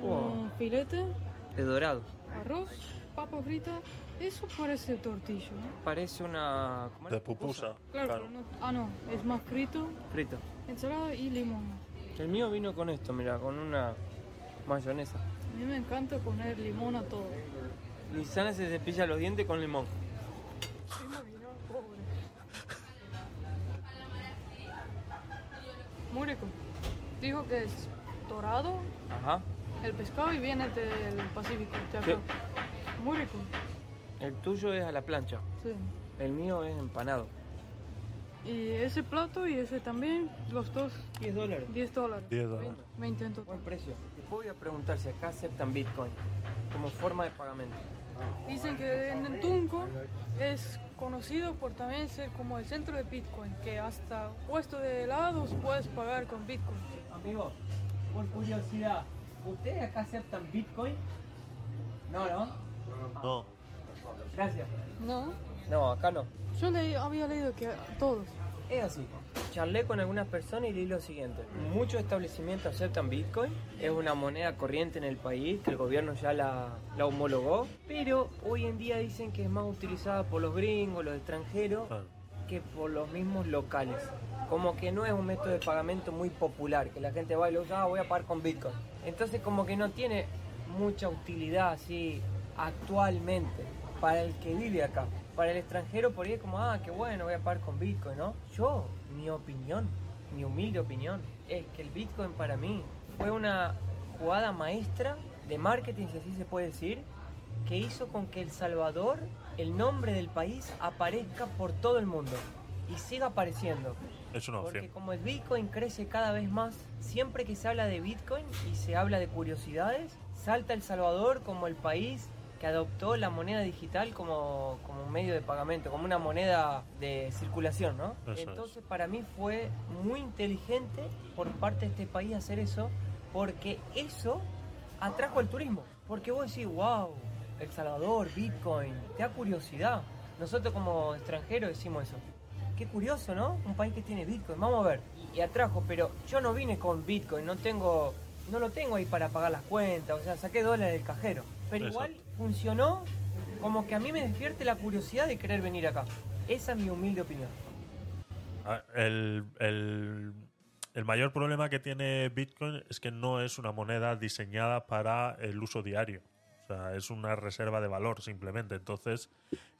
Wow. Un filete, De dorado. arroz, papa frita. Eso parece tortillo, ¿no? Parece una. ¿cómo era? De pupusa. Claro, Claro. pero no- ah, no, es más frito, Frito. Ensalada y limón. El mío vino con esto, mira, con una mayonesa. A mí me encanta poner limón a todo. Luisana se cepilla los dientes con limón. muy rico. Dijo que es dorado Ajá. el pescado y viene del Pacífico, de acá. Muy rico, El tuyo es a la plancha. sí. El mío es empanado. Y ese plato y ese también, los dos, 10 dólares. 10 dólares. 10 dólares. 20 en Buen total. precio. Después voy a preguntar si acá aceptan Bitcoin como forma de pagamento. Dicen que en el Tunco es conocido por también ser como el centro de Bitcoin, que hasta puesto de helados puedes pagar con Bitcoin. Amigo, por curiosidad, ¿ustedes acá aceptan Bitcoin? No, ¿no? No. Gracias. No, No, acá no. yo leí- había leído que todos. Es así. Charlé con algunas personas y leí lo siguiente. Muchos establecimientos aceptan Bitcoin. Es una moneda corriente en el país que el gobierno ya la, la homologó. Pero hoy en día dicen que es más utilizada por los gringos, los extranjeros, que por los mismos locales. Como que no es un método de pagamento muy popular, que la gente va y lo usa, ah, voy a pagar con Bitcoin. Entonces como que no tiene mucha utilidad así actualmente para el que vive acá. Para el extranjero por ahí es como, ah, qué bueno, voy a pagar con Bitcoin, ¿no? Yo, mi opinión, mi humilde opinión, es que el Bitcoin para mí fue una jugada maestra de marketing, si así se puede decir, que hizo con que El Salvador, el nombre del país, aparezca por todo el mundo y siga apareciendo. Es una Porque opción. como el Bitcoin crece cada vez más, siempre que se habla de Bitcoin y se habla de curiosidades, salta El Salvador como el país que adoptó la moneda digital como, como un medio de pagamento, como una moneda de circulación, ¿no? Eso es. Entonces para mí fue muy inteligente por parte de este país hacer eso, porque eso atrajo el turismo. Porque vos decís, wow, El Salvador, Bitcoin, te da curiosidad. Nosotros como extranjeros decimos eso. Qué curioso, ¿no? Un país que tiene Bitcoin, vamos a ver. Y atrajo, pero yo no vine con Bitcoin, no tengo, no lo tengo ahí para pagar las cuentas, o sea, saqué dólares del cajero. Pero igual. Funcionó como que a mí me despierte la curiosidad de querer venir acá. Esa es mi humilde opinión. Ah, El, el- el mayor problema que tiene Bitcoin es que no es una moneda diseñada para el uso diario. O sea, es una reserva de valor simplemente. Entonces,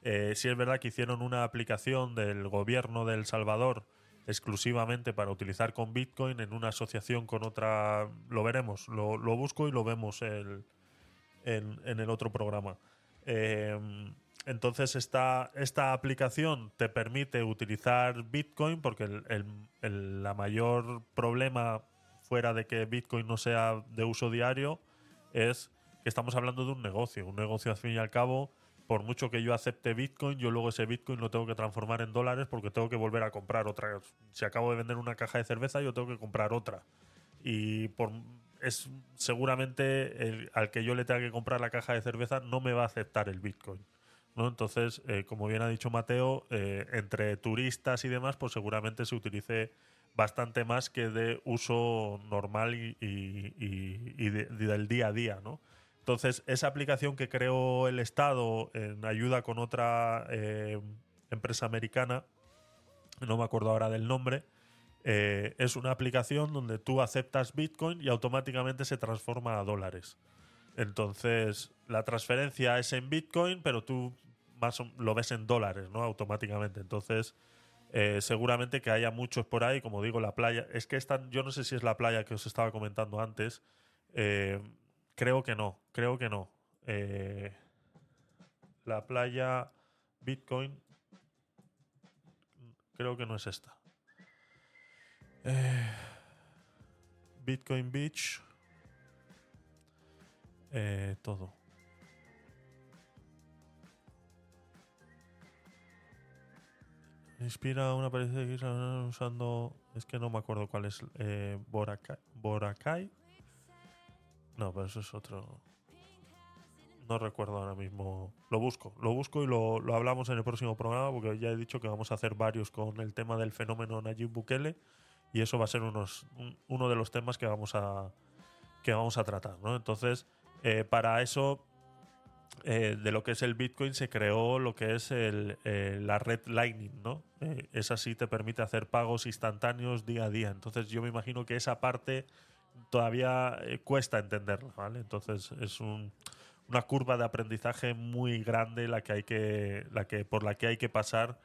eh, sí es verdad que hicieron una aplicación del gobierno de El Salvador exclusivamente para utilizar con Bitcoin en una asociación con otra. Lo veremos, lo, lo busco y lo vemos el- en, en el otro programa. Eh, entonces esta, esta aplicación te permite utilizar Bitcoin porque el, el- el- la mayor problema fuera de que Bitcoin no sea de uso diario es que estamos hablando de un negocio. Un negocio al fin y al cabo, por mucho que yo acepte Bitcoin, yo luego ese Bitcoin lo tengo que transformar en dólares porque tengo que volver a comprar otra. Si acabo de vender una caja de cerveza, yo tengo que comprar otra y por es seguramente al que yo le tenga que comprar la caja de cerveza no me va a aceptar el Bitcoin. ¿no? Entonces, eh, como bien ha dicho Mateo, eh, entre turistas y demás, pues seguramente se utilice bastante más que de uso normal y del día a día, ¿no? Entonces, esa aplicación que creó el Estado en ayuda con otra eh, empresa americana, no me acuerdo ahora del nombre, eh, es una aplicación donde tú aceptas Bitcoin y automáticamente se transforma a dólares. Entonces, la transferencia es en Bitcoin, pero tú más lo ves en dólares, ¿no? Automáticamente. Entonces, eh, seguramente que haya muchos por ahí, como digo, la playa. Es que esta, yo no sé si es la playa que os estaba comentando antes. Eh, creo que no, creo que no. La playa Bitcoin, creo que no es esta. Eh, Bitcoin Beach. Eh, todo. Inspira una pareja están usando. Es que no me acuerdo cuál es. Eh, Boracay. Boracay. No, pero eso es otro. No recuerdo ahora mismo. Lo busco, lo busco y lo, lo hablamos en el próximo programa porque ya he dicho que vamos a hacer varios con el tema del fenómeno Nayib Bukele y eso va a ser unos, un- uno de los temas que vamos a, que vamos a tratar. ¿no? Entonces, eh, para eso, eh, de lo que es el Bitcoin, se creó lo que es el, eh, la red Lightning. ¿no? Esa sí te permite hacer pagos instantáneos día a día. Entonces, yo me imagino que esa parte todavía cuesta entenderla. ¿vale? Entonces, es un, una curva de aprendizaje muy grande la que hay que, la que, por la que hay que pasar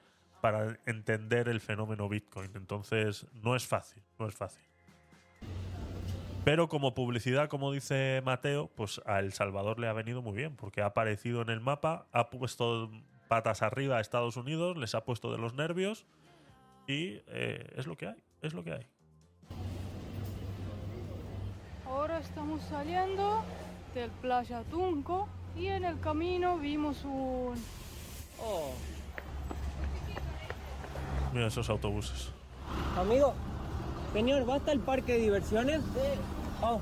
para entender el fenómeno Bitcoin. Entonces, no es fácil, no es fácil. Pero como publicidad, como dice Mateo, pues a El Salvador le ha venido muy bien, porque ha aparecido en el mapa, ha puesto patas arriba a Estados Unidos, les ha puesto de los nervios y eh, es lo que hay, es lo que hay. Ahora estamos saliendo del Playa Tunco y en el camino vimos un... Oh, Mira esos autobuses. amigo, señor, ¿basta el parque de diversiones? Sí. Oh.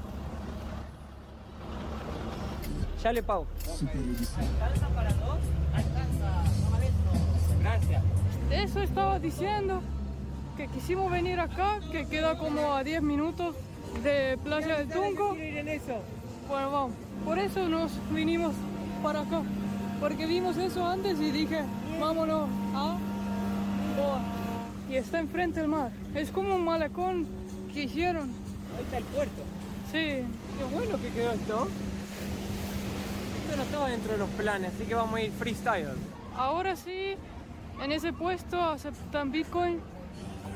Ya le pago. ¿Alcanza para dos? Alcanza, Gracias. Eso estaba diciendo, que quisimos venir acá, que queda como a 10 minutos de Playa del Tunco. ir en eso? Bueno, vamos. Por eso nos vinimos para acá. Porque vimos eso antes y dije, vámonos a Boa. Y está enfrente del mar. Es como un malecón que hicieron. Ahí está el puerto. Sí, Qué bueno que quedó esto. Esto no estaba dentro de los planes, así que vamos a ir freestyle. ahora sí, en ese puesto aceptan Bitcoin.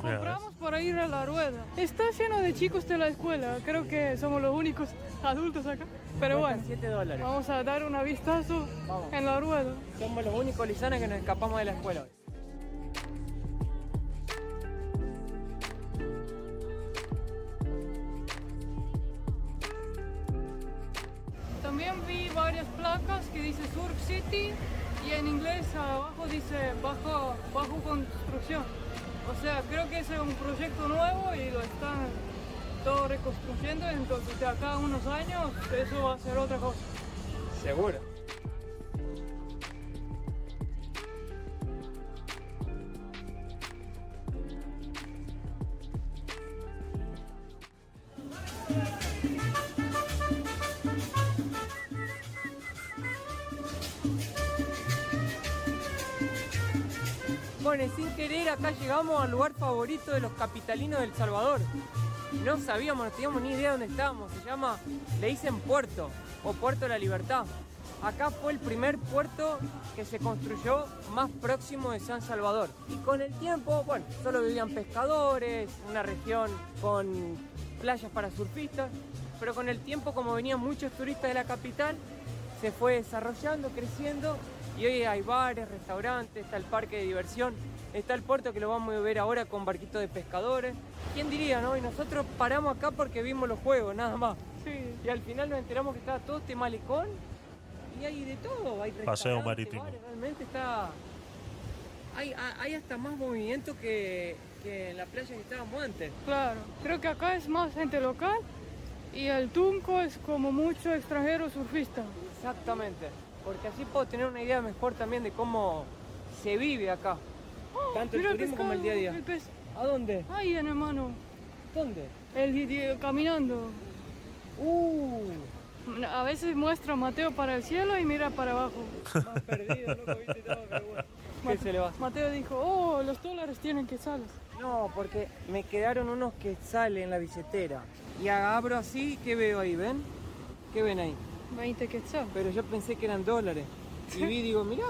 Compramos para ir a la rueda. Está lleno de chicos de la escuela. Creo que somos los únicos adultos acá. Pero bueno, 7 dólares. vamos a dar una vistazo Vamos. en la rueda. Somos los únicos lisanes que nos escapamos de la escuela hoy. También vi varias placas que dice Surf City y en inglés abajo dice bajo, bajo construcción. O sea, creo que es un proyecto nuevo y lo están todo reconstruyendo, entonces de acá unos años eso va a ser otra cosa. Seguro. Bueno, y sin querer acá llegamos al lugar favorito de los capitalinos del Salvador. No sabíamos, no teníamos ni idea dónde estábamos. Se llama, le dicen Puerto o Puerto de la Libertad. Acá fue el primer puerto que se construyó más próximo de San Salvador. Y con el tiempo, bueno, solo vivían pescadores, una región con playas para surfistas, pero con el tiempo, como venían muchos turistas de la capital, se fue desarrollando, creciendo y hoy hay bares, restaurantes, está el parque de diversión, está el puerto que lo vamos a ver ahora con barquitos de pescadores. ¿Quién diría, no? Y nosotros paramos acá porque vimos los juegos, nada más. Sí, Y al final nos enteramos que estaba todo este malecón y hay de todo. Hay Paseo marítimo. bares, realmente está. Hay, hay hasta más movimiento que, que en la playa que estábamos antes. claro. Creo que acá es más gente local y el Tunco es como mucho extranjero surfista. Exactamente. Porque así puedo tener una idea mejor también de cómo se vive acá. Tanto el turismo como el día a día. el pez. ¿A dónde? Ahí en hermano, ¿Dónde? el video caminando. Uh, A veces muestra Mateo para el cielo y mira para abajo. más perdido, loco, viste todo, pero bueno. ¿Qué se le va? Mateo dijo, oh, los dólares tienen quetzales. No, porque me quedaron unos que salen en la billetera. Y abro así, ¿qué veo ahí? ¿Ven? ¿Qué ven ahí? 20 quetzales. Pero yo pensé que eran dólares. Y vi, *laughs* digo, mirá,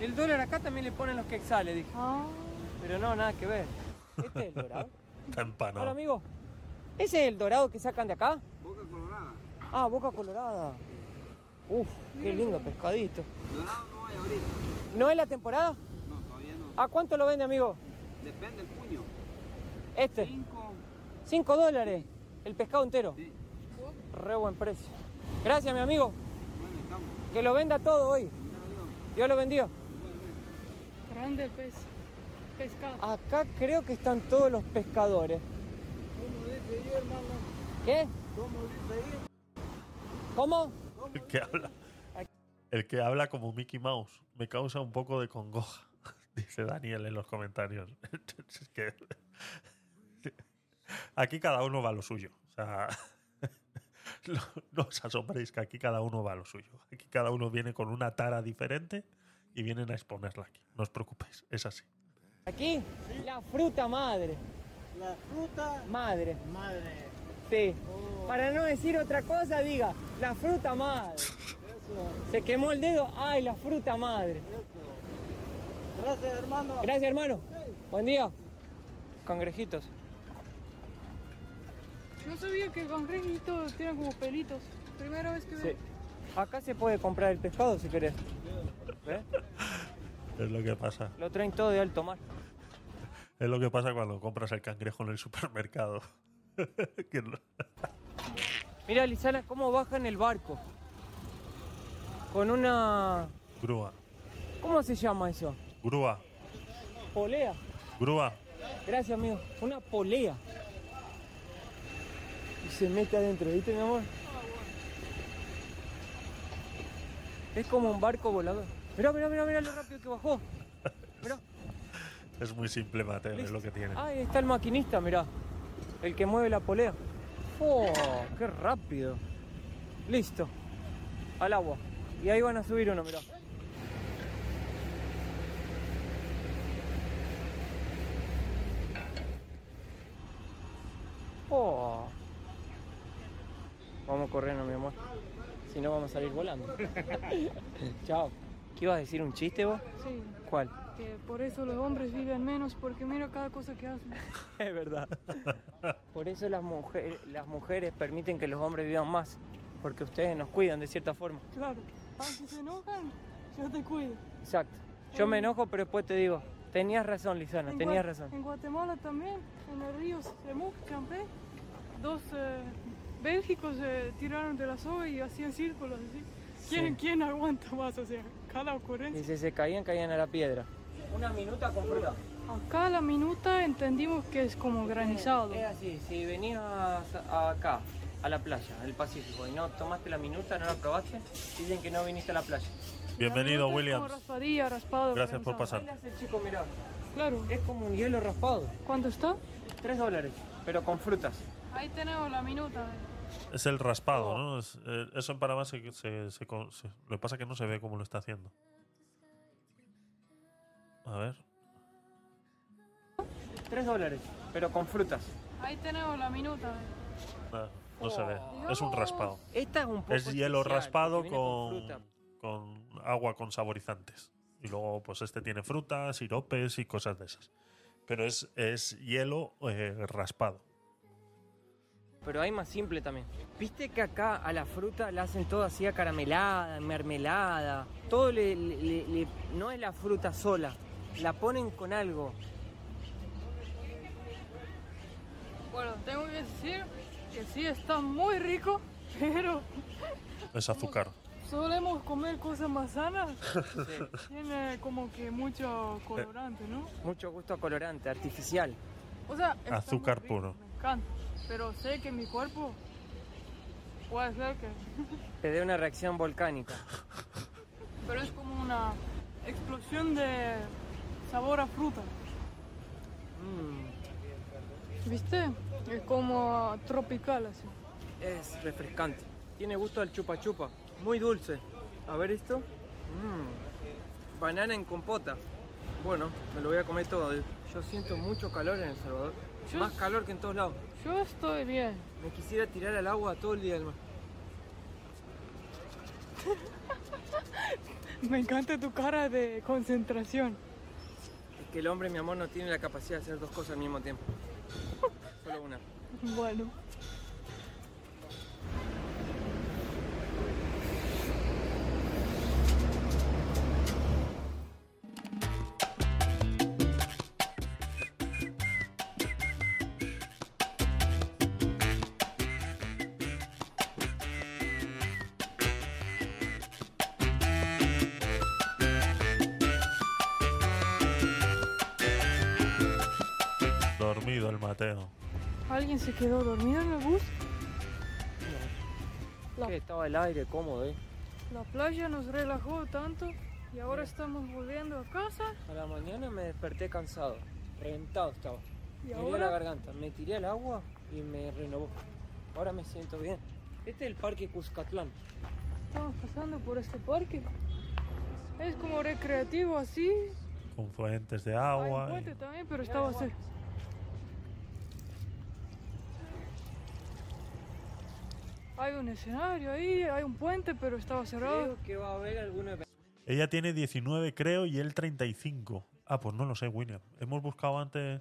el dólar acá también le ponen los quexales, dije. Ah, Pero no, nada que ver. Este es el dorado. *laughs* Está Hola, amigo. ¿Ese es el dorado que sacan de acá? Boca colorada. Ah, boca colorada. Uf, qué lindo pescadito. Dorado no hay ahorita. ¿No es la temporada? No, todavía no. ¿A cuánto lo vende, amigo? Depende del puño. Este. 5. 5 dólares. El pescado entero. Sí. Re buen precio. Gracias, mi amigo. Bueno, estamos. Que lo venda todo hoy. Dios lo bendiga. grande el pez. Pescado. Acá creo que están todos los pescadores. ¿Qué? ¿Cómo? El que habla. El que habla como Mickey Mouse me causa un poco de congoja, *laughs* dice Daniel en los comentarios. *laughs* Es que- *laughs* aquí cada uno va a lo suyo. O sea, *laughs* no, no os asombréis que aquí cada uno va a lo suyo. Aquí cada uno viene con una tara diferente y vienen a exponerla aquí. No os preocupéis, es así. Aquí, la fruta madre. La fruta Madre. madre. Sí. Para no decir otra cosa, diga, la fruta madre. Se quemó el dedo, ay, la fruta madre. Gracias, hermano. Gracias, hermano. Buen día. Cangrejitos. No sabía que el cangrejito tiene como pelitos. Primera vez que Sí. veo. Acá se puede comprar el pescado si querés. ¿Ves? Es lo que pasa. Lo traen todo de alto mar. Es lo que pasa cuando compras el cangrejo en el supermercado. *laughs* Que no- Mira, Lisana, cómo baja en el barco. Con una... grúa. ¿Cómo se llama eso? Grúa. Polea. Grúa. Gracias, amigo. Una polea. Y se mete adentro, ¿viste, mi amor? Es como un barco volador. Mirá, mirá, mirá, mirá lo rápido que bajó. Mirá. *laughs* Es muy simple, Mateo, es lo que tiene. Ah, ahí está el maquinista, mirá. El que mueve la polea. ¡Oh! ¡Qué rápido! Listo. Al agua. Y ahí van a subir uno, mirá. ¡Oh! Vamos corriendo, mi amor. Si no, vamos a salir volando. *laughs* Chao. ¿Qué ibas a decir? ¿Un chiste vos? Sí, ¿Cuál? que por eso los hombres viven menos porque mira cada cosa que hacen. *laughs* Es verdad. *laughs* Por eso las mujeres, las mujeres permiten que los hombres vivan más, porque ustedes nos cuidan de cierta forma. Claro, aunque se enojan, yo te cuido. Exacto. Yo me enojo, pero después te digo, tenías razón, Lisana, En tenías razón. En Guatemala también, en el río Semuc, Champé, dos eh, bélgicos se tiraron de la soga y hacían círculos así. ¿Quién, Sí. ¿Quién aguanta más? O sea, cada ocurrencia. Y si se caían, caían a la piedra. Una minuta con fruta. Acá la minuta entendimos que es como granizado. Es así, si venías a- acá, a la playa, al Pacífico, y no tomaste la minuta, no la probaste, dicen que no viniste a la playa. Bienvenido, Williams. raspadilla, raspado. Gracias por pasar. El chico, mirá. Claro. Es como un hielo raspado. ¿Cuánto está? Tres dólares, pero con frutas. Ahí tenemos la minuta. Es el raspado, ¿no? Es- eh, eso en Panamá se, se- se con- se- Lo que pasa es que no se ve cómo lo está haciendo. A ver. Tres dólares, pero con frutas. Ahí tenemos la minuta. nada, no se ve. Oh. Es un raspado. Esta es un poco Es hielo especial, raspado con, con agua con saborizantes. Y luego, pues este tiene frutas, siropes y cosas de esas. Pero es, es hielo eh, raspado. Pero hay más simple también. Viste que acá a la fruta la hacen todo así acaramelada, mermelada. Todo le, le- le- le- no es la fruta sola. La ponen con algo. Bueno, tengo que decir que sí está muy rico, *laughs* pero Es azúcar. solemos comer cosas más sanas. *laughs* Sí, Tiene como que mucho colorante, ¿no? mucho gusto colorante, artificial. O sea, Azúcar rico, puro. Pero sé que mi cuerpo puede ser que. *laughs* Te dé una reacción volcánica. Pero es como una explosión de sabor a fruta. Mm, ¿Viste? Es como tropical así. es refrescante. Tiene gusto al chupa chupa. Muy dulce. A ver esto. Mm, banana en compota. Bueno, me lo voy a comer todo. Yo siento mucho calor en El Salvador. Yo- Más calor que en todos lados. Yo estoy bien. Me quisiera tirar al agua todo el día del mar. *laughs* Me encanta tu cara de concentración. Es que el hombre, mi amor, no tiene la capacidad de hacer dos cosas al mismo tiempo. Solo una. *laughs* Bueno. Mateo. ¿Alguien se quedó dormido en el bus? La, Que estaba el aire cómodo, ¿eh? la playa nos relajó tanto y ahora estamos volviendo a casa. A la mañana me desperté cansado. Reventado estaba. Y Me dio la ahora garganta. Me tiré al agua y me renovó. Ahora me siento bien. Este es el parque Cuscatlán. estamos pasando por este parque. Es como recreativo así. Con fuentes de Hay un agua. puente y- también, pero estaba cerca. Hay un escenario ahí, hay un puente, pero estaba cerrado. Creo que va a haber alguna evento. Ella tiene 19, creo, y él 35. Ah, pues no lo sé, William. Hemos buscado antes.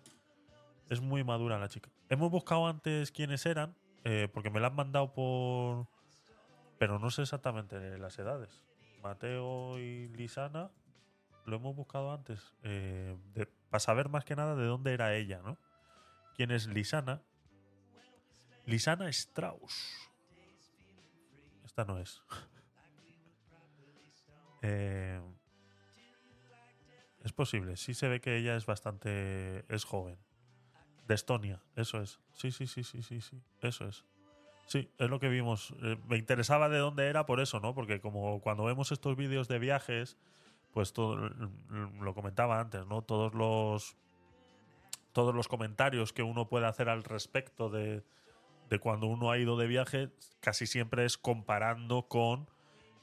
Es muy madura la chica. Hemos buscado antes quiénes eran eh, porque me la han mandado por. Pero no sé exactamente las edades. Mateo y Lisana lo hemos buscado antes. eh, de- para saber más que nada de dónde era ella, ¿no? ¿Quién es Lisana? Lisana Strauss. Esta no es. Eh, es posible. Sí se ve que ella es bastante. es joven. De Estonia, eso es. Sí, sí, sí, sí, sí, sí. Eso es. Sí, es lo que vimos. Eh, me interesaba de dónde era por eso, ¿no? Porque como cuando vemos estos vídeos de viajes, pues todo, lo comentaba antes, ¿no? Todos los todos los comentarios que uno puede hacer al respecto de, de cuando uno ha ido de viaje, casi siempre es comparando con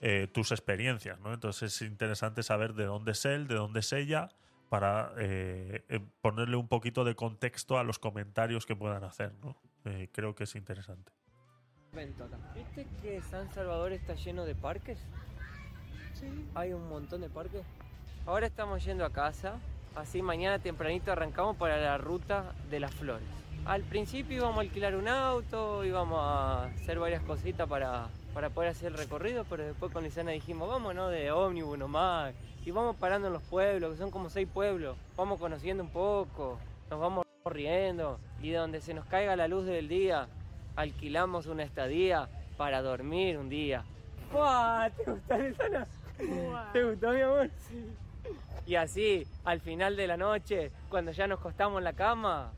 eh, tus experiencias, ¿no? Entonces es interesante saber de dónde es él, de dónde es ella, para eh, eh, ponerle un poquito de contexto a los comentarios que puedan hacer, ¿no? Eh, creo que es interesante. ¿Viste que San Salvador está lleno de parques? Sí. Hay un montón de parques. Ahora estamos yendo a casa, así mañana tempranito arrancamos para la ruta de las flores. Al principio íbamos a alquilar un auto, íbamos a hacer varias cositas para, para poder hacer el recorrido, pero después con Lisana dijimos, vámonos de ómnibus nomás, y vamos parando en los pueblos, que son como seis pueblos, vamos conociendo un poco, nos vamos riendo, y donde se nos caiga la luz del día, alquilamos una estadía para dormir un día. ¡Guau! ¿Te gusta Lisana? ¿Te gustó, mi amor? Sí. Y así, al final de la noche, cuando ya nos costamos en la cama,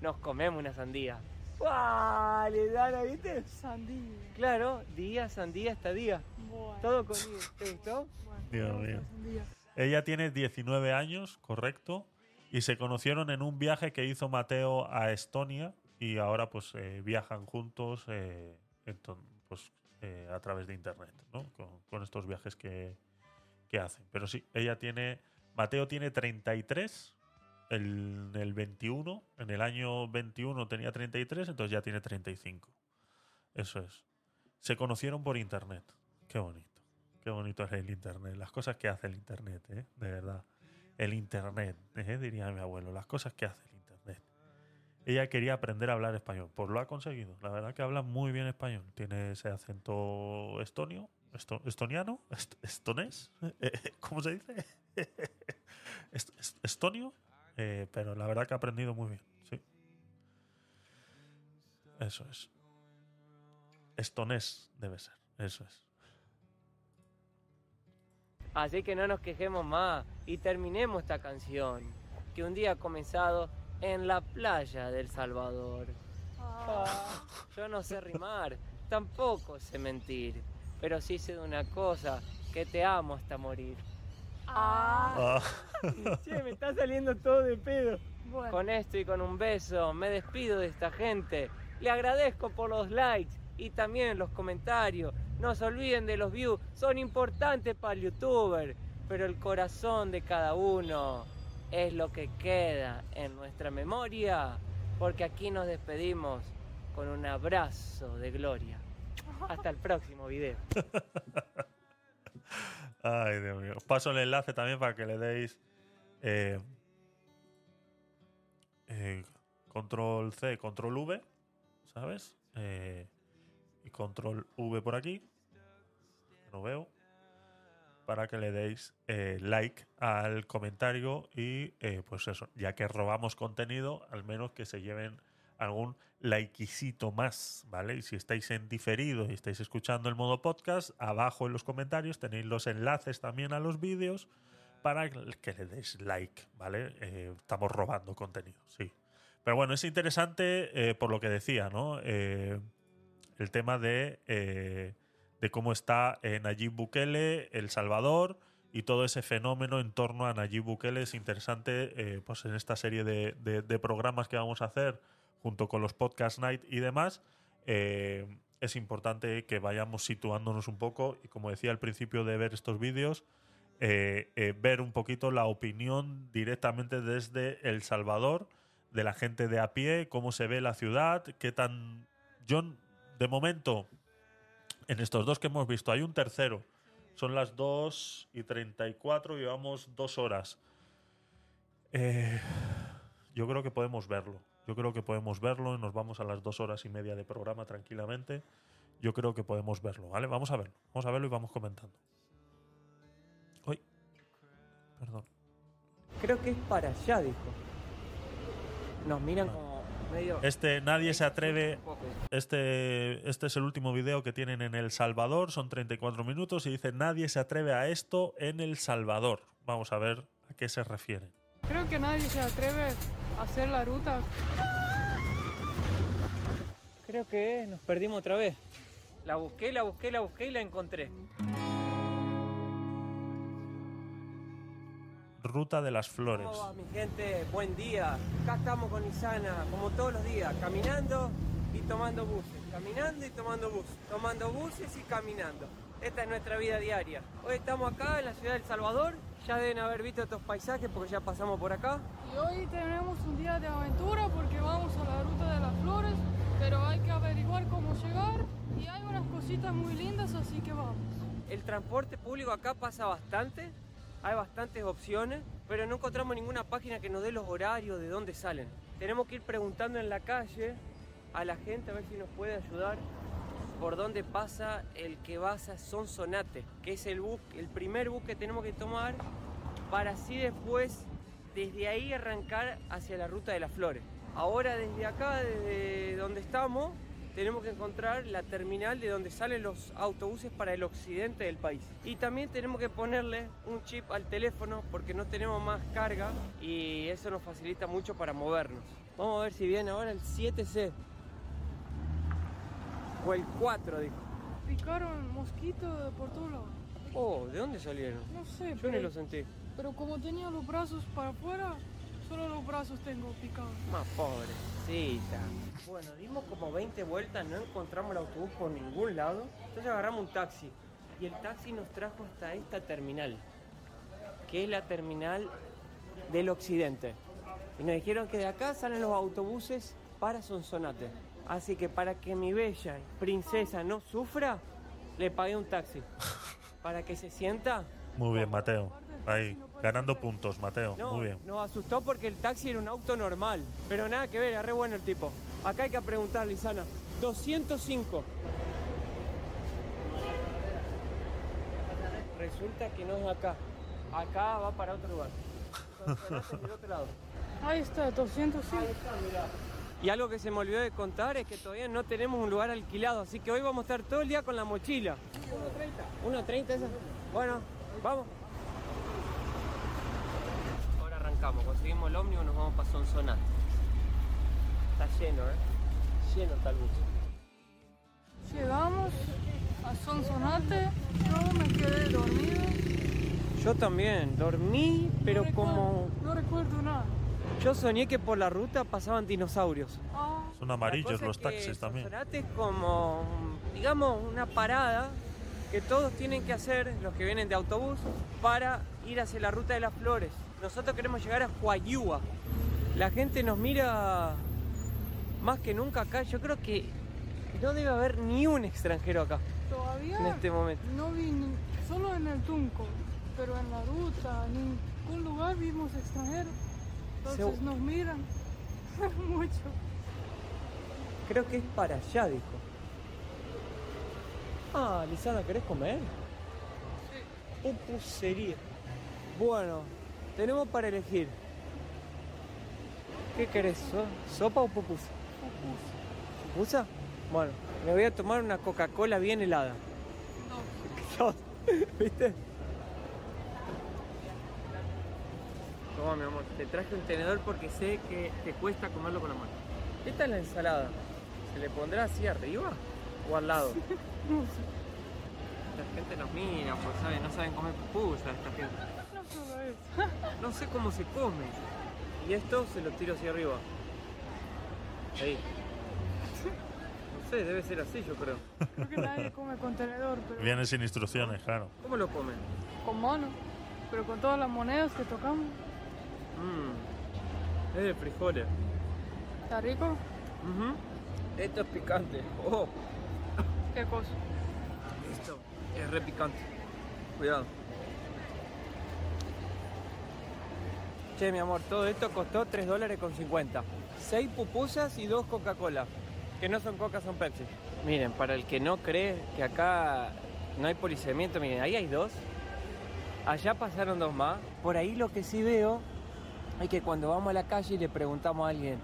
nos comemos una sandía. ¡Guau! Lisana, ¿viste? Sandía. Claro, día, sandía, estadía. Bueno. Todo con. ¿Te gustó? Bueno, Dios mío. Ella tiene 19 años, correcto, y se conocieron en un viaje que hizo Mateo a Estonia y ahora pues eh, viajan juntos eh, pues, eh, a través de internet, ¿no? Con, con estos viajes que, que hacen. Pero sí, ella tiene, Mateo tiene 33, el, el 21, en el año 21 tenía 33, entonces ya tiene 35. Eso es. Se conocieron por internet. Qué bonito. Qué bonito es el internet. Las cosas que hace el internet, ¿eh? De verdad. El internet, ¿eh? diría mi abuelo. Las cosas que hace el internet. Ella quería aprender a hablar español. Pues lo ha conseguido. La verdad que habla muy bien español. Tiene ese acento estonio. esto- estoniano. est- estonés. *laughs* ¿Cómo se dice? *laughs* Est- est- estonio. Eh, pero la verdad que ha aprendido muy bien. Sí. Eso es. Estonés debe ser. Eso es. Así que no nos quejemos más y terminemos esta canción, que un día ha comenzado en la playa del Salvador. Ah, yo no sé rimar, tampoco sé mentir, pero sí sé de una cosa, que te amo hasta morir. Ah. *laughs* Che, me está saliendo todo de pedo. Bueno. Con esto y con un beso me despido de esta gente. Le agradezco por los likes y también los comentarios. No se olviden de los views, son importantes para el youtuber, pero el corazón de cada uno es lo que queda en nuestra memoria, porque aquí nos despedimos con un abrazo de gloria. Hasta el próximo video. *laughs* Ay, Dios mío. Os paso el enlace también para que le deis eh, control C, control V, ¿sabes? Eh, y control V por aquí. No veo. Para que le deis eh, like al comentario y pues eso, ya que robamos contenido, al menos que se lleven algún likecito más, ¿vale? Y si estáis en diferido y estáis escuchando el modo podcast, abajo en los comentarios tenéis los enlaces también a los vídeos para que le deis like, ¿vale? Eh, estamos robando contenido, sí. Pero bueno, es interesante eh, por lo que decía, ¿no? Eh, el tema de, eh, de cómo está eh, Nayib Bukele, El Salvador y todo ese fenómeno en torno a Nayib Bukele es interesante pues en esta serie de, de- de programas que vamos a hacer junto con los podcast night y demás. eh, es importante que vayamos situándonos un poco y como decía al principio de ver estos vídeos, eh, eh, ver un poquito la opinión directamente desde El Salvador, de la gente de a pie, cómo se ve la ciudad, qué tan... Yo, de momento, en estos dos que hemos visto, hay un tercero. Son las 2 y 34, llevamos dos horas. Yo creo que podemos verlo. Yo creo que podemos verlo y nos vamos a las dos horas y media de programa tranquilamente. Yo creo que podemos verlo, ¿vale? Vamos a verlo. Vamos a verlo y vamos comentando. Uy. Perdón. Creo que es para allá, dijo. Nos miran como medio... Este nadie se atreve. Este, este es el último video que tienen en El Salvador, son 34 minutos y dice nadie se atreve a esto en El Salvador. Vamos a ver a qué se refieren. Creo que nadie se atreve hacer la ruta. Creo que nos perdimos otra vez. La busqué, la busqué, la busqué y la encontré. Ruta de las Flores. ¿Cómo va, mi gente? Buen día. Acá estamos con Isana, como todos los días, caminando y tomando buses. Caminando y tomando buses. Tomando buses y caminando. Esta es nuestra vida diaria. Hoy estamos acá en la ciudad de El Salvador. Ya deben haber visto estos paisajes porque ya pasamos por acá. Y hoy tenemos un día de aventura porque vamos a la ruta de las flores, pero hay que averiguar cómo llegar y hay unas cositas muy lindas, así que vamos. El transporte público acá pasa bastante, hay bastantes opciones, pero no encontramos ninguna página que nos dé los horarios de dónde salen. Tenemos que ir preguntando en la calle a la gente a ver si nos puede ayudar por dónde pasa el que va a Sonsonate, que es el bus, el primer bus que tenemos que tomar para así después desde ahí arrancar hacia la ruta de las flores. Ahora desde acá, desde donde estamos, tenemos que encontrar la terminal de donde salen los autobuses para el occidente del país. Y también tenemos que ponerle un chip al teléfono porque no tenemos más carga y eso nos facilita mucho para movernos. Vamos a ver si viene ahora el 7C. O el 4, dijo. Picaron mosquitos por todos lados. Oh, ¿de dónde salieron? No sé, Yo ni pero, lo sentí. pero como tenía los brazos para afuera, solo los brazos tengo picados. Más pobrecita. Bueno, dimos como 20 vueltas, no encontramos el autobús por ningún lado. Entonces agarramos un taxi. Y el taxi nos trajo hasta esta terminal, que es la terminal del occidente. Y nos dijeron que de acá salen los autobuses para Sonsonate. Así que para que mi bella princesa no sufra, le pagué un taxi. *laughs* Para que se sienta. Muy bien, Mateo. Ahí, ganando puntos, Mateo. No, Muy bien. nos asustó porque el taxi era un auto normal. Pero nada que ver, era re bueno el tipo. Acá hay que preguntar, Lisana. 205. Resulta que no es acá. Acá va para otro lugar. *laughs* Del otro lado. Ahí está, 205. Y algo que se me olvidó de contar es que todavía no tenemos un lugar alquilado, así que hoy vamos a estar todo el día con la mochila. 1.30. 1.30 esa. Bueno, vamos. Ahora arrancamos, conseguimos el ómnibus, nos vamos para Sonsonate. Está lleno, ¿eh? Lleno está el bus. Llegamos a Sonsonate, yo me quedé dormido. Yo también, dormí, pero no como... no recuerdo nada. Yo soñé que por la ruta pasaban dinosaurios. Ah, Son amarillos los es que taxis también. Sonsonate es como, digamos, una parada que todos tienen que hacer, los que vienen de autobús, para ir hacia la ruta de las flores. Nosotros queremos llegar a Huayúa. La gente nos mira más que nunca acá. Yo creo que no debe haber ni un extranjero acá todavía en este momento. no vi ni- solo en el Tunco, pero en la ruta, en ningún lugar vimos extranjeros. Entonces Se- nos miran *laughs* mucho. Creo que es para allá, dijo. Ah, Lisana, ¿querés comer? Pupusería. Bueno, tenemos para elegir. ¿Qué querés? so- ¿Sopa o pupusa? ¿Pupusa? Bueno, me voy a tomar una Coca-Cola bien helada. No. *laughs* ¿Viste? Toma, mi amor, te traje un tenedor porque sé que te cuesta comerlo con la mano. Esta es la ensalada. ¿Se le pondrá así arriba o al lado? No sé. La gente nos mira, pues saben, no saben comer pupusa esta gente. No solo eso. *laughs* No sé cómo se come. Y esto se lo tiro hacia arriba. Ahí. No sé, debe ser así, yo creo. Creo que nadie come con tenedor, pero Viene sin instrucciones, claro. ¿Cómo lo comen? con mano. Pero con todas las monedas que tocamos. Mmm. Es de frijoles. ¿Está rico? Ujú. Esto es picante. Oh, ¿Qué cosa? esto es re picante. Cuidado. Che, mi amor, todo esto costó 3 dólares con 50. seis pupusas y dos Coca-Cola. Que no son Coca, son Pepsi. Miren, para el que no cree que acá no hay policiamiento, miren, ahí hay dos. Allá pasaron dos más. Por ahí lo que sí veo es que cuando vamos a la calle y le preguntamos a alguien,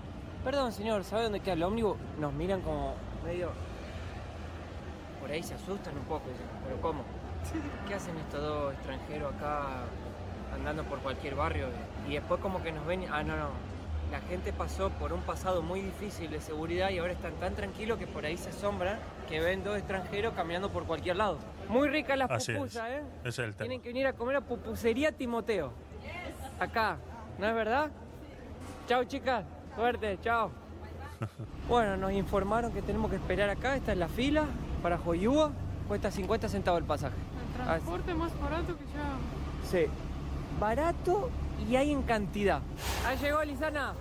perdón señor, ¿sabe dónde queda el ómnibus? Nos miran como medio... Por ahí se asustan un poco, dicen, pero ¿cómo? *laughs* ¿Qué hacen estos dos extranjeros acá andando por cualquier barrio? Y después como que nos ven, ah, no, no, la gente pasó por un pasado muy difícil de seguridad y ahora están tan tranquilos que por ahí se asombran que ven dos extranjeros caminando por cualquier lado. Muy ricas las Así es. pupusas, ¿eh? Es el tema. Tienen que venir a comer a Pupusería Timoteo. Acá, ¿no es verdad? Chao chicas, suerte, chao. *laughs* Bueno, nos informaron que tenemos que esperar acá, esta es la fila para Joyúa, cuesta 50 centavos el pasaje. El transporte más barato que ya. Sí. Barato y hay en cantidad. Ahí llegó Lisana.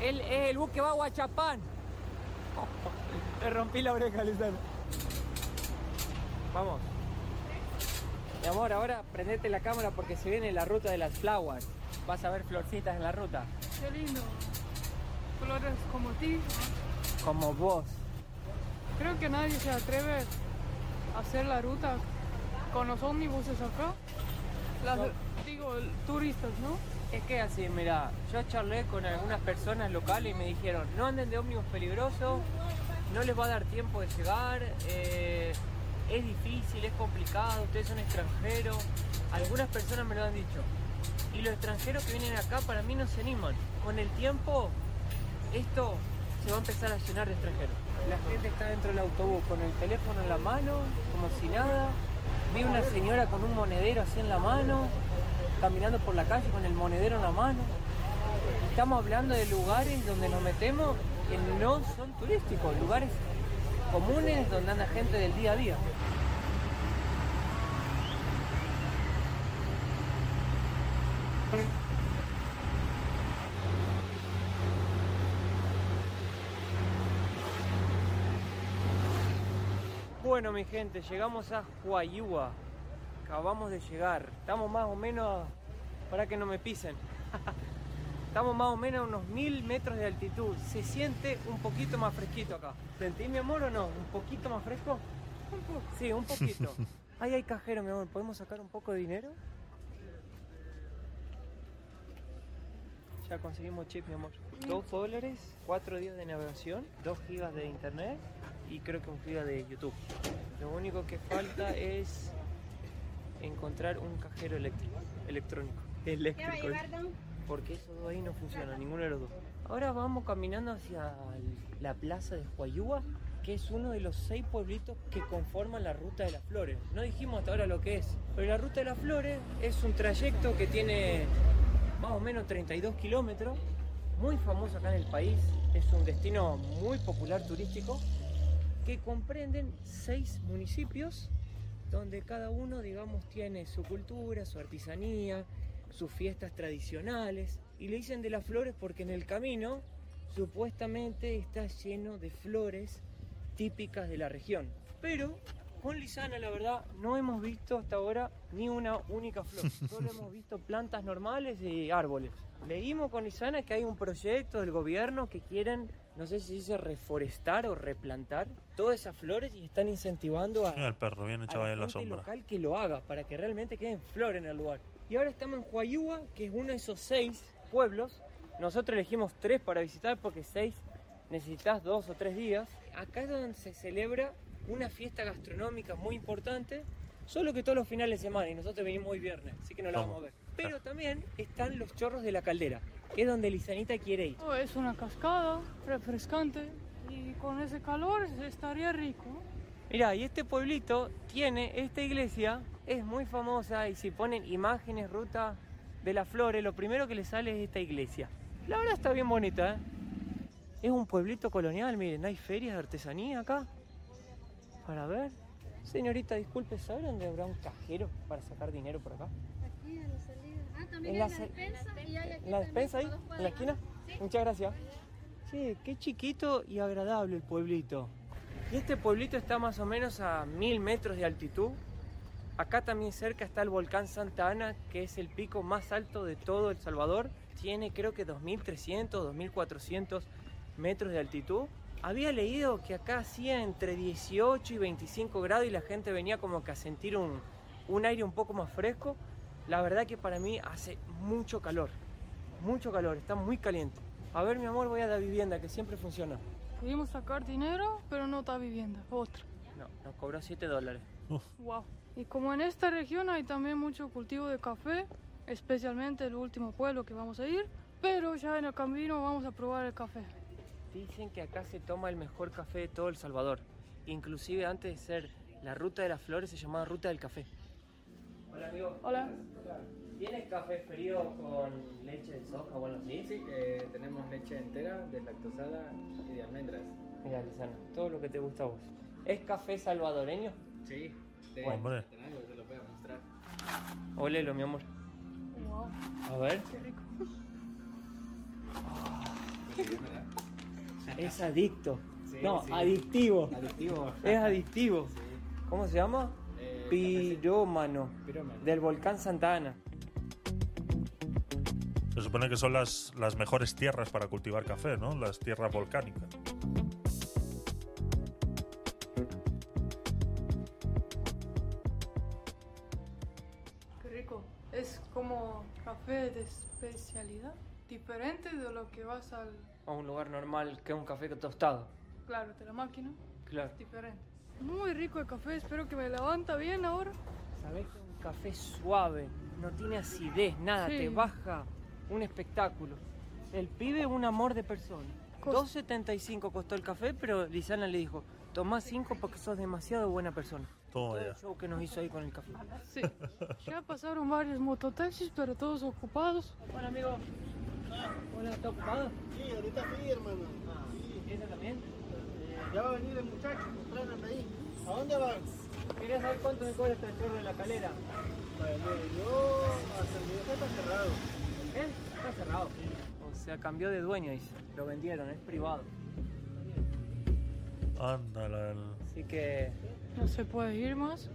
Él es el bus que va a Huachapán. *laughs* Le rompí la oreja, Lisana. Vamos. Mi amor, ahora prendete la cámara porque se viene la ruta de las flowers. Vas a ver florcitas en la ruta. Qué lindo. Flores como ti. Como vos. Creo que nadie se atreve a hacer la ruta con los ómnibuses acá. Las, digo, turistas, ¿no? Es que así, mira, yo charlé con algunas personas locales y me dijeron, no anden de ómnibus peligroso, no les va a dar tiempo de llegar, eh, es difícil, es complicado, ustedes son extranjeros. Algunas personas me lo han dicho. Y los extranjeros que vienen acá para mí no se animan. Con el tiempo, esto se va a empezar a llenar de extranjeros. La gente está dentro del autobús con el teléfono en la mano, como si nada. Vi una señora con un monedero así en la mano, caminando por la calle con el monedero en la mano. Estamos hablando de lugares donde nos metemos que no son turísticos, lugares comunes donde anda gente del día a día. Bueno, mi gente, llegamos a Huayúa. Acabamos de llegar. Estamos más o menos. Para que no me pisen. *laughs* Estamos más o menos a unos mil metros de altitud. Se siente un poquito más fresquito acá. ¿Sentí, mi amor, o no? ¿Un poquito más fresco? Un. Sí, un poquito. *laughs* Ahí hay cajero, mi amor. ¿Podemos sacar un poco de dinero? Ya conseguimos chip, mi amor. Dos dólares, cuatro días de navegación, dos gigas de internet y creo que un giga de YouTube. Lo único que falta *laughs* es encontrar un cajero eléctrico, electrónico. Eléctrico. Porque esos dos ahí no funcionan, ninguno de los dos. Ahora vamos caminando hacia la plaza de Huayúa, que es uno de los seis pueblitos que conforman la Ruta de las Flores. No dijimos hasta ahora lo que es, pero la Ruta de las Flores es un trayecto que tiene más o menos 32 kilómetros, muy famoso acá en el país, es un destino muy popular turístico, que comprenden seis municipios donde cada uno, digamos, tiene su cultura, su artesanía, sus fiestas tradicionales. Y le dicen de las flores porque en el camino supuestamente está lleno de flores típicas de la región. Pero con Lisana, la verdad, no hemos visto hasta ahora ni una única flor. *laughs* Solo hemos visto plantas normales y árboles. Leímos con Lisana que hay un proyecto del gobierno que quieren, no sé si dice reforestar o replantar todas esas flores y están incentivando a, el perro, bien a echado ahí en la gente sombra. local que lo haga para que realmente queden flores en el lugar. Y ahora estamos en Huayúa, que es uno de esos seis pueblos. Nosotros elegimos tres para visitar porque seis necesitas dos o tres días. Acá es donde se celebra una fiesta gastronómica muy importante, solo que todos los finales de semana y nosotros venimos hoy viernes, así que no la Vamos. a ver. Pero también están los chorros de la caldera, que es donde Lisanita quiere ir. Oh, es una cascada refrescante y con ese calor estaría rico. Mira, y este pueblito tiene esta iglesia, es muy famosa y si ponen imágenes, ruta de las flores, lo primero que le sale es esta iglesia. La verdad está bien bonita, ¿eh? Es un pueblito colonial, miren, hay ferias de artesanía acá. Para ver. Señorita, disculpe, ¿sabe dónde habrá un cajero para sacar dinero por acá? Aquí a la salida. Ah, también En la despensa. Y hay aquí ¿En la despensa ahí? ¿En la esquina? Sí. Muchas gracias. Sí, qué chiquito y agradable el pueblito. Y este pueblito está más o menos a mil metros de altitud. Acá también cerca está el volcán Santa Ana, que es el pico más alto de todo El Salvador. Tiene creo que 2.300, 2.400 metros de altitud. Había leído que acá hacía entre 18 y 25 grados y la gente venía como que a sentir un, un aire un poco más fresco. La verdad que para mí hace mucho calor, mucho calor, está muy caliente. A ver mi amor, voy a la vivienda que siempre funciona. Pudimos sacar dinero, pero no está vivienda, otra. No, nos cobró 7 dólares. Wow. Y como en esta región hay también mucho cultivo de café, especialmente el último pueblo que vamos a ir, pero ya en el camino vamos a probar el café. Dicen que acá se toma el mejor café de todo El Salvador. Inclusive antes de ser la ruta de las flores se llamaba ruta del café. Hola amigo. Hola. ¿Tienes café frío con leche de soja o algo así? Sí, eh, tenemos leche entera, deslactosada y de almendras. Mira, Lizana, todo lo que te gusta a vos. ¿Es café salvadoreño? Sí, de Hombre. te lo voy a mostrar. Olelo, mi amor. Wow, A ver. qué rico. Es adicto. Sí, no, sí. adictivo. Adictivo. Es adictivo. Sí. ¿Cómo se llama? Eh, Pirómano. Pirómano. Del volcán Santa Ana. Se supone que son las, las mejores tierras para cultivar café, ¿no? Las tierras volcánicas. Qué rico. Es como café de especialidad, diferente de lo que vas al, A un lugar normal que un café tostado. claro, de la máquina. Claro. Diferente. Muy rico el café, espero que me levanta bien ahora. ¿Sabés que un café suave? No tiene acidez, nada, Sí. te baja un espectáculo. El pibe un amor de persona. Cos- 2.75 costó el café, pero Lizana le dijo, tomá 5 porque sos demasiado buena persona. Todo ya. el show que nos hizo ahí con el café. Sí. Ya pasaron varios mototaxis, pero todos ocupados. Hola amigo. Hola, ¿está ocupado? Sí, ahorita sí, hermano. ¿Esa también? Ya va a venir el muchacho, temprano ahí. ¿A dónde vas? Quería saber cuánto me cobra este chorro de la calera. Mire, yo hasta el video está cerrado. ¿Eh? Está cerrado. O sea, cambió de dueño, dice. Lo vendieron, es privado. Ándala. el- Así que No se puede ir más.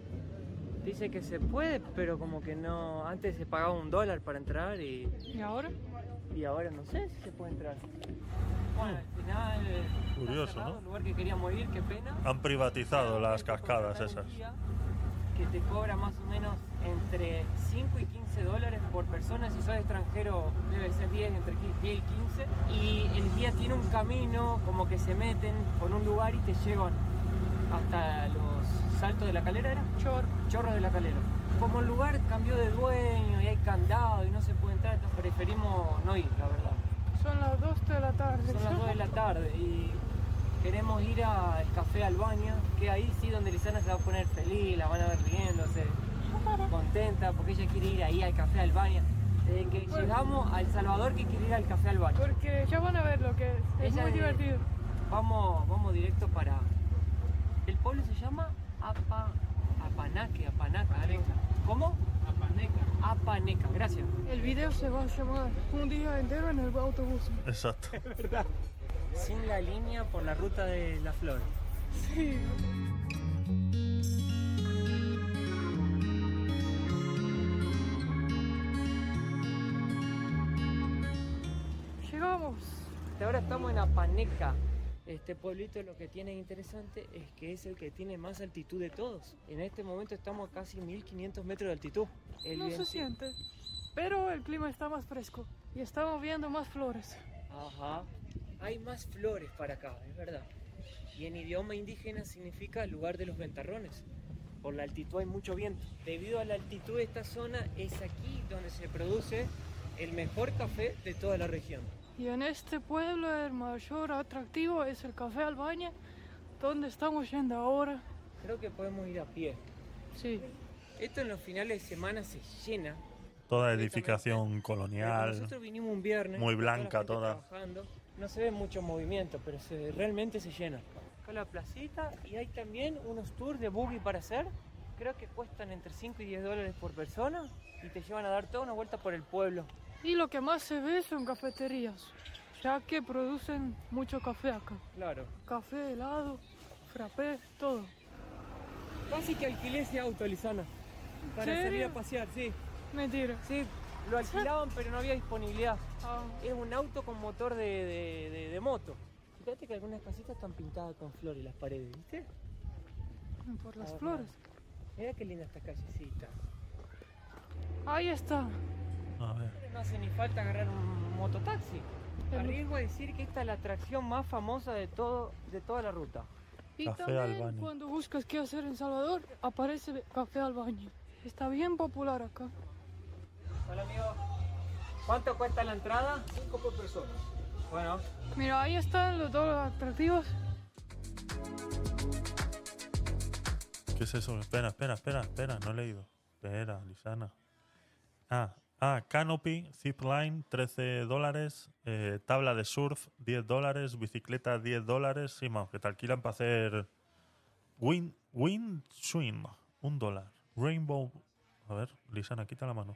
dice que se puede, pero como que no. Antes se pagaba un dólar para entrar y, ¿Y ahora? Y ahora no sé si se puede entrar. Bueno, al final. está Curioso, cerrado, ¿no? El lugar que queríamos ir, qué pena. Han privatizado las cascadas esas. Un Que te cobra más o menos entre 5 y 15 dólares por persona. Si sos extranjero, debe ser 10, entre 10 y 15. Y el guía tiene un camino, como que se meten por un lugar y te llevan hasta los saltos de la calera, ¿era? Chor. Chorros de la calera. Como el lugar cambió de dueño y hay candado y no se puede entrar, entonces preferimos no ir, la verdad. Son las 2 de la tarde. Son las 2 de la tarde y queremos ir al Café Albania, que ahí sí donde Lizana se va a poner feliz, la van a ver riéndose, contenta, porque ella quiere ir ahí al Café Albania. Desde que llegamos a El Salvador que quiere ir al Café Albania. Porque ya van a ver lo que es. Es Ella muy es- divertido. Vamos, vamos directo para... El pueblo se llama Apa, Apanaque, Apanaca. ¿Cómo? Apaneca. Apaneca, gracias. El video se va a llamar Un día entero en el autobús. Exacto. *laughs* Sin la línea por la ruta de la flor. Sí. Llegamos. Hasta ahora estamos en Apaneca. Este pueblito lo que tiene interesante es que es el que tiene más altitud de todos. En este momento estamos a casi 1500 metros de altitud. El No se viento- siente. Pero el clima está más fresco. Y estamos viendo más flores. Ajá. Hay más flores para acá, es verdad. Y en idioma indígena significa lugar de los ventarrones. Por la altitud hay mucho viento. Debido a la altitud de esta zona, es aquí donde se produce el mejor café de toda la región. Y en este pueblo el mayor atractivo es el Café Albania, donde estamos yendo ahora. Creo que podemos ir a pie. Sí. Esto en los finales de semana se llena. Toda edificación colonial. Nosotros vinimos un viernes. Muy blanca toda. trabajando. No se ve mucho movimiento, pero se, realmente se llena. Acá la placita y hay también unos tours de buggy para hacer. Creo que cuestan entre 5 y 10 dólares por persona y te llevan a dar toda una vuelta por el pueblo. Y lo que más se ve son cafeterías, ya que producen mucho café acá. Claro. Café, helado, frappé, todo. Casi que alquilé ese auto, Lizana. Para ¿Serio? salir a pasear, sí. Mentira. Sí, lo alquilaban pero no había disponibilidad. Ah, Es un auto con motor de, de- de- de moto. Fíjate que algunas casitas están pintadas con flores las paredes, ¿viste? Por las Ah, flores. Mira qué linda esta callecita. Ahí está. A ver. No hace ni falta agarrar un mototaxi. Arriesgo a decir que esta es la atracción más famosa de todo de toda la ruta. Y Café también Albany. cuando buscas qué hacer en Salvador, aparece Café Albany. Está bien popular acá. Hola amigo. ¿Cuánto cuesta la entrada? 5 por persona. Bueno, Mira, ahí están los dos atractivos. ¿Qué es eso? Espera, espera, espera, espera, no he leído. Espera, Lisana. Ah, ah, Canopy, Zipline, 13 dólares. eh, tabla de surf, 10 dólares. Bicicleta, 10 dólares. Sí, más, que te alquilan para hacer wind, wind swim, un dólar. Rainbow. A ver, Lisana, quita la mano.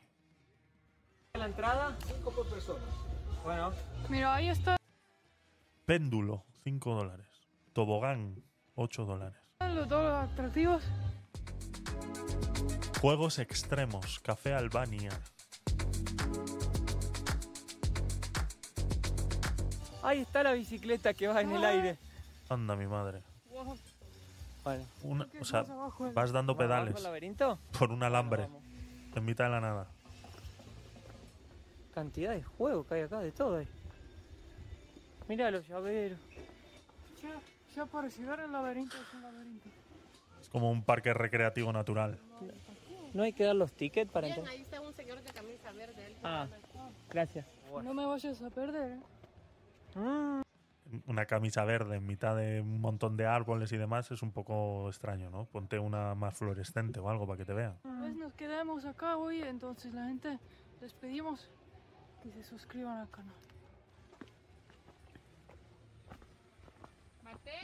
la entrada? 5 por persona. Bueno, Mira, ahí están Péndulo, 5 dólares. Tobogán, 8 dólares. los dos atractivos. Juegos extremos, Café Albania. Ahí está la bicicleta que va en el aire. Anda, mi madre. Bueno, Una- ¿Qué o sea, vas dando ¿vamos abajo pedales por un alambre en mitad de la nada. Cantidad de juegos que hay acá, de todo. Mira los llaveros. Ya, ya para llegar al laberinto es un laberinto. Es como un parque recreativo natural. ¿No hay que dar los tickets para entrar? ahí está un señor de camisa verde. él Ah, gracias. No me vayas a perder, ¿eh? Mm, Una camisa verde en mitad de un montón de árboles y demás es un poco extraño, ¿no? Ponte una más fluorescente o algo para que te vean. Pues nos quedamos acá hoy, entonces la gente les pedimos que se suscriban al canal. Mateo.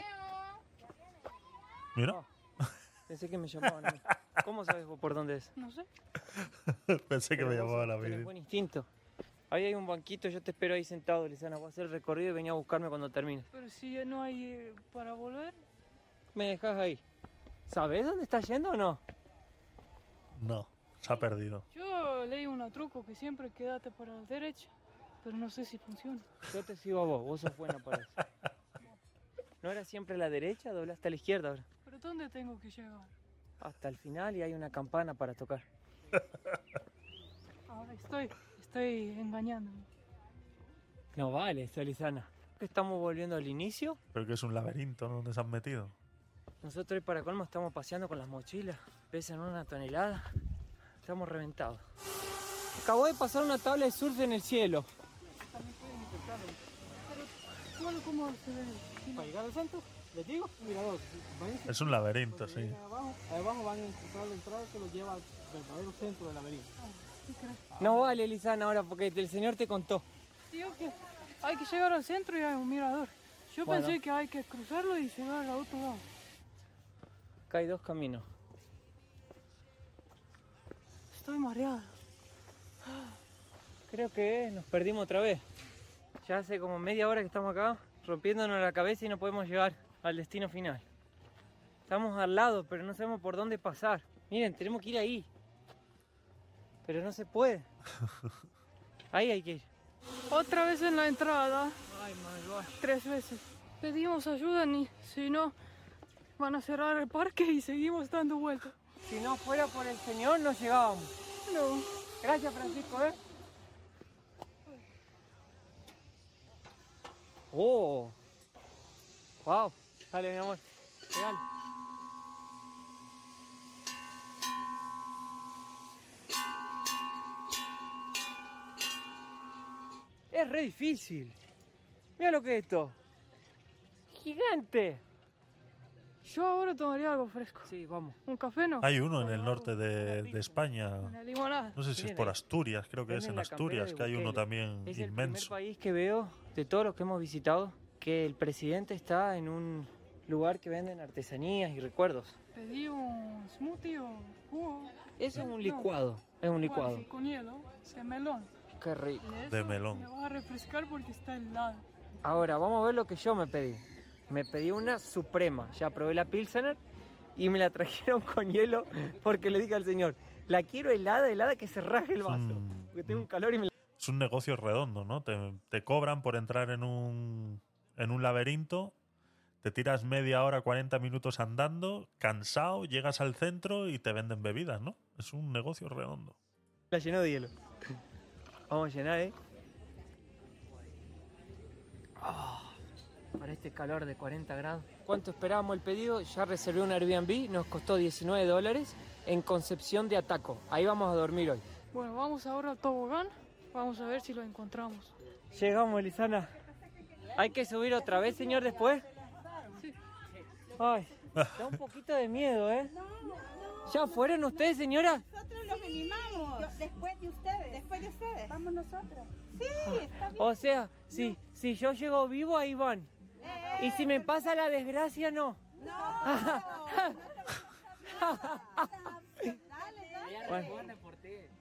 Mira, *laughs* pensé que me llamaban a mí. ¿Cómo sabes vos por dónde es? No sé. *laughs* pensé que Pero me vos llamaba la tenés vida. buen instinto. Ahí hay un banquito, yo te espero ahí sentado, Lisana. Voy a hacer el recorrido y venía a buscarme cuando termine. Pero si ya no hay eh, para volver, ¿Me dejas ahí? ¿Sabes dónde estás yendo o no? No, se ha perdido. yo leí un truco que siempre quédate para la derecha, pero no sé si funciona. Yo te sigo a vos, vos sos buena para eso. *laughs* ¿No era siempre a la derecha? Doblaste a la izquierda ahora. Pero ¿dónde tengo que llegar? Hasta el final y hay una campana para tocar. Ahora estoy, estoy engañándome. No vale eso, Lisana. Estamos volviendo al inicio. Pero que es un laberinto ¿no? donde se han metido. Nosotros hoy para colmo estamos paseando con las mochilas. Pesan una tonelada. Estamos reventados. Acabó de pasar una tabla de surf en el cielo. ¿Cómo, cómo se ve? Para llegar al centro, les digo, mirador. váyanse Es un laberinto, sí. abajo, ahí abajo van a encontrar la entrada que los lleva al verdadero centro del laberinto. No vale, Lisana, ahora porque el señor te contó. Digo que hay que llegar al centro y hay un mirador. Yo Bueno. pensé que hay que cruzarlo y llegar al otro lado. Acá hay dos caminos. Estoy mareada. Creo que nos perdimos otra vez. Ya hace como media hora que estamos acá, rompiéndonos la cabeza y no podemos llegar al destino final. Estamos al lado, pero no sabemos por dónde pasar. Miren, tenemos que ir ahí. Pero no se puede. *laughs* Ahí hay que ir. Otra vez en la entrada, Ay, malvado. tres veces. Pedimos ayuda, ni si no, van a cerrar el parque y seguimos dando vueltas. Si no fuera por el señor, no llegábamos. No. Gracias, Francisco, ¿eh? Oh. Wow. Dale, mi amor. Es re difícil. Mira lo que es esto. Gigante. Yo ahora tomaría algo fresco. Sí, vamos. ¿Un café no? Hay uno en el norte de, de España. Una limonada. No sé si es por. Asturias, creo que es en Asturias, que hay uno también Es el primer inmenso. país que veo de todos los que hemos visitado que el presidente está en un lugar que venden artesanías y recuerdos. Pedí un smoothie o jugo. Eso es No. un licuado. Es un licuado. Con hielo, melón. Qué rico. De melón. Me va a refrescar porque está helado. Ahora, vamos a ver lo que yo me pedí. Me pedí una suprema. Ya probé la Pilsener y me la trajeron *laughs* con hielo porque le dije al señor, la quiero helada, helada que se raje el vaso. Mm, Porque tengo un calor y me la... Es un negocio redondo, ¿no? Te, te cobran por entrar en un, en un laberinto, te tiras media hora, 40 minutos andando, cansado, llegas al centro y te venden bebidas, ¿no? Es un negocio redondo. La llenó de hielo. Vamos a llenar, ¿eh? Ah, para este calor de 40 grados. ¿Cuánto esperábamos el pedido? Ya reservé un Airbnb, nos costó 19 dólares en Concepción de Ataco. Ahí vamos a dormir hoy. Bueno, vamos ahora al tobogán. Vamos a ver si lo encontramos. Llegamos, Lisana. ¿Hay que subir otra vez, señor, después? Sí. Ay, da un poquito de miedo, ¿eh? ¿Ya fueron ustedes, señora? Nosotros los animamos. después de ustedes. Después de ustedes. Vamos nosotros. Sí, está bien. O sea, si, si yo llego vivo, ahí van. Y si me pasa la desgracia, no. *laughs* *laughs* Bueno.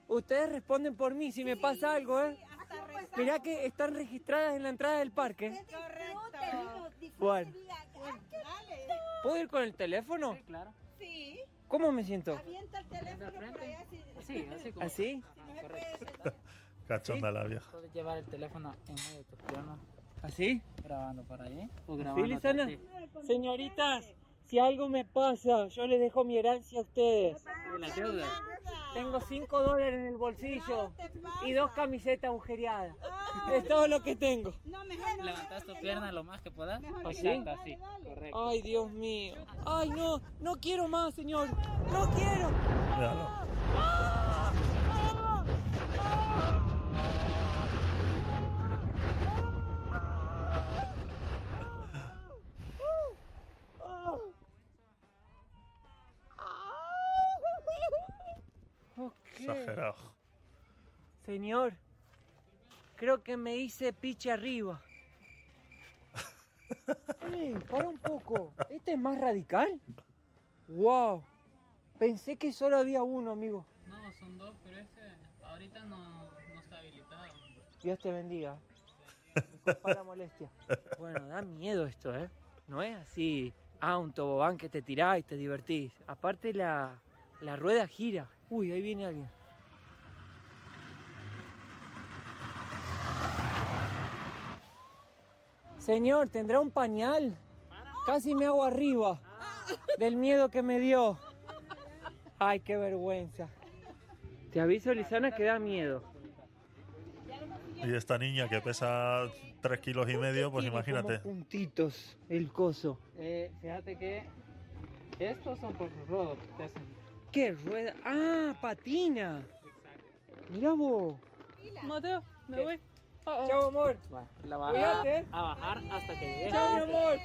Ustedes responden por mí si me pasa algo, ¿eh? Mirá que están registradas en la entrada del parque. Bueno. ¿Puedo ir con el teléfono? Sí, claro. Sí. ¿Cómo me siento? Avienta el teléfono por allá. Si, Sí, así como. ¿Así? Correcto. Cachonda la vieja. Puedes llevar el teléfono en medio de tu pierna, ¿Así? grabando para ahí. O ¿Sí, grabando. Lisana? Señoritas, si algo me pasa, yo les dejo mi herencia a ustedes. la deuda. Tengo 5 dólares en el bolsillo y dos camisetas agujereadas. Es todo lo que tengo. No, mejor no. Levantas tu pierna lo más que puedas. ¿Así? Exacto, así. Correcto. Ay, Dios mío. Ay, no, no quiero más, señor. No quiero. Míralo. Ok. Exagerado. Señor, creo que me hice piche arriba. Para un poco. ¿Este es más radical? Wow. Pensé que solo había uno, amigo. No, son dos, pero este ahorita no, no está habilitado. Dios te bendiga. La molestia. *laughs* Bueno, da miedo esto, ¿eh? No es así. Ah, un tobogán que te tirás y te divertís. Aparte la, la rueda gira. Uy, ahí viene alguien. Señor, ¿tendrá un pañal? Casi me hago arriba del miedo que me dio. Ay, qué vergüenza. Te aviso, Lisana, que da miedo. Y esta niña que pesa 3 kilos y medio, pues imagínate. como puntitos el coso. Eh, fíjate que estos son por rodo. Te hacen. ¿Qué rueda? ¡Ah, patina! Mira vos. Mateo, me voy. Chao, amor. Va, la vas Cuídate. a, a bajar hasta que llegues. Chao, mi amor.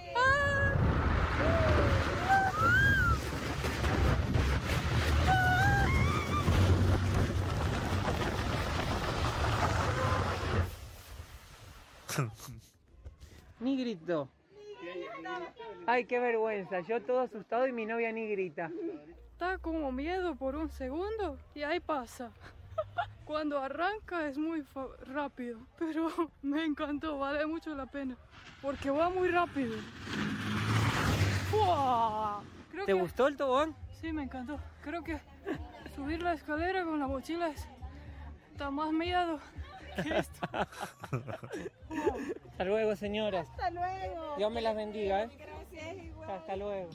Ni gritó. Ay, qué vergüenza. Yo todo asustado y mi novia ni grita. Da como miedo por un segundo y ahí pasa. Cuando arranca es muy rápido, *laughs* pero me encantó, vale mucho la pena, porque va muy rápido. ¡Fua! Creo ¿Te que- gustó el tobogán? Sí, me encantó. Creo que subir la escalera con la mochila es, da más miedo que esto. *laughs* Hasta luego, señoras. Hasta luego. Dios me las bendiga, ¿eh? Gracias, igual. Hasta luego.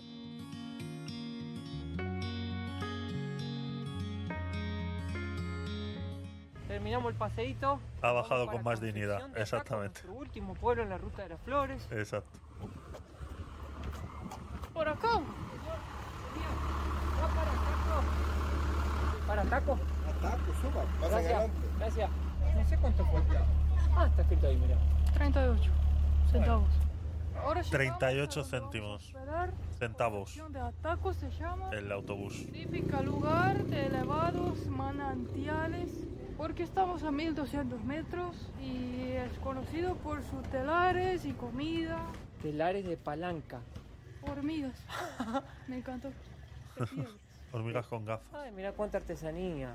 Terminamos el paseíto. Ha bajado con para más dignidad, exactamente. Nuestro último pueblo en la ruta de las flores. Exacto. Por acá. Va para Taco. Para Taco. Taco, suba, más Gracias. adelante. Gracias. No sé cuánto cuesta. Ah, está escrito ahí, mira. 38 centavos. Ahora 38 llegamos, vamos a céntimos. Centavos. De Ataco se llama. El autobús. Típica lugar de elevados manantiales porque estamos a 1200 metros y es conocido por sus telares y comida, Telares de palanca. hormigas. Me encantó. *laughs* Hormigas con gafas. Ay, mira cuánta artesanía.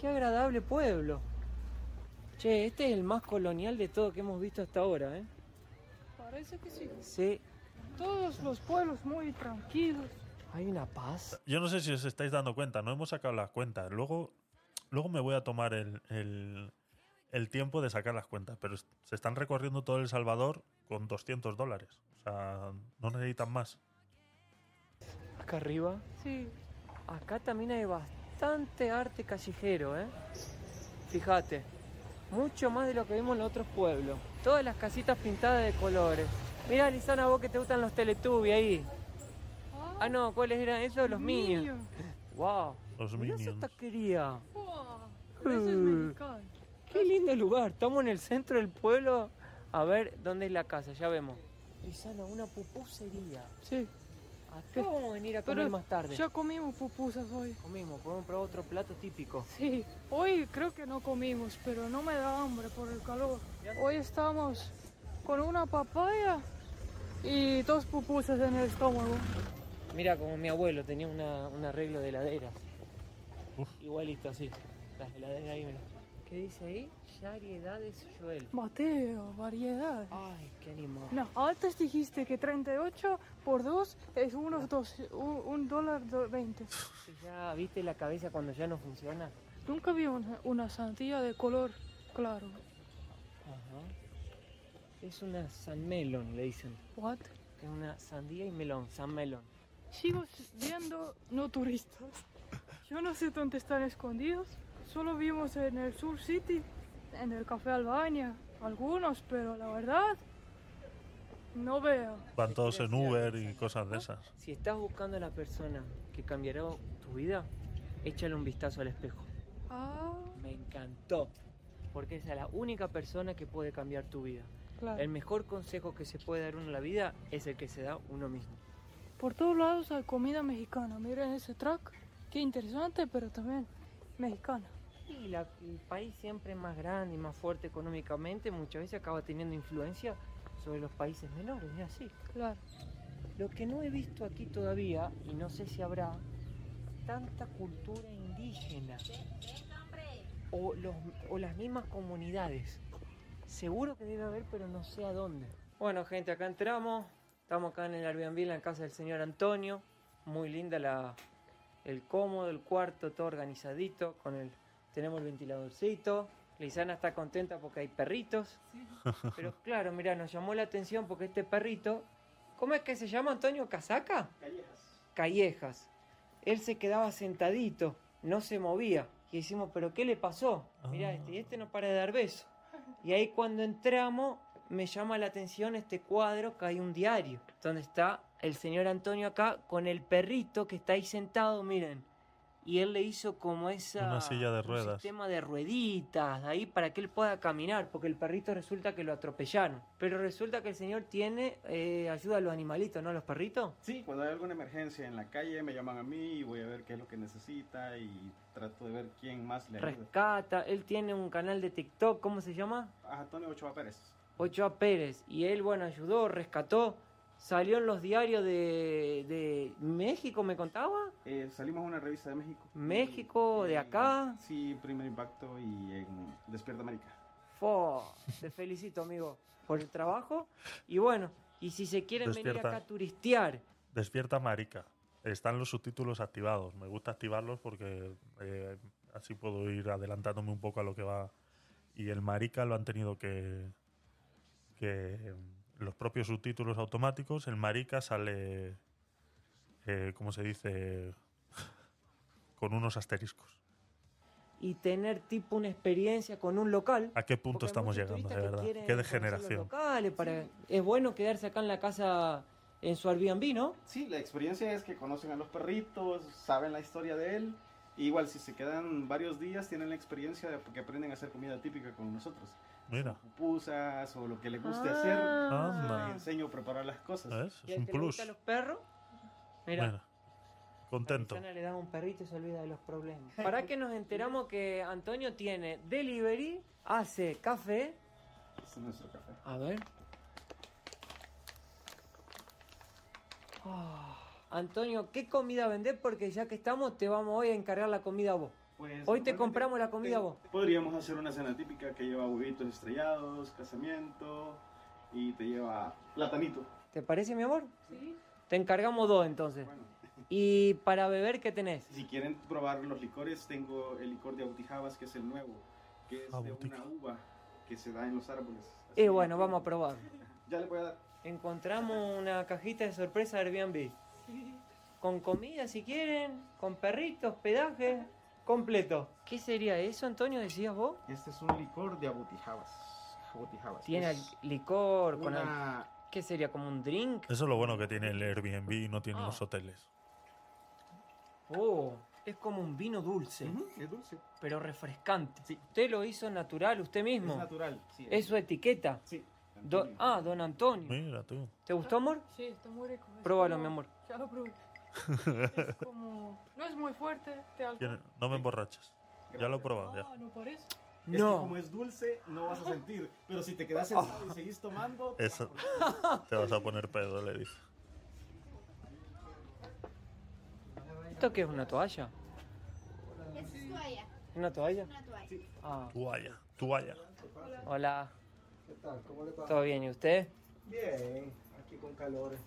Qué agradable pueblo. Che, este es el más colonial de todo que hemos visto hasta ahora, ¿eh? Parece que sí. Sí, Todos los pueblos muy tranquilos. Hay una paz. Yo no sé si os estáis dando cuenta, no hemos sacado las cuentas. Luego, luego me voy a tomar el, el, el tiempo de sacar las cuentas, pero se están recorriendo todo El Salvador con 200 dólares. O sea, no necesitan más. Acá arriba. Sí. Acá también hay bastante arte callejero, ¿eh? Fíjate, mucho más de lo que vimos en los otros pueblos. Todas las casitas pintadas de colores. Mira, Lisana, vos que te gustan los Teletubbies ahí. Ah, no, ¿cuáles eran esos? Los Minions. Wow. Los Mirá esa Minions. taquería. Wow. Eso es Uh. mexicano. Qué lindo lugar. Estamos en el centro del pueblo. A ver, ¿dónde es la casa? Ya vemos. Lisana, una pupusería. Sí. Acá vamos a venir a comer Pero más tarde. ya comimos pupusas hoy. Comimos, podemos probar otro plato típico. Sí, hoy creo que no comimos, pero no me da hambre por el calor. Hoy estamos con una papaya y dos pupusas en el estómago. Mira, como mi abuelo tenía una, un arreglo de heladeras. Uf. Igualito así. Las heladeras ahí, mira. ¿Qué dice ahí? Variedades Joel. Mateo, variedad. Ay, qué animal. No, antes dijiste que 38 por 2 es unos dos, un, un dólar do- 20. Ya viste la cabeza cuando ya no funciona. Nunca vi una, una sandía de color claro. Ajá. Es una San Melon, le dicen. What? Es una sandía y melón, San Melon. Sigo viendo no turistas. Yo no sé dónde están escondidos. Solo vimos en el Sur City, en el Café Albania, algunos, pero la verdad, no veo. Van todos en Uber y cosas de esas. Si estás buscando a la persona que cambiará tu vida, échale un vistazo al espejo. Ah, Me encantó. Porque esa es la única persona que puede cambiar tu vida. claro. El mejor consejo que se puede dar uno en la vida es el que se da uno mismo. Por todos lados hay comida mexicana. Miren ese track. Qué interesante, pero también mexicana. Y la- el país siempre más grande y más fuerte económicamente muchas veces acaba teniendo influencia sobre los países menores, es así. Claro. Lo que no he visto aquí todavía, y no sé si habrá, tanta cultura indígena. O, los, o las mismas comunidades. Seguro que debe haber, pero no sé a dónde. Bueno, gente, acá entramos. Estamos acá en el Airbnb, en la casa del señor Antonio. Muy linda la, el cómodo, el cuarto, todo organizadito. Con el, tenemos el ventiladorcito. Lisana está contenta porque hay perritos. *laughs* Pero claro, mira, nos llamó la atención porque este perrito, ¿cómo es que se llama Antonio Casaca? Callejas. Callejas. Él se quedaba sentadito, no se movía. Y decimos, ¿pero qué le pasó? Mira, Ah. este, y este no para de dar besos. Y ahí cuando entramos, me llama la atención este cuadro que hay un diario, donde está el señor Antonio acá con el perrito que está ahí sentado, miren. Y él le hizo como esa... Una silla de un ruedas. sistema de rueditas ahí para que él pueda caminar, porque el perrito resulta que lo atropellaron. Pero resulta que el señor tiene eh, ayuda a los animalitos, ¿no? A los perritos. Sí, cuando hay alguna emergencia en la calle me llaman a mí y voy a ver qué es lo que necesita y trato de ver quién más le ayuda. Rescata, él tiene un canal de TikTok, ¿cómo se llama? Antonio Ochoa Pérez. Ochoa Pérez. Y él, bueno, ayudó, rescató. Salió en los diarios de, de México, me contaba. Eh, salimos a una revista de México. México, de Eh, acá. Sí, Primer Impacto y en Despierta América. Fo, te felicito, amigo, por el trabajo. Y bueno, y si se quieren venir acá a turistear, Despierta Marica. Están los subtítulos activados. Me gusta activarlos porque eh, así puedo ir adelantándome un poco a lo que va. Y el Marica lo han tenido que. Que los propios subtítulos automáticos, el Marica sale. Eh, ¿Cómo se dice? *laughs* con unos asteriscos. y tener tipo una experiencia con un local. ¿A qué punto estamos llegando, de verdad? Qué degeneración. locales para- Es bueno quedarse acá en la casa, en su Airbnb, ¿no? Sí, la experiencia es que conocen a los perritos, saben la historia de él. y igual, si se quedan varios días, tienen la experiencia de que aprenden a hacer comida típica con nosotros. Mira, Pupusas o lo que les guste Ah. hacer. Anda. Les enseño a preparar las cosas. ¿ves? Y Es al un que le plus. gustan los perros, mira, Mira, contento. a le da un perrito y se olvida de los problemas. *laughs* ¿Para que nos enteramos que Antonio tiene delivery, hace café? Este es nuestro café. A ver. Ah, Antonio, ¿qué comida vendés? Porque ya que estamos, te vamos hoy a encargar la comida a vos. Pues, Hoy te compramos la comida vos. Podríamos hacer una cena típica que lleva huevitos estrellados, casamiento y te lleva platanito. ¿Te parece, mi amor? Sí. Te encargamos dos entonces. Bueno, ¿Y para beber qué tenés? si quieren probar los licores, tengo el licor de Autijabas, que es el nuevo, que es de una uva que se da en los árboles. Y bueno, vamos a probar. *laughs* Ya le voy a dar. Encontramos una cajita de sorpresa de Airbnb. Con comida si quieren, con perritos, hospedaje, completo. ¿Qué sería eso, Antonio? ¿Decías vos? Este es un licor de abutijabas. Abutijabas. Tiene Es licor, con al-. ¿Qué sería? ¿Como un drink? Eso es lo bueno que tiene el Airbnb y no tienen Ah. los hoteles. Oh, es como un vino dulce, Ujú, es dulce. pero refrescante. Sí. ¿Usted lo hizo natural usted mismo? Es natural. Sí, ¿Es su etiqueta? Sí. Ah, don Antonio. Mira tú. ¿Te gustó, amor? Sí, está muy rico. Pruébalo, como- mi amor. Ya lo probé. Es *laughs* como... No es muy fuerte alcohol. Tiene- No me emborrachas. Ya lo he probado, ya. No parece. Es que No. como es dulce, no vas a sentir. Pero si te quedas sentado y seguís tomando, te Eso. vas a poner- Te vas a poner pedo, le dice. ¿Esto qué es una toalla? Es toalla, ¿Una toalla? una toalla. Ah, Toalla, toalla. hola. ¿Qué tal? ¿Cómo le va? ¿Todo bien? ¿Y usted? Bien, aquí con calores.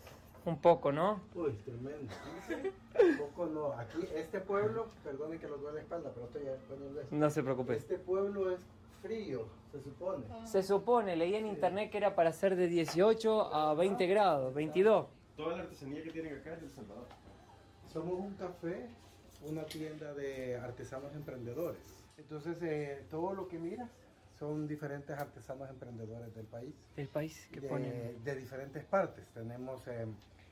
Un poco, ¿no? Uy, tremendo. *laughs* Un poco no. Aquí, este pueblo, perdonen que lo duele la espalda, pero estoy esto. No se preocupe. Este pueblo es frío, se supone. Se supone, leí en internet que era para hacer de 18 a 20 grados, 22. Toda la artesanía que tienen acá es de El Salvador. Somos un café, una tienda de artesanos emprendedores. Entonces, eh, todo lo que miras son diferentes artesanos emprendedores del país. Del país que de, ponen. de diferentes partes. Tenemos eh,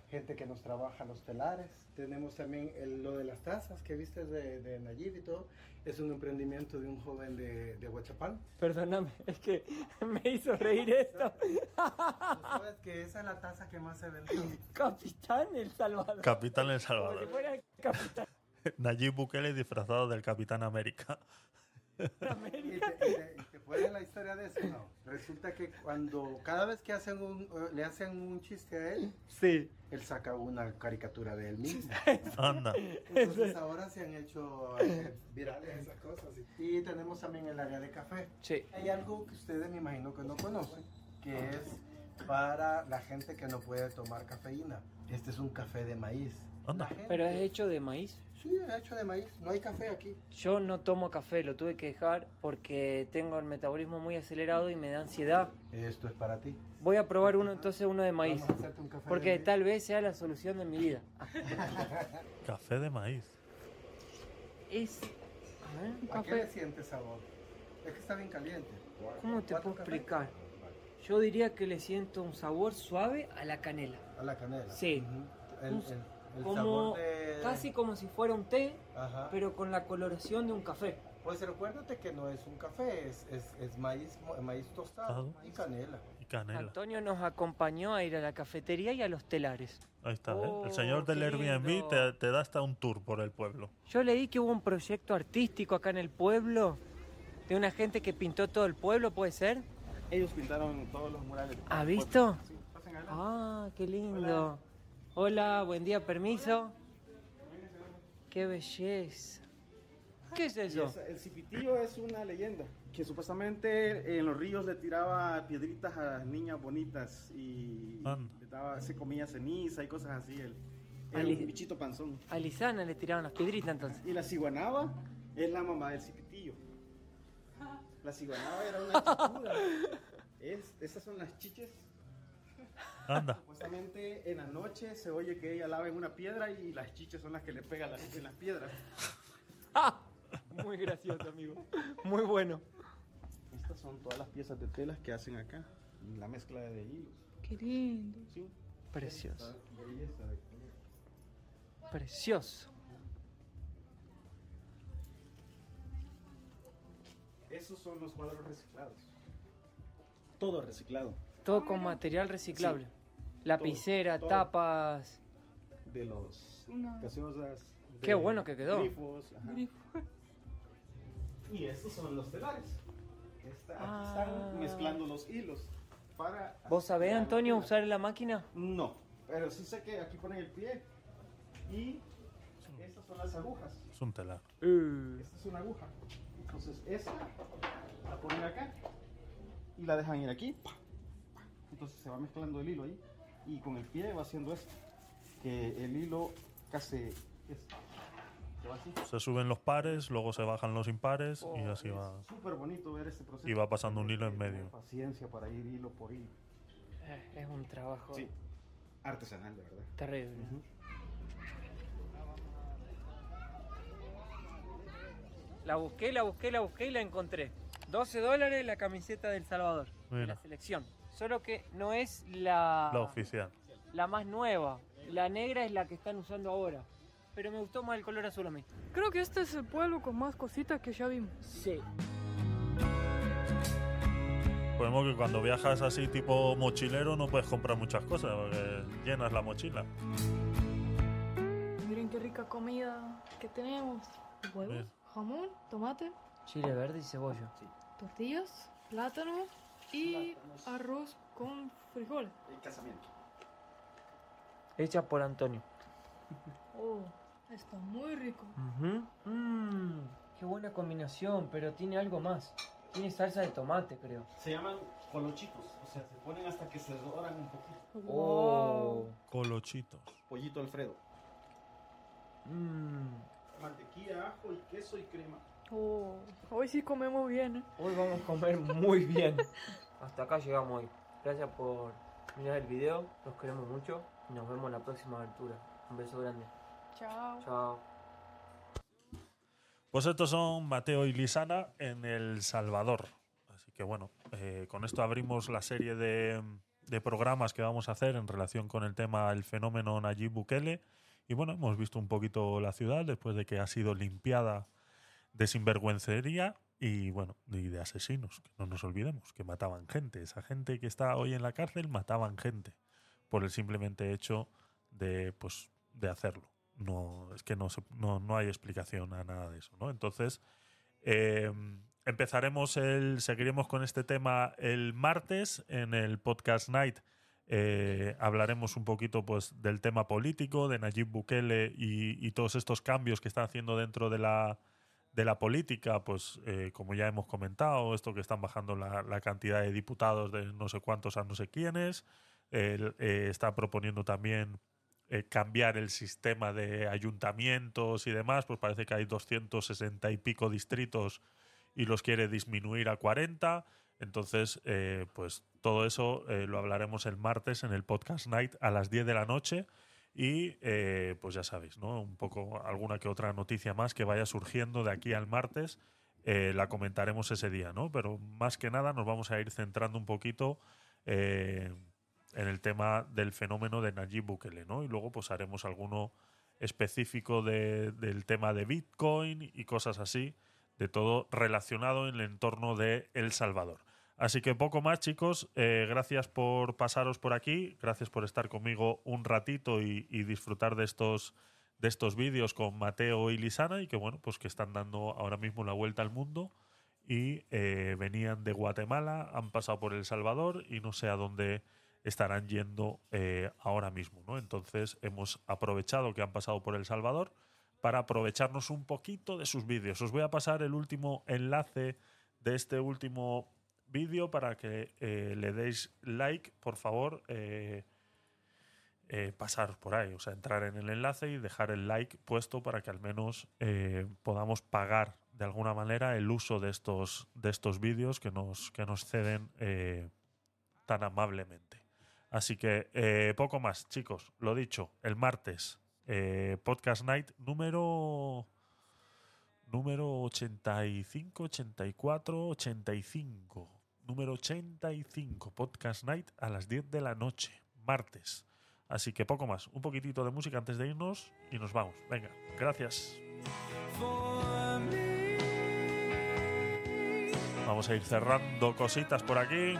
gente que nos trabaja los telares, tenemos también el- lo de las tazas que viste de, de Nayib y todo. Es un emprendimiento de un joven de, de Huachapán. Perdóname, *laughs* es que me hizo reír *laughs* esto. Sabes que esa es la taza que más se vende. *laughs* Capitán El Salvador. Capitán El Como si Salvador. fuera el Capitán Nayib Bukele disfrazado del Capitán América. ¿Y te, y te- te puede la historia de eso? No. Resulta que cuando cada vez que hacen un, eh, le hacen un chiste a él, Sí. él saca una caricatura de él mismo. Anda. Entonces ahora se han hecho eh, virales esas cosas. Y tenemos también el área de café. Sí. Hay algo que ustedes me imagino que no conocen, que es para la gente que no puede tomar cafeína. Este es un café de maíz. Gente- Pero es hecho de maíz. Sí, hecho de maíz. No hay café aquí. Yo no tomo café, lo tuve que dejar porque tengo el metabolismo muy acelerado y me da ansiedad. Esto es para ti. Voy a probar uno entonces uno de maíz. Vamos a hacerte un café de Porque maíz. tal vez sea la solución de mi vida. *laughs* Café de maíz. Es. A ver, un ¿A qué le café. siente sabor? Es que está bien caliente. ¿Cómo te ¿Cuánto puedo café? explicar? Yo diría que le siento un sabor suave a la canela. A la canela. Sí. El, el- el como de... casi como si fuera un té, Ajá. pero con la coloración de un café. Pues recuérdate que no es un café, es, es, es maíz, maíz tostado Ajá. y canela. Y canela. Antonio nos acompañó a ir a la cafetería y a los telares. Ahí está, ¿eh? Oh, El señor del Airbnb te, te da hasta un tour por el pueblo. Yo leí que hubo un proyecto artístico acá en el pueblo de una gente que pintó todo el pueblo, ¿puede ser? Ellos pintaron todos los murales. ¿Ha visto? Sí, pasen adelante. Ah, qué lindo. Hola, buen día, permiso. Qué belleza. ¿Qué es eso? el cipitillo es una leyenda que supuestamente en los ríos le tiraba piedritas a las niñas bonitas y le daba- se comía ceniza y cosas así. El, un bichito panzón. A Lisana le tiraron las piedritas entonces. Y la ciguanaba es la mamá del cipitillo. La ciguanaba era una *laughs* chichuda. Es, esas son las chiches. Anda. Supuestamente en la noche se oye que ella lava en una piedra y las chiches son las que le pegan las- en las piedras. *laughs* Muy gracioso, amigo. Muy bueno. Estas son todas las piezas de telas que hacen acá. La mezcla de hilos. Qué lindo. Sí. Precioso. Precioso. Esos son los cuadros reciclados. Todo reciclado. Todo con material reciclable. Lapicera, todo. tapas. De los gaseosas. de Qué bueno que quedó. Grifos. ajá. Y estos son los telares. Aquí Ah. están mezclando los hilos. Para ¿Vos sabés, Antonio, usar la máquina? No, pero sí sé que aquí ponen el pie. Y estas son las agujas. Es un telar. Uh, Esta es una aguja. Entonces esta la ponen acá y la dejan ir aquí. Entonces se va mezclando el hilo ahí y con el pie va haciendo esto. Que el hilo casi esto. Se suben los pares, luego se bajan los impares y así Es va. súper bonito ver este proceso. Y va pasando un hilo en medio. Paciencia para ir hilo por hilo. Eh, Es un trabajo Sí, artesanal, de verdad. terrible. La busqué, la busqué, la busqué y la encontré. 12 dólares la camiseta del Salvador. de Mira. La selección. Solo que no es la, La oficial. la más nueva. La negra es la que están usando ahora. Pero me gustó más el color azul a mí. Creo que este es el pueblo con más cositas que ya vimos. Sí. Podemos que cuando viajas así tipo mochilero no puedes comprar muchas cosas porque llenas la mochila. Miren qué rica comida que tenemos. Huevos, Bien. jamón, tomate, Chile verde y cebolla. tortillas, plátano y arroz con frijoles. El casamiento. Hecha por Antonio. Oh, está muy rico. Mmm, qué buena combinación, pero tiene algo más. Tiene salsa de tomate, creo. Se llaman colochitos, o sea, se ponen hasta que se doran un poquito. Oh. Colochitos. Pollito Alfredo. Mmm. Mantequilla, ajo y queso y crema. Oh, hoy sí comemos bien, ¿eh? Hoy vamos a comer muy bien. Hasta acá llegamos hoy. Gracias por mirar el video. Los queremos mucho. Y nos vemos en la próxima aventura. Un beso grande. Chao. Chao. Pues estos son Mateo y Lisana en El Salvador. Así que bueno, eh, con esto abrimos la serie de, de programas que vamos a hacer en relación con el tema el fenómeno Nayib Bukele. Y bueno, hemos visto un poquito la ciudad después de que ha sido limpiada de sinvergüencería y bueno, y de asesinos, que no nos olvidemos, que mataban gente. Esa gente que está hoy en la cárcel mataban gente por el simplemente hecho de pues de hacerlo. No, es que no, se- no, no hay explicación a nada de eso, ¿no? Entonces, eh, empezaremos el. Seguiremos con este tema el martes en el podcast night. Eh, hablaremos un poquito pues del tema político, de Nayib Bukele y, y todos estos cambios que están haciendo dentro de la, de la política, pues eh, como ya hemos comentado, esto que están bajando la, la cantidad de diputados de no sé cuántos a no sé quiénes, eh, está proponiendo también eh, cambiar el sistema de ayuntamientos y demás, pues parece que hay 260 y pico distritos y los quiere disminuir a 40. Entonces, eh, pues todo eso lo hablaremos el martes en el podcast night a las 10 de la noche. Y eh, pues ya sabéis, ¿no? Un poco alguna que otra noticia más que vaya surgiendo de aquí al martes, eh, la comentaremos ese día, ¿no? Pero más que nada nos vamos a ir centrando un poquito eh, en el tema del fenómeno de Nayib Bukele, ¿no? Y luego pues haremos alguno específico de- del tema de Bitcoin y cosas así, de todo relacionado en el entorno de El Salvador. Así que poco más, chicos. Eh, gracias por pasaros por aquí. Gracias por estar conmigo un ratito y, disfrutar de estos, de estos vídeos con Mateo y Lisana y que, bueno, pues que están dando ahora mismo la vuelta al mundo y eh, venían de Guatemala, han pasado por El Salvador y no sé a dónde estarán yendo eh, ahora mismo, ¿no? Entonces hemos aprovechado que han pasado por El Salvador para aprovecharnos un poquito de sus vídeos. Os voy a pasar el último enlace de este último vídeo para que eh, le deis like, por favor. eh, eh, pasaros por ahí, o sea, entrar en el enlace y dejar el like puesto para que al menos eh, podamos pagar de alguna manera el uso de estos, de estos vídeos que nos, que nos ceden tan amablemente. Así que poco más, chicos. Lo dicho, el martes, Podcast Night número número 85, 84, 85. Número 85, Podcast Night a las 10 de la noche, martes. Así que poco más, un poquitito de música antes de irnos y nos vamos. Venga, gracias. Vamos a ir cerrando cositas por aquí.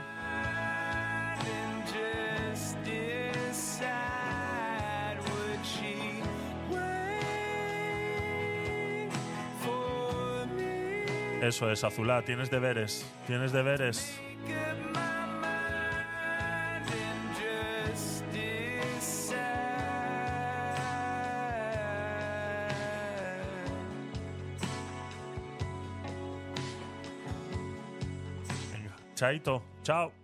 Eso es, Azulá, tienes deberes, tienes deberes. Chaito, chao.